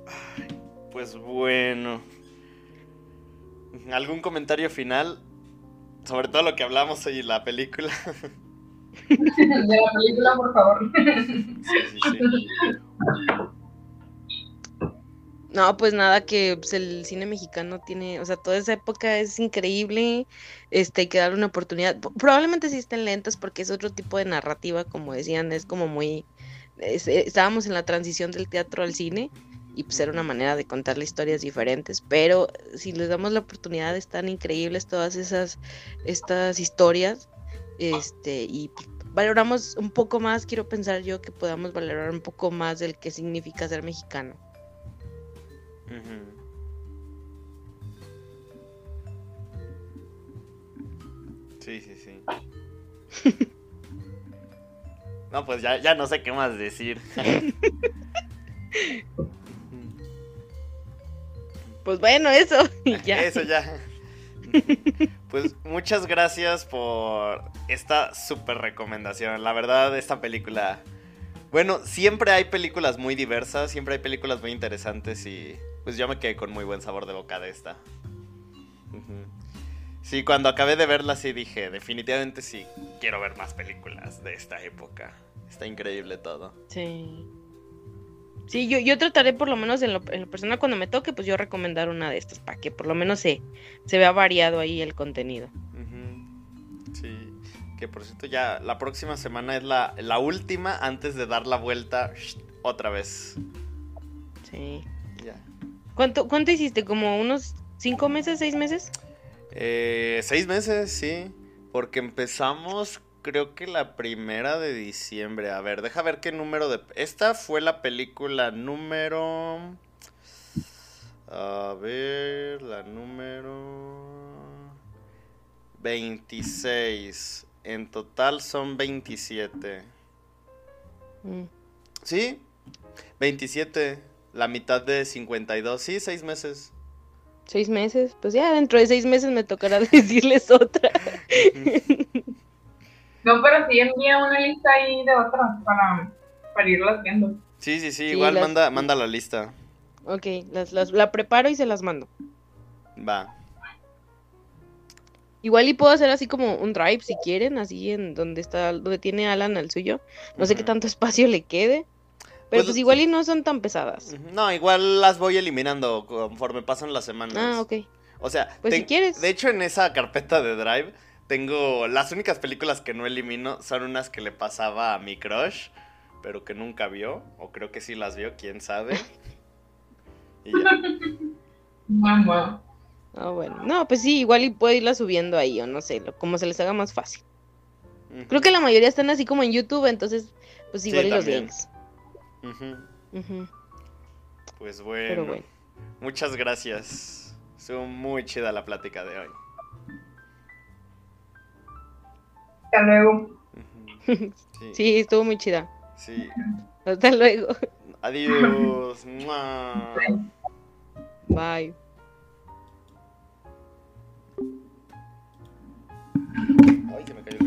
Ay, pues bueno. ¿Algún comentario final? Sobre todo lo que hablamos hoy en la película. [laughs] De la película, por favor. Sí, sí, sí. No, pues nada, que pues, el cine mexicano tiene, o sea, toda esa época es increíble, este, hay que darle una oportunidad. Probablemente sí estén lentas porque es otro tipo de narrativa, como decían, es como muy, eh, estábamos en la transición del teatro al cine y pues era una manera de contar las historias diferentes, pero si les damos la oportunidad están increíbles todas esas, estas historias, este, y pues, valoramos un poco más, quiero pensar yo que podamos valorar un poco más del que significa ser mexicano. Ujú. Sí, sí, sí. [laughs] No, pues ya, ya no sé qué más decir. [laughs] Pues bueno, eso. y [laughs] ya. Eso ya. Pues muchas gracias por esta super recomendación. La verdad, esta película. Bueno, siempre hay películas muy diversas, siempre hay películas muy interesantes y pues yo me quedé con muy buen sabor de boca de esta. Sí, cuando acabé de verla sí dije, definitivamente sí, quiero ver más películas de esta época. Está increíble todo. Sí. Sí, yo, yo trataré por lo menos en lo, en lo personal cuando me toque, pues yo recomendar una de estas para que por lo menos se, se vea variado ahí el contenido. Sí, que por cierto ya la próxima semana es la, la última antes de dar la vuelta otra vez. Sí. Ya. ¿Cuánto, cuánto hiciste? ¿Como unos cinco meses, seis meses? Eh, seis meses, sí, porque empezamos creo que la primera de diciembre. A ver, deja ver qué número de... Esta fue la película número... A ver, la número... 26. En total son 27. Mm. Sí, 27. La mitad de 52. Sí, seis meses. Seis meses. Pues ya dentro de seis meses me tocará [laughs] decirles otra. No, pero sí envía una lista ahí de otras para, para irlas viendo. Sí, sí, sí, Sí, igual las- manda, manda la lista. ok, las, las, la preparo y se las mando. Va. Igual y puedo hacer así como un drive si quieren, así en donde está, donde tiene Alan el suyo. No sé qué tanto [laughs] espacio le quede. Pero Pues, pues igual y no son tan pesadas. No, igual las voy eliminando conforme pasan las semanas. Ah, ok. O sea, Pues si quieres. De hecho, en esa carpeta de Drive tengo las únicas películas que no elimino son unas que le pasaba a mi crush, pero que nunca vio, o creo que sí las vio, quién sabe. [laughs] Y ya. Mamá. Ah, bueno. No, pues sí, igual y puedo irla subiendo ahí, o no sé, lo- como se les haga más fácil. Creo que la mayoría están así como en YouTube, entonces, pues Sí, igual y los links. Pues bueno, Pero bueno. muchas gracias. Estuvo muy chida la plática de hoy. Hasta luego. [laughs] Sí, Sí, estuvo muy chida. sí. Hasta luego. Adiós. Bye. Ay, que me cayó